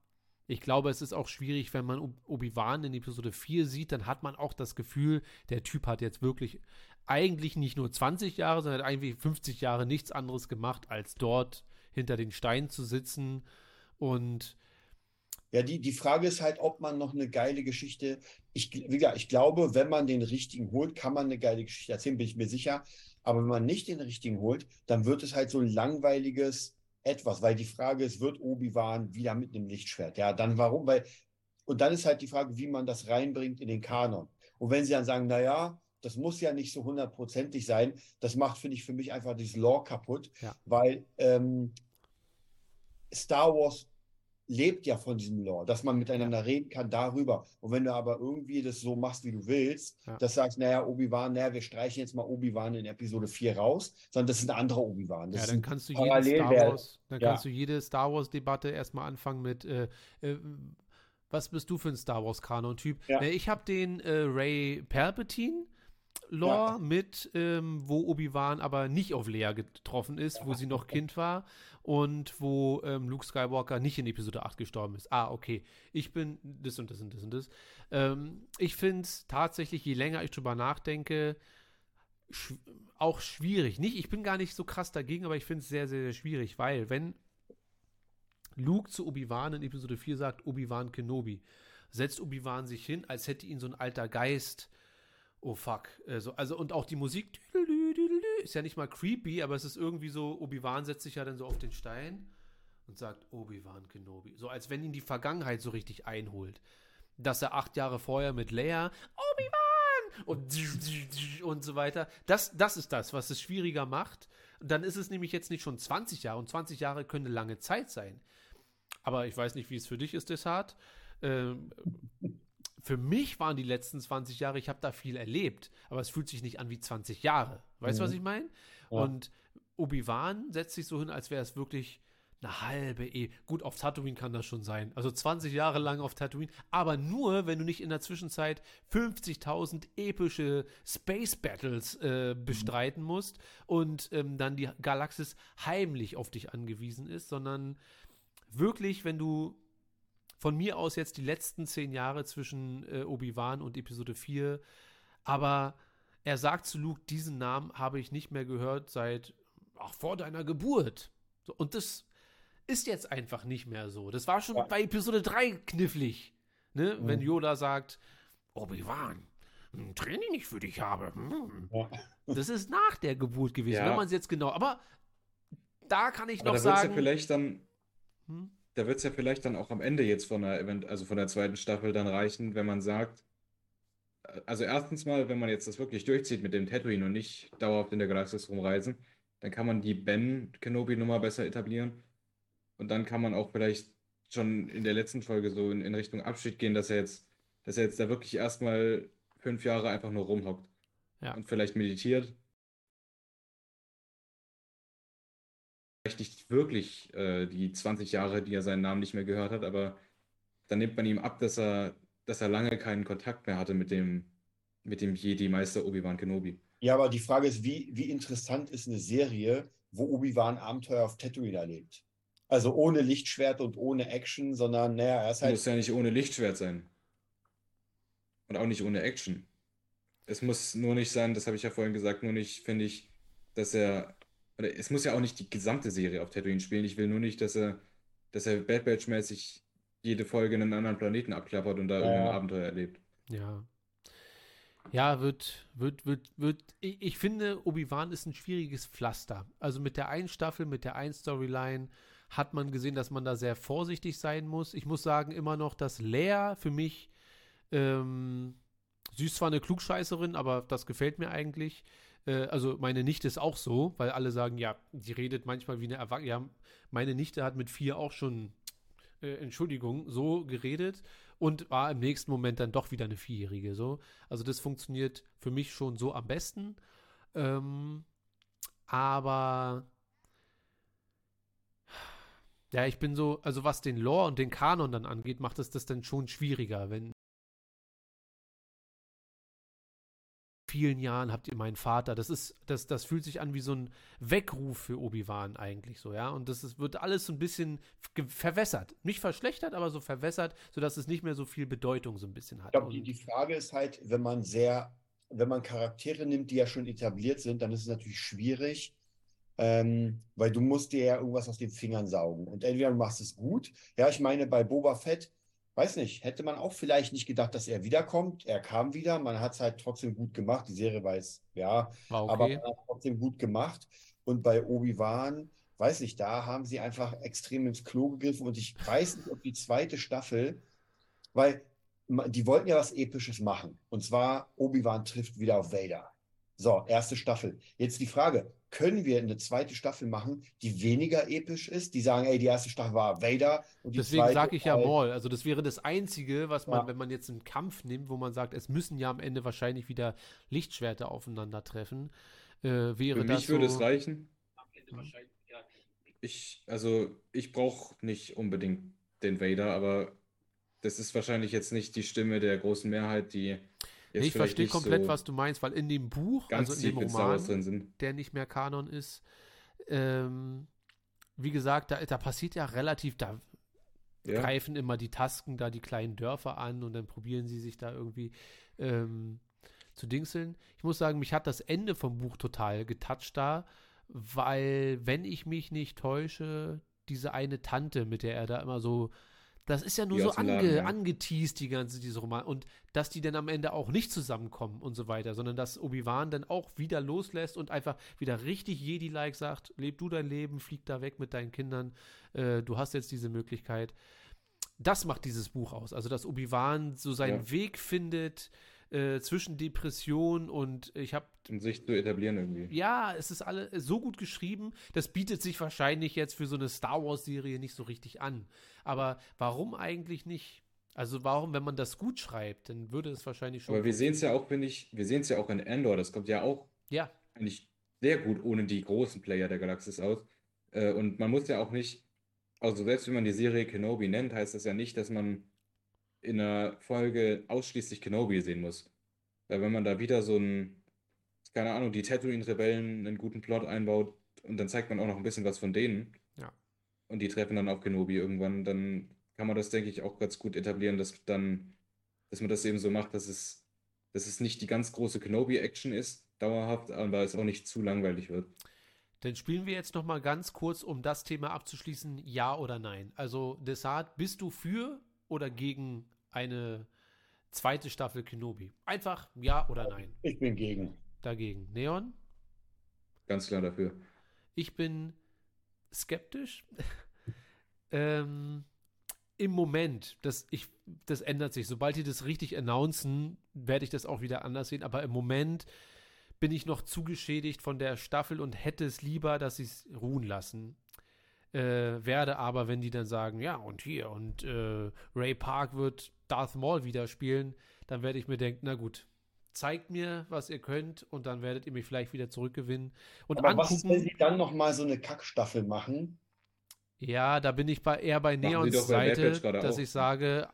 ich glaube, es ist auch schwierig, wenn man Ob- Obi-Wan in Episode 4 sieht, dann hat man auch das Gefühl, der Typ hat jetzt wirklich eigentlich nicht nur 20 Jahre, sondern hat eigentlich 50 Jahre nichts anderes gemacht, als dort hinter den Steinen zu sitzen und Ja, die, die Frage ist halt, ob man noch eine geile Geschichte. Ich, wie gesagt, ich glaube, wenn man den richtigen holt, kann man eine geile Geschichte erzählen, bin ich mir sicher. Aber wenn man nicht den richtigen holt, dann wird es halt so ein langweiliges Etwas, weil die Frage ist, wird Obi-Wan wieder mit einem Lichtschwert? Ja, dann warum? Weil, und dann ist halt die Frage, wie man das reinbringt in den Kanon. Und wenn sie dann sagen, naja, das muss ja nicht so hundertprozentig sein, das macht, finde ich, für mich einfach dieses Lore kaputt, Ja. weil ähm, Star Wars lebt ja von diesem Lore, dass man miteinander reden kann darüber. Und wenn du aber irgendwie das so machst, wie du willst, Ja. dass du sagst, naja, Obi-Wan, naja, wir streichen jetzt mal Obi-Wan in Episode 4 raus, sondern das ist ein anderer Obi-Wan. Ja, dann kannst du jede Star Wars, dann ja. kannst du jede Star Wars Debatte erstmal anfangen mit äh, äh, was bist du für ein Star Wars Kanon Typ? Ja. Ich habe den äh, Ray Palpatine Lore Ja. mit ähm, wo Obi-Wan aber nicht auf Leia getroffen ist, wo sie noch Kind war und wo ähm, Luke Skywalker nicht in Episode 8 gestorben ist. Ah, okay. Ich bin das und das und das und das. Ähm, ich finde es tatsächlich, je länger ich drüber nachdenke, sch auch schwierig. Nicht, ich bin gar nicht so krass dagegen, aber ich finde es sehr, sehr, sehr schwierig, weil wenn Luke zu Obi-Wan in Episode 4 sagt, Obi-Wan Kenobi, setzt Obi-Wan sich hin, als hätte ihn so ein alter Geist. Oh fuck. Also, also und auch die Musik ist ja nicht mal creepy, aber es ist irgendwie so, Obi-Wan setzt sich ja dann so auf den Stein und sagt Obi-Wan Kenobi. So als wenn ihn die Vergangenheit so richtig einholt. Dass er acht Jahre vorher mit Leia Obi-Wan und, und so weiter. Das, das ist das, was es schwieriger macht. Dann ist es nämlich jetzt nicht schon 20 Jahre und 20 Jahre können eine lange Zeit sein. Aber ich weiß nicht, wie es für dich ist, Desart. Ähm, für mich waren die letzten 20 Jahre, ich habe da viel erlebt, aber es fühlt sich nicht an wie 20 Jahre. Weißt du, Mhm. was ich meine? Ja. Und Obi-Wan setzt sich so hin, als wäre es wirklich eine halbe E. Gut, auf Tatooine kann das schon sein. Also 20 Jahre lang auf Tatooine. Aber nur, wenn du nicht in der Zwischenzeit 50.000 epische Space Battles äh, bestreiten musst und ähm, dann die Galaxis heimlich auf dich angewiesen ist, sondern wirklich, wenn du von mir aus jetzt die letzten zehn Jahre zwischen äh, Obi-Wan und Episode 4, aber er sagt zu Luke, diesen Namen habe ich nicht mehr gehört seit auch vor deiner Geburt. So, und das ist jetzt einfach nicht mehr so. Das war schon Ja. bei Episode 3 knifflig. Ne? Mhm. Wenn Yoda sagt, Obi-Wan, ein Training nicht für dich habe. Hm. Ja. Das ist nach der Geburt gewesen, Ja. wenn man es jetzt genau. Aber da kann ich Aber noch es ja sagen. vielleicht dann, Hm? Da wird es ja vielleicht dann auch am Ende jetzt von der Event, also von der zweiten Staffel dann reichen, wenn man sagt, also erstens mal, wenn man jetzt das wirklich durchzieht mit dem Tatooine und nicht dauerhaft in der Galaxis rumreisen, dann kann man die Ben Kenobi-Nummer besser etablieren. Und dann kann man auch vielleicht schon in der letzten Folge so in, in Richtung Abschied gehen, dass er jetzt, dass er jetzt da wirklich erstmal fünf Jahre einfach nur rumhockt Ja. und vielleicht meditiert. Vielleicht nicht wirklich äh, die 20 Jahre, die er seinen Namen nicht mehr gehört hat, aber dann nimmt man ihm ab, dass er, dass er lange keinen Kontakt mehr hatte mit dem, mit dem Jedi-Meister Obi-Wan Kenobi. Ja, aber die Frage ist, wie, wie interessant ist eine Serie, wo Obi-Wan Abenteuer auf Tatooine erlebt? Also ohne Lichtschwert und ohne Action, sondern, naja, er ist halt Muss ja nicht ohne Lichtschwert sein. Und auch nicht ohne Action. Es muss nur nicht sein, das habe ich ja vorhin gesagt, nur nicht, finde ich, dass er, oder es muss ja auch nicht die gesamte Serie auf Tatooine spielen. Ich will nur nicht, dass er, dass er Bad Batch-mäßig jede Folge einen anderen Planeten abklappert und da Ja, irgendein. Abenteuer erlebt. Ja. Ja, wird, wird, wird, wird. Ich, ich finde, Obi-Wan ist ein schwieriges Pflaster. Also mit der einen Staffel, mit der einen Storyline hat man gesehen, dass man da sehr vorsichtig sein muss. Ich muss sagen, immer noch, dass Lea für mich, ähm, sie ist zwar eine Klugscheißerin, aber das gefällt mir eigentlich. Äh, also meine Nichte ist auch so, weil alle sagen, ja, die redet manchmal wie eine Erwachsene. Ja, meine Nichte hat mit vier auch schon, äh, Entschuldigung, so geredet und war im nächsten Moment dann doch wieder eine Vierjährige. So. Also das funktioniert für mich schon so am besten. Ähm, aber ja, ich bin so, also was den Lore und den Kanon dann angeht, macht es das dann schon schwieriger, wenn vielen Jahren habt ihr meinen Vater. Das ist, das, das fühlt sich an wie so ein Weckruf für Obi-Wan eigentlich so, ja. Und das ist, wird alles so ein bisschen verwässert. Nicht verschlechtert, aber so verwässert, sodass es nicht mehr so viel Bedeutung so ein bisschen hat. Ich glaube, die, die Frage ist halt, wenn man sehr, wenn man Charaktere nimmt, die ja schon etabliert sind, dann ist es natürlich schwierig, ähm, weil du musst dir ja irgendwas aus den Fingern saugen. Und entweder du machst es gut. Ja, ich meine, bei Boba Fett, weiß nicht, hätte man auch vielleicht nicht gedacht, dass er wiederkommt. Er kam wieder, man hat es halt trotzdem gut gemacht. Die Serie weiß, ja, war aber okay. man hat trotzdem gut gemacht. Und bei Obi-Wan, weiß nicht, da haben sie einfach extrem ins Klo gegriffen. Und ich weiß nicht, ob die zweite Staffel, weil die wollten ja was Episches machen. Und zwar Obi-Wan trifft wieder auf Vader. So, erste Staffel. Jetzt die Frage, können wir eine zweite Staffel machen, die weniger episch ist? Die sagen, ey, die erste Staffel war Vader und die Deswegen sage ich ja halt- Maul. Also das wäre das Einzige, was man, Ja. wenn man jetzt einen Kampf nimmt, wo man sagt, es müssen ja am Ende wahrscheinlich wieder Lichtschwerter aufeinandertreffen, äh, wäre Für das mich würde so, es reichen. Mhm. Ich, also, ich brauche nicht unbedingt den Vader, aber das ist wahrscheinlich jetzt nicht die Stimme der großen Mehrheit, die jetzt ich verstehe komplett, so was du meinst, weil in dem Buch, also in dem Roman, drin sind. der nicht mehr Kanon ist, ähm, wie gesagt, da, da passiert ja relativ, da Ja, greifen immer die Tasken da die kleinen Dörfer an und dann probieren sie sich da irgendwie ähm, zu dingseln. Ich muss sagen, mich hat das Ende vom Buch total getoucht da, weil, wenn ich mich nicht täusche, diese eine Tante, mit der er da immer so, das ist ja nur Die so ange, ja. angeteased, die ganze, diese Roman. Und dass die dann am Ende auch nicht zusammenkommen und so weiter, sondern dass Obi-Wan dann auch wieder loslässt und einfach wieder richtig Jedi-like sagt, leb du dein Leben, flieg da weg mit deinen Kindern, äh, du hast jetzt diese Möglichkeit. Das macht dieses Buch aus. Also, dass Obi-Wan so seinen Ja. Weg findet äh, zwischen Depression und ich habe um sich zu etablieren irgendwie. ja, es ist alle so gut geschrieben. Das bietet sich wahrscheinlich jetzt für so eine Star Wars-Serie nicht so richtig an. Aber warum eigentlich nicht? Also warum, wenn man das gut schreibt, dann würde es wahrscheinlich schon. Aber wir sehen es ja auch, finde ich, wir sehen es ja auch in Andor, das kommt ja auch ja, eigentlich sehr gut ohne die großen Player der Galaxis aus. Äh, und man muss ja auch nicht, also selbst wenn man die Serie Kenobi nennt, heißt das ja nicht, dass man in einer Folge ausschließlich Kenobi sehen muss. Weil wenn man da wieder so ein, keine Ahnung, die Tatooine-Rebellen einen guten Plot einbaut und dann zeigt man auch noch ein bisschen was von denen Ja. und die treffen dann auf Kenobi irgendwann, dann kann man das, denke ich, auch ganz gut etablieren, dass dann, dass man das eben so macht, dass es, dass es nicht die ganz große Kenobi-Action ist, dauerhaft, aber es auch nicht zu langweilig wird. dann spielen wir jetzt noch mal ganz kurz, um das Thema abzuschließen, ja oder nein. Also Desart, bist du für oder gegen eine zweite Staffel Kenobi? Einfach ja oder nein. Ich bin gegen. Dagegen. Neon? Ganz klar dafür. Ich bin skeptisch. ähm, im Moment, das, ich, das ändert sich. Sobald die das richtig announcen, werde ich das auch wieder anders sehen. Aber im Moment bin ich noch zu geschädigt von der Staffel und hätte es lieber, dass sie es ruhen lassen. Äh, werde aber, wenn die dann sagen, ja, und hier, und äh, Ray Park wird Darth Maul wieder spielen, dann werde ich mir denken, na gut, zeigt mir, was ihr könnt, und dann werdet ihr mich vielleicht wieder zurückgewinnen. Und Aber angucken, was ist, wenn sie dann nochmal so eine Kackstaffel machen? ja, da bin ich bei, eher bei Machen Neons bei Seite, dass auch. ich sage,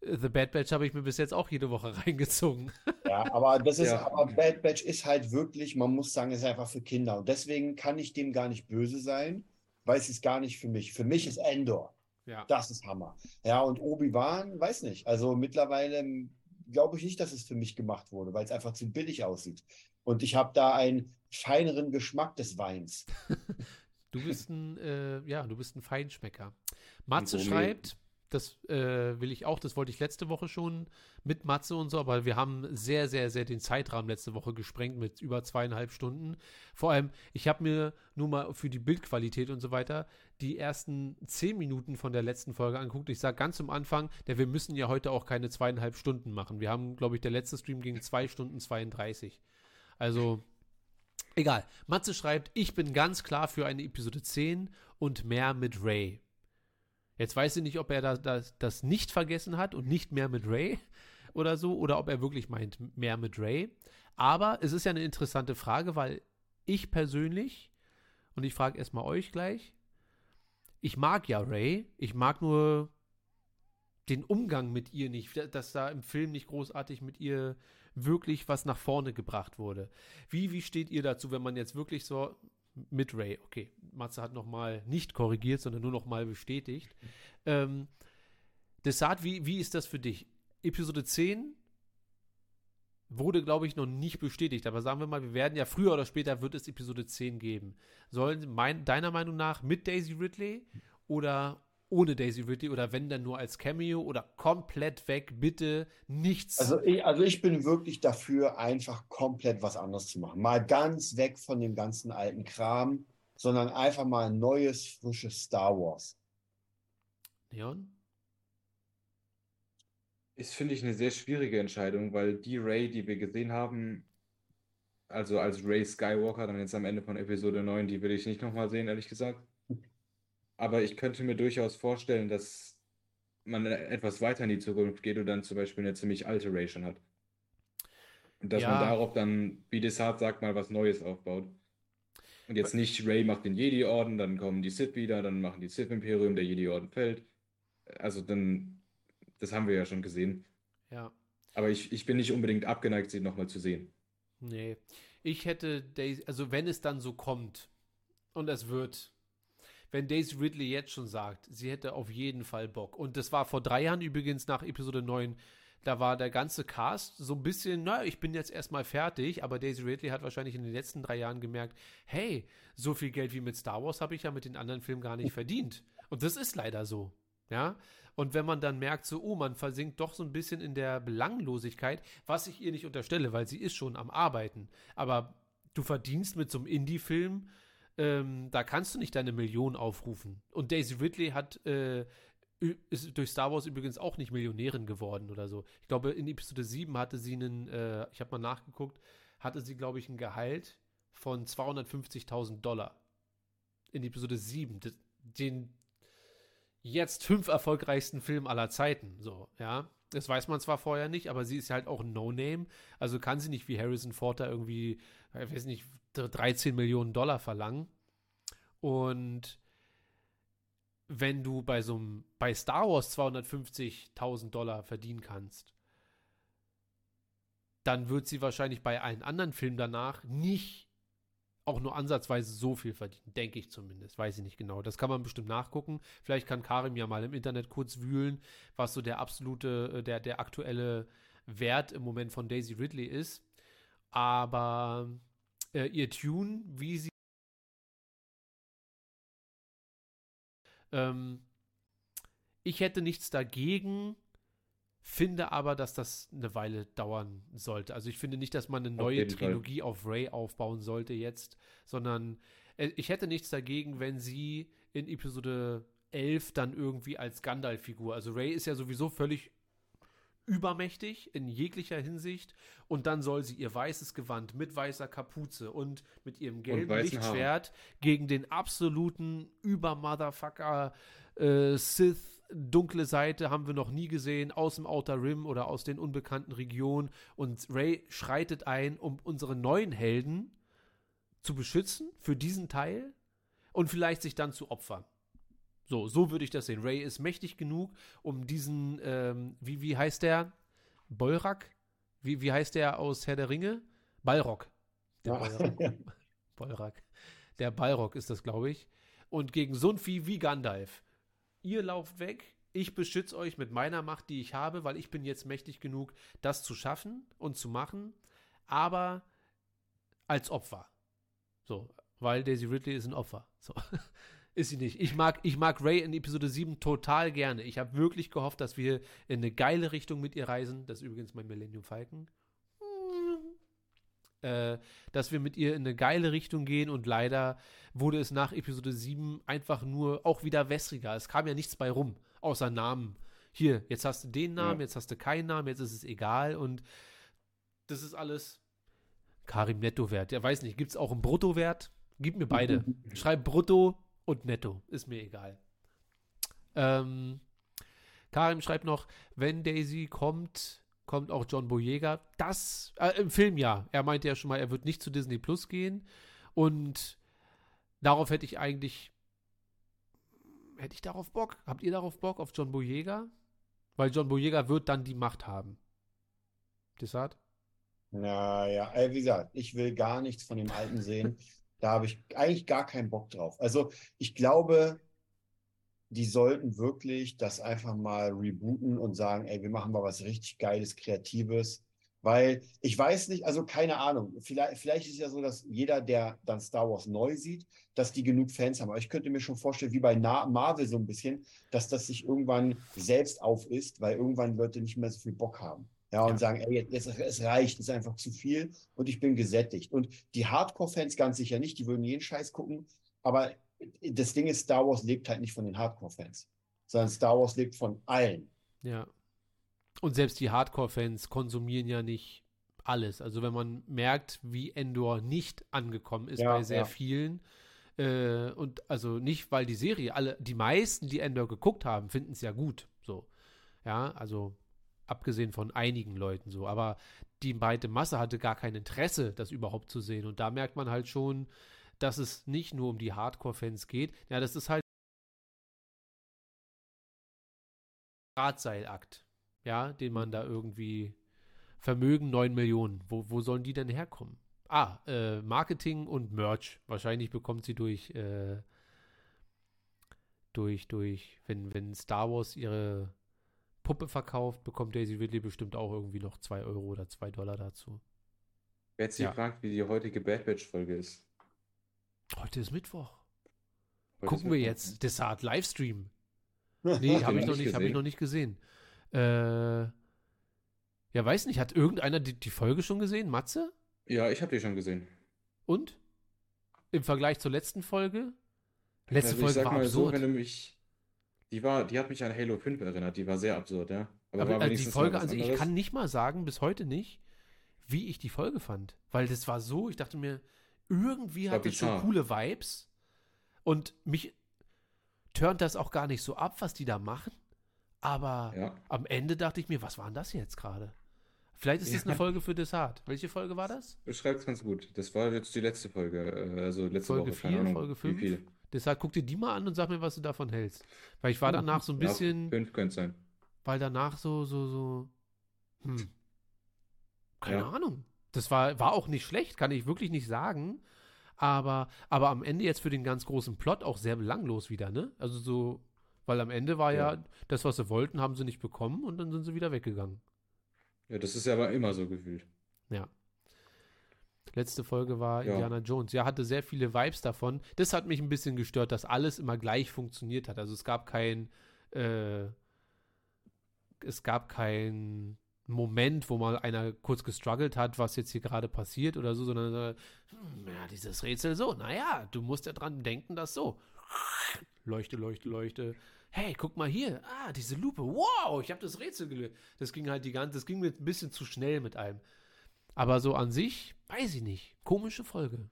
äh, The Bad Batch habe ich mir bis jetzt auch jede Woche reingezogen. Ja, aber das ist, Ja. aber Bad Batch ist halt wirklich, man muss sagen, ist einfach für Kinder. Und deswegen kann ich dem gar nicht böse sein, weil es ist gar nicht für mich. Für mich ist Endor. Ja. Das ist Hammer. Ja, und Obi-Wan, weiß nicht. Also mittlerweile glaube ich nicht, dass es für mich gemacht wurde, weil es einfach zu billig aussieht. Und ich habe da einen feineren Geschmack des Weins. Du bist ein, äh, ja, du bist ein Feinschmecker. Matze schreibt, das äh, will ich auch, das wollte ich letzte Woche schon mit Matze und so, aber wir haben sehr, sehr, sehr den Zeitrahmen letzte Woche gesprengt mit über zweieinhalb Stunden. Vor allem, ich habe mir nur mal für die Bildqualität und so weiter die ersten zehn Minuten von der letzten Folge angeguckt. Ich sage ganz am Anfang, der, wir müssen ja heute auch keine zweieinhalb Stunden machen. Wir haben, glaube ich, der letzte Stream ging zwei Stunden 32. Also, Egal. Matze schreibt, ich bin ganz klar für eine Episode 10 und mehr mit Ray. Jetzt weiß ich nicht, ob er das, das, das nicht vergessen hat und nicht mehr mit Ray oder so, oder ob er wirklich meint mehr mit Ray. Aber es ist ja eine interessante Frage, weil ich persönlich, und ich frage erstmal euch gleich, ich mag ja Ray, ich mag nur den Umgang mit ihr nicht, dass da im Film nicht großartig mit ihr wirklich was nach vorne gebracht wurde. Wie, wie steht ihr dazu, wenn man jetzt wirklich so mit Ray, okay, Matze hat nochmal nicht korrigiert, sondern nur nochmal bestätigt. Ähm, Desart, wie, wie ist das für dich? Episode 10 wurde, glaube ich, noch nicht bestätigt, aber sagen wir mal, wir werden ja früher oder später wird es Episode 10 geben. Sollen mein, deiner Meinung nach mit Daisy Ridley oder ohne Daisy Ridley oder wenn dann nur als Cameo oder komplett weg, bitte nichts. Also ich, also ich bin wirklich dafür, einfach komplett was anderes zu machen. Mal ganz weg von dem ganzen alten Kram, sondern einfach mal ein neues, frisches Star Wars. Leon? Ist, finde ich, eine sehr schwierige Entscheidung, weil die Ray, die wir gesehen haben, also als Ray Skywalker, dann jetzt am Ende von Episode 9, die will ich nicht nochmal sehen, ehrlich gesagt. Aber ich könnte mir durchaus vorstellen, dass man etwas weiter in die Zukunft geht und dann zum Beispiel eine ziemlich alte Ray schon hat. Und dass man Ja. darauf dann, wie Desart sagt, mal was Neues aufbaut. Und jetzt nicht Ray macht den Jedi-Orden, dann kommen die Sith wieder, dann machen die Sith-Imperium, der Jedi-Orden fällt. Also dann, das haben wir ja schon gesehen. Ja. Aber ich, ich bin nicht unbedingt abgeneigt, sie nochmal zu sehen. Nee. Ich hätte Daisy, also wenn es dann so kommt und es wird, wenn Daisy Ridley jetzt schon sagt, sie hätte auf jeden Fall Bock. Und das war vor drei Jahren übrigens nach Episode 9, da war der ganze Cast so ein bisschen, na, ich bin jetzt erstmal fertig, aber Daisy Ridley hat wahrscheinlich in den letzten drei Jahren gemerkt, hey, so viel Geld wie mit Star Wars habe ich ja mit den anderen Filmen gar nicht verdient. Und das ist leider so. Ja, und wenn man dann merkt, so, oh, man versinkt doch so ein bisschen in der Belanglosigkeit, was ich ihr nicht unterstelle, weil sie ist schon am Arbeiten. Aber du verdienst mit so einem Indie-Film, ähm, da kannst du nicht deine Million aufrufen. Und Daisy Ridley hat, äh, ist durch Star Wars übrigens auch nicht Millionärin geworden oder so. Ich glaube, in Episode 7 hatte sie einen, äh, ich habe mal nachgeguckt, hatte sie, glaube ich, ein Gehalt von 250.000 Dollar. In Episode 7. Das, den jetzt fünf erfolgreichsten Film aller Zeiten. So, ja. Das weiß man zwar vorher nicht, aber sie ist halt auch ein No-Name. Also kann sie nicht wie Harrison Ford da irgendwie, ich weiß nicht, 13 Millionen Dollar verlangen. Und wenn du bei so einem, bei Star Wars 250.000 Dollar verdienen kannst, dann wird sie wahrscheinlich bei allen anderen Filmen danach nicht auch nur ansatzweise so viel verdienen, denke ich zumindest. Weiß ich nicht genau. Das kann man bestimmt nachgucken. Vielleicht kann Karim ja mal im Internet kurz wühlen, was so der absolute, äh, der, der aktuelle Wert im Moment von Daisy Ridley ist. Aber äh, ihr Tune, wie sie ähm, ich hätte nichts dagegen, finde aber, dass das eine Weile dauern sollte. Also ich finde nicht, dass man eine neue Fall. Trilogie auf Ray aufbauen sollte jetzt, sondern äh, ich hätte nichts dagegen, wenn sie in Episode 11 dann irgendwie als Gandalf-Figur. Also Ray ist ja sowieso völlig übermächtig in jeglicher Hinsicht und dann soll sie ihr weißes Gewand mit weißer Kapuze und mit ihrem gelben Lichtschwert gegen den absoluten Über-Motherfucker äh, Sith dunkle Seite haben wir noch nie gesehen aus dem Outer Rim oder aus den unbekannten Regionen und Ray schreitet ein, um unsere neuen Helden zu beschützen für diesen Teil und vielleicht sich dann zu opfern. So, so würde ich das sehen. Ray ist mächtig genug, um diesen, ähm, wie, wie heißt der? Bolrak? Wie, wie heißt der aus Herr der Ringe? Balrog. Der Ja. Balrog. Der Balrog ist das, glaube ich. Und gegen so ein Vieh wie Gandalf. Ihr lauft weg, ich beschütze euch mit meiner Macht, die ich habe, weil ich bin jetzt mächtig genug, das zu schaffen und zu machen, aber als Opfer. So, weil Daisy Ridley ist ein Opfer. So. Ist sie nicht. Ich mag, ich mag Ray in Episode 7 total gerne. Ich habe wirklich gehofft, dass wir in eine geile Richtung mit ihr reisen. Das ist übrigens mein Millennium Falcon. Äh, dass wir mit ihr in eine geile Richtung gehen und leider wurde es nach Episode 7 einfach nur auch wieder wässriger. Es kam ja nichts bei rum, außer Namen. Hier, jetzt hast du den Namen, Ja. jetzt hast du keinen Namen, jetzt ist es egal und das ist alles Karim Nettowert. Ja, weiß nicht, gibt es auch einen Bruttowert? Gib mir beide. Schreib Brutto und Netto, ist mir egal. Ähm, Karim schreibt noch, wenn Daisy kommt, kommt auch John Boyega. Das, äh, im Film ja. Er meinte ja schon mal, er wird nicht zu Disney Plus gehen. Und darauf hätte ich eigentlich, hätte ich darauf Bock? Habt ihr darauf Bock, auf John Boyega? Weil John Boyega wird dann die Macht haben. Desart? Naja, äh, wie gesagt, ich will gar nichts von dem Alten sehen. Da habe ich eigentlich gar keinen Bock drauf. Also ich glaube, die sollten wirklich das einfach mal rebooten und sagen, ey, wir machen mal was richtig Geiles, Kreatives. Weil ich weiß nicht, also keine Ahnung, vielleicht, vielleicht ist es ja so, dass jeder, der dann Star Wars neu sieht, dass die genug Fans haben. Aber ich könnte mir schon vorstellen, wie bei Marvel so ein bisschen, dass das sich irgendwann selbst auf ist, weil irgendwann Leute nicht mehr so viel Bock haben. Ja, und Ja. sagen, ey, jetzt, es reicht, es ist einfach zu viel und ich bin gesättigt. Und die Hardcore-Fans ganz sicher nicht, die würden jeden Scheiß gucken. Aber das Ding ist, Star Wars lebt halt nicht von den Hardcore-Fans, sondern Star Wars lebt von allen. Ja. Und selbst die Hardcore-Fans konsumieren ja nicht alles. Also wenn man merkt, wie Endor nicht angekommen ist Ja, bei sehr ja. vielen, äh, und also nicht, weil die Serie, alle, die meisten, die Endor geguckt haben, finden es ja gut. So. Ja, also abgesehen von einigen Leuten so. Aber die breite Masse hatte gar kein Interesse, das überhaupt zu sehen. Und da merkt man halt schon, dass es nicht nur um die Hardcore-Fans geht. Ja, das ist halt Drahtseilakt, ja, den man da irgendwie Vermögen 9 Millionen. Wo, wo sollen die denn herkommen? Ah, äh, Marketing und Merch. Wahrscheinlich bekommt sie durch, äh, durch, durch, wenn, wenn Star Wars ihre Puppe verkauft, bekommt Daisy Ridley bestimmt auch irgendwie noch 2 Euro oder 2 Dollar dazu. Wer sich Ja. gefragt, wie die heutige Bad Batch-Folge ist? Heute ist Mittwoch. Heute Gucken ist wir Mittwoch, jetzt. Desart Livestream. Nee, habe ich noch nicht habe ich noch nicht gesehen. Äh, ja, weiß nicht, hat irgendeiner die, die Folge schon gesehen? Matze? Ja, ich habe die schon gesehen. Und? Im Vergleich zur letzten Folge? Letzte Also ich Folge sag war mal so, absurd. wenn du mich. Die war, die hat mich an Halo 5 erinnert, die war sehr absurd, ja. Aber Aber äh, die Folge sich, ich kann nicht mal sagen, bis heute nicht, wie ich die Folge fand. Weil das war so, ich dachte mir, irgendwie hat das so bizarr. coole Vibes. Und mich turnt das auch gar nicht so ab, was die da machen. Aber Ja. am Ende dachte ich mir, was war denn das jetzt gerade? Vielleicht ist das Ja. eine Folge für Desart. Welche Folge war das? Beschreibt's ganz gut. Das war jetzt die letzte Folge, äh, also letzte Folge Woche, keine 4, Ahnung, Folge wie 5? viel. Deshalb guck dir die mal an und sag mir, was du davon hältst. Weil ich war danach so ein Ja, bisschen, fünf könnte sein. weil danach so, so, so, hm, keine Ja. Ahnung. Das war, war auch nicht schlecht, kann ich wirklich nicht sagen. Aber, aber am Ende jetzt für den ganz großen Plot auch sehr belanglos wieder, ne? Also so, weil am Ende war ja, Ja. das, was sie wollten, haben sie nicht bekommen und dann sind sie wieder weggegangen. Ja, das ist ja aber immer so gefühlt. Ja. Letzte Folge war Ja. Indiana Jones. Ja, hatte sehr viele Vibes davon. Das hat mich ein bisschen gestört, dass alles immer gleich funktioniert hat. Also es gab kein, äh, es gab kein Moment, wo mal einer kurz gestruggelt hat, was jetzt hier gerade passiert oder so, sondern äh, hm, ja, dieses Rätsel so, naja, du musst ja dran denken, dass so. Leuchte, Leuchte, Leuchte. Hey, guck mal hier. Ah, diese Lupe. Wow, ich habe das Rätsel gelöst. Das ging halt die ganze, das ging mir ein bisschen zu schnell mit allem. Aber so an sich, weiß ich nicht. Komische Folge.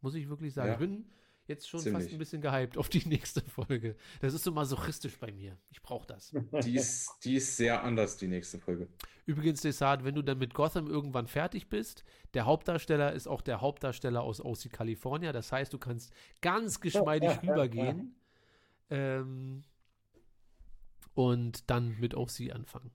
Muss ich wirklich sagen. Ja. Ich bin jetzt schon Ziemlich. fast ein bisschen gehypt auf die nächste Folge. Das ist so masochistisch bei mir. Ich brauche das. Die ist, die ist sehr anders, die nächste Folge. Übrigens, Desart, wenn du dann mit Gotham irgendwann fertig bist, der Hauptdarsteller ist auch der Hauptdarsteller aus OC California. Das heißt, du kannst ganz geschmeidig rübergehen ähm, und dann mit OC anfangen.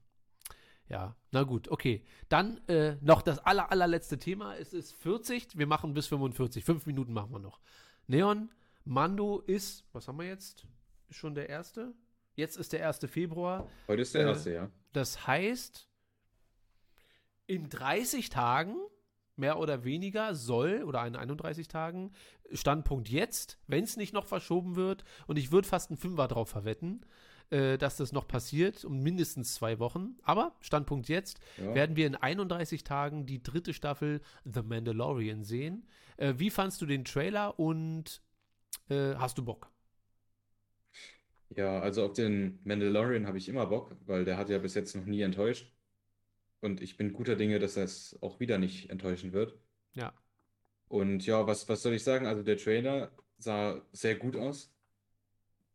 Ja, na gut, okay. Dann äh, noch das aller, allerletzte Thema. Es ist 40, wir machen bis 45. Fünf Minuten machen wir noch. Neon, Mando ist, was haben wir jetzt? Schon der erste? Jetzt ist der 1. Februar. Heute ist der Äh, erste, ja. Das heißt, in 30 Tagen, mehr oder weniger, soll, oder in 31 Tagen, Standpunkt jetzt, wenn es nicht noch verschoben wird, und ich würde fast einen Fünfer drauf verwetten, äh, dass das noch passiert, um mindestens zwei Wochen. Aber Standpunkt jetzt, ja. werden wir in 31 Tagen die dritte Staffel The Mandalorian sehen. Äh, wie fandst du den Trailer und äh, hast du Bock? Ja, also auf den Mandalorian habe ich immer Bock, weil der hat ja bis jetzt noch nie enttäuscht. Und ich bin guter Dinge, dass er es auch wieder nicht enttäuschen wird. Ja. Und ja, was, was soll ich sagen? Also der Trailer sah sehr gut aus.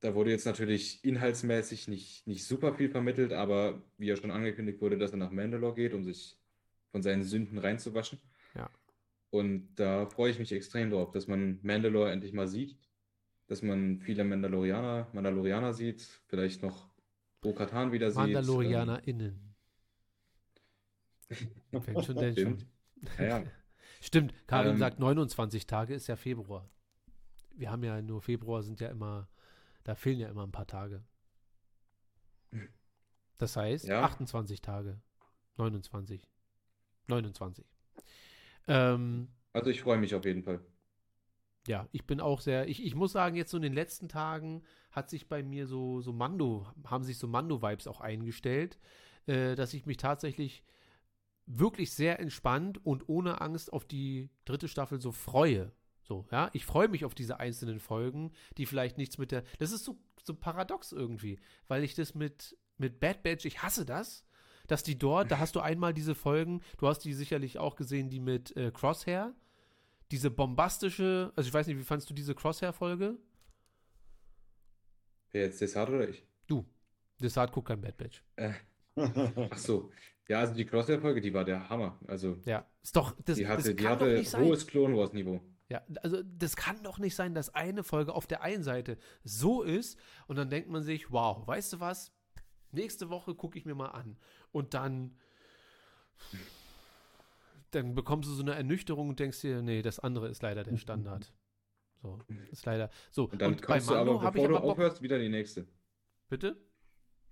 Da wurde jetzt natürlich inhaltsmäßig nicht, nicht super viel vermittelt, aber wie ja schon angekündigt wurde, dass er nach Mandalore geht, um sich von seinen Sünden reinzuwaschen. Ja. Und da freue ich mich extrem drauf, dass man Mandalore endlich mal sieht, dass man viele Mandalorianer, Mandalorianer sieht, vielleicht noch Bo-Katan wieder sieht. ähm, MandalorianerInnen. Wenn schon, denn schon. Stimmt. Ja, ja. Stimmt, Karin Ähm, sagt 29 Tage ist ja Februar. Wir haben ja nur Februar sind ja immer, da fehlen ja immer ein paar Tage. Das heißt Ja. 28 Tage. 29. 29. Ähm, Also ich freue mich auf jeden Fall. ja, ich bin auch sehr, ich, ich muss sagen, jetzt so in den letzten Tagen hat sich bei mir so, so Mando, haben sich so Mando-Vibes auch eingestellt, äh, dass ich mich tatsächlich wirklich sehr entspannt und ohne Angst auf die dritte Staffel so freue. So, ja, ich freue mich auf diese einzelnen Folgen, die vielleicht nichts mit der, das ist so, so paradox irgendwie, weil ich das mit, mit Bad Batch, ich hasse das, dass die dort, da hast du einmal diese Folgen, du hast die sicherlich auch gesehen, die mit äh, Crosshair, diese bombastische, also ich weiß nicht, wie fandst du diese Crosshair-Folge? Wer jetzt Desart oder ich? Du, Desart guckt kein Bad Batch. Äh, ach so. Ja, also die Crosshair-Folge, die war der Hammer. Also Ja, ist doch, das, die das hatte, die kann doch hatte nicht sein. hohes Clone Wars-Niveau. Ja, also das kann doch nicht sein, dass eine Folge auf der einen Seite so ist und dann denkt man sich, wow, weißt du was? Nächste Woche gucke ich mir mal an. Und dann, dann bekommst du so eine Ernüchterung und denkst dir, nee, das andere ist leider der Standard. So, ist leider. So, Und dann bei kommst du Mando aber, bevor du aufhörst, wieder die nächste. Bitte?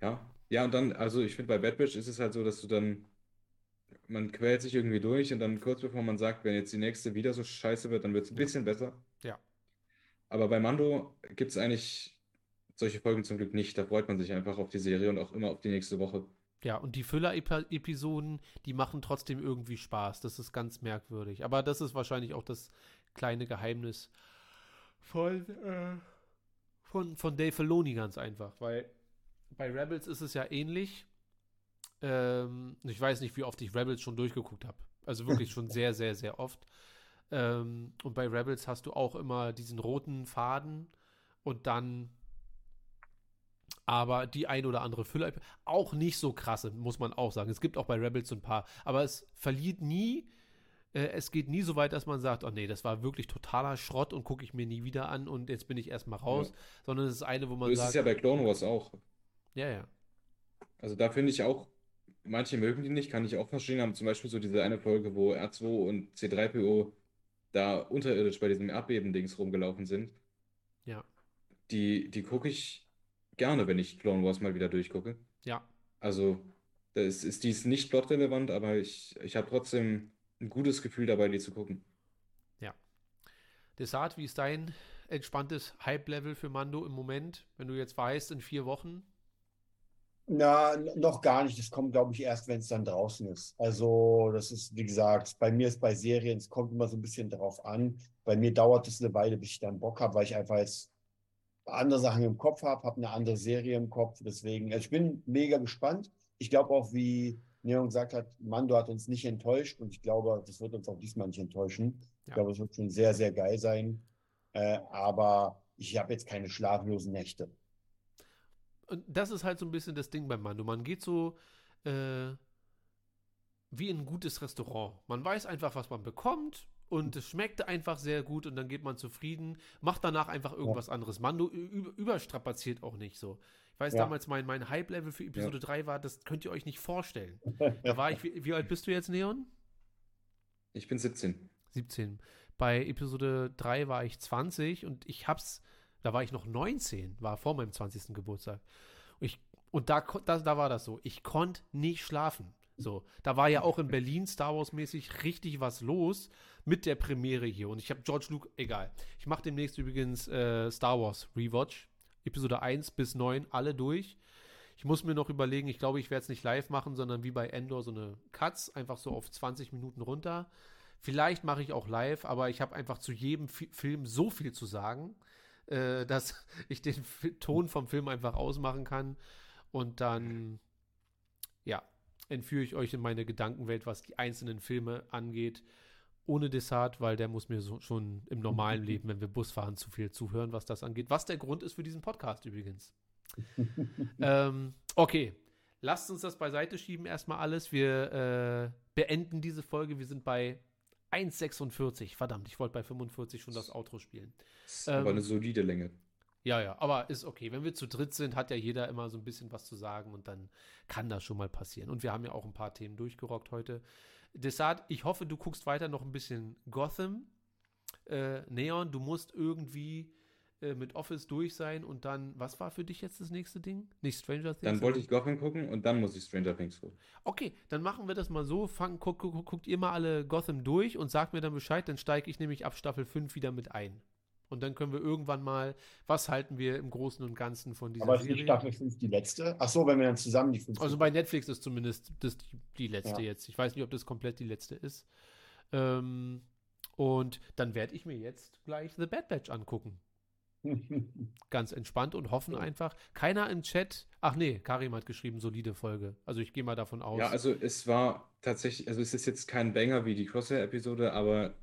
Ja. Ja, und dann, also ich finde, bei Bad Batch ist es halt so, dass du dann, man quält sich irgendwie durch und dann kurz bevor man sagt, wenn jetzt die nächste wieder so scheiße wird, dann wird es ein bisschen besser. Ja. Aber bei Mando gibt es eigentlich solche Folgen zum Glück nicht. Da freut man sich einfach auf die Serie und auch immer auf die nächste Woche. Ja, und die Füller-Episoden, die machen trotzdem irgendwie Spaß. Das ist ganz merkwürdig. Aber das ist wahrscheinlich auch das kleine Geheimnis von, äh, von, von Dave Filoni ganz einfach. Weil bei Rebels ist es ja ähnlich. Ähm, ich weiß nicht, wie oft ich Rebels schon durchgeguckt habe. Also wirklich schon sehr, sehr, sehr oft. Ähm, und bei Rebels hast du auch immer diesen roten Faden und dann aber die ein oder andere Füller auch nicht so krasse, muss man auch sagen. Es gibt auch bei Rebels so ein paar, aber es verliert nie, äh, es geht nie so weit, dass man sagt, oh nee, das war wirklich totaler Schrott und gucke ich mir nie wieder an und jetzt bin ich erstmal raus, sondern es ist eine, wo So man ist es sagt, ja bei Clone Wars auch. Ja, ja, Also da finde ich auch, manche mögen die nicht, kann ich auch verstehen, aber zum Beispiel so diese eine Folge, wo R2 und C3PO da unterirdisch bei diesem Erdbeben-Dings rumgelaufen sind. Ja. Die, die gucke ich gerne, wenn ich Clone Wars mal wieder durchgucke. ja. Also, da ist, ist dies nicht plotrelevant, aber ich, ich habe trotzdem ein gutes Gefühl dabei, die zu gucken. Desart, wie ist dein entspanntes Hype-Level für Mando im Moment, wenn du jetzt weißt, in vier Wochen? Na, noch gar nicht. Das kommt, glaube ich, erst, wenn es dann draußen ist. Also, das ist, wie gesagt, bei mir ist bei Serien, es kommt immer so ein bisschen drauf an. Bei mir dauert es eine Weile, bis ich dann Bock habe, weil ich einfach jetzt andere Sachen im Kopf habe, habe eine andere Serie im Kopf. Deswegen, also ich bin mega gespannt. Ich glaube auch, wie Neon gesagt hat, Mando hat uns nicht enttäuscht und ich glaube, das wird uns auch diesmal nicht enttäuschen. Ich Ja. glaube, es wird schon sehr, sehr geil sein. Äh, aber ich habe jetzt keine schlaflosen Nächte. Und das ist halt so ein bisschen das Ding beim Mando. Man geht so äh, wie in ein gutes Restaurant. Man weiß einfach, was man bekommt und es schmeckt einfach sehr gut und dann geht man zufrieden, macht danach einfach irgendwas anderes. Mando überstrapaziert auch nicht so. Ich weiß Ja. damals, mein, mein Hype-Level für Episode 3 war, das könnt ihr euch nicht vorstellen. Da war ich, wie, wie alt bist du jetzt, Neon? Ich bin 17. 17. Bei Episode 3 war ich 20 und ich hab's, da war ich noch 19, war vor meinem 20. Geburtstag. Und, ich, und da, da, da war das so. Ich konnte nicht schlafen. So, da war ja auch in Berlin Star Wars mäßig richtig was los mit der Premiere hier. Und ich habe George Luke, egal. Ich mache demnächst übrigens äh, Star Wars Rewatch. Episode 1 bis 9 alle durch. Ich muss mir noch überlegen, ich glaube, ich werde es nicht live machen, sondern wie bei Endor so eine Cuts, einfach so auf 20 Minuten runter. Vielleicht mache ich auch live, aber ich habe einfach zu jedem Fi Film so viel zu sagen, äh, dass ich den Fi Ton vom Film einfach ausmachen kann. Und dann, ja, entführe ich euch in meine Gedankenwelt, was die einzelnen Filme angeht. Ohne Desart, weil der muss mir so, schon im normalen Leben, wenn wir Bus fahren, zu viel zuhören, was das angeht. Was der Grund ist für diesen Podcast übrigens. ähm, okay, lasst uns das beiseite schieben, erstmal alles. Wir äh, beenden diese Folge. Wir sind bei 1,46. Verdammt, ich wollte bei 45 schon das Outro spielen. Das ist aber Ähm, eine solide Länge. Ja, ja, aber ist okay. Wenn wir zu dritt sind, hat ja jeder immer so ein bisschen was zu sagen und dann kann das schon mal passieren. Und wir haben ja auch ein paar Themen durchgerockt heute. Desart, ich hoffe, du guckst weiter noch ein bisschen Gotham. Äh, Neon, du musst irgendwie äh, mit Office durch sein und dann, was war für dich jetzt das nächste Ding? Nicht Stranger Things? Dann wollte ich Gotham gucken und dann muss ich Stranger Things gucken. Okay, dann machen wir das mal so. Fang, guck, guck, guckt ihr mal alle Gotham durch und sagt mir dann Bescheid, dann steige ich nämlich ab Staffel 5 wieder mit ein. Und dann können wir irgendwann mal, was halten wir im Großen und Ganzen von dieser Aber ist Serie? Staffel 5 die letzte? Ach so, wenn wir dann zusammen die 5 Also bei Netflix ist zumindest das die, die letzte Ja. jetzt. Ich weiß nicht, ob das komplett die letzte ist. Ähm, und dann werde ich mir jetzt gleich The Bad Batch angucken. Ganz entspannt und hoffen Ja. einfach. Keiner im Chat. Ach nee, Karim hat geschrieben, solide Folge. Also ich gehe mal davon aus. Ja, also es war tatsächlich, also es ist jetzt kein Banger wie die Crosshair-Episode, aber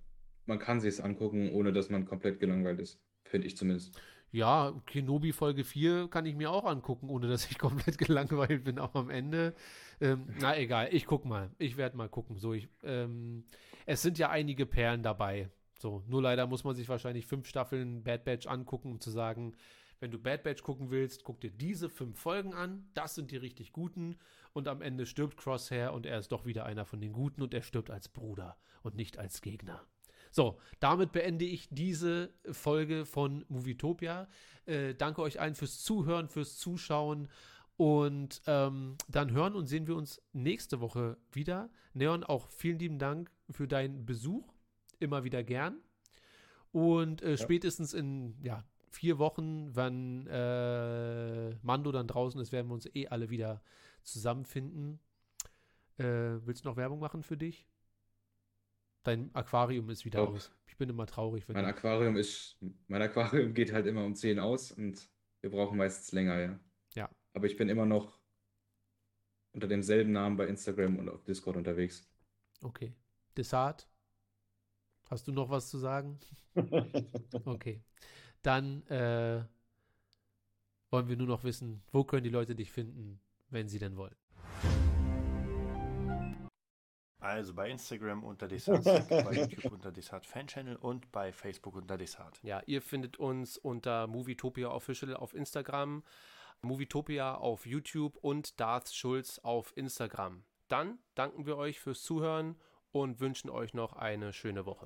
man kann sich es angucken, ohne dass man komplett gelangweilt ist. Finde ich zumindest. Ja, Kenobi Folge 4 kann ich mir auch angucken, ohne dass ich komplett gelangweilt bin, auch am Ende. Ähm, na egal, ich guck mal. Ich werde mal gucken. So, ich, ähm, es sind ja einige Perlen dabei. So, nur leider muss man sich wahrscheinlich fünf Staffeln Bad Batch angucken, um zu sagen, wenn du Bad Batch gucken willst, guck dir diese fünf Folgen an. Das sind die richtig guten. Und am Ende stirbt Crosshair und er ist doch wieder einer von den Guten und er stirbt als Bruder und nicht als Gegner. So, damit beende ich diese Folge von Movietopia. Äh, danke euch allen fürs Zuhören, fürs Zuschauen. Und ähm, dann hören und sehen wir uns nächste Woche wieder. Neon, auch vielen lieben Dank für deinen Besuch. Immer wieder gern. Und äh, spätestens in ja, vier Wochen, wenn äh, Mando dann draußen ist, werden wir uns eh alle wieder zusammenfinden. Äh, willst du noch Werbung machen für dich? Dein Aquarium ist wieder Auch. aus. Ich bin immer traurig, wenn Mein du- Aquarium ist, mein Aquarium geht halt immer um 10 aus und wir brauchen meistens länger, ja. Ja. Aber ich bin immer noch unter demselben Namen bei Instagram und auf Discord unterwegs. Okay. Desart, hast du noch was zu sagen? Okay. Dann äh, wollen wir nur noch wissen, wo können die Leute dich finden, wenn sie denn wollen. Also bei Instagram unter Desart, bei YouTube unter Desart Fan Channel und bei Facebook unter Desart. Ja, ihr findet uns unter Movietopia Official auf Instagram, Movietopia auf YouTube und Darth Schulz auf Instagram. Dann danken wir euch fürs Zuhören und wünschen euch noch eine schöne Woche.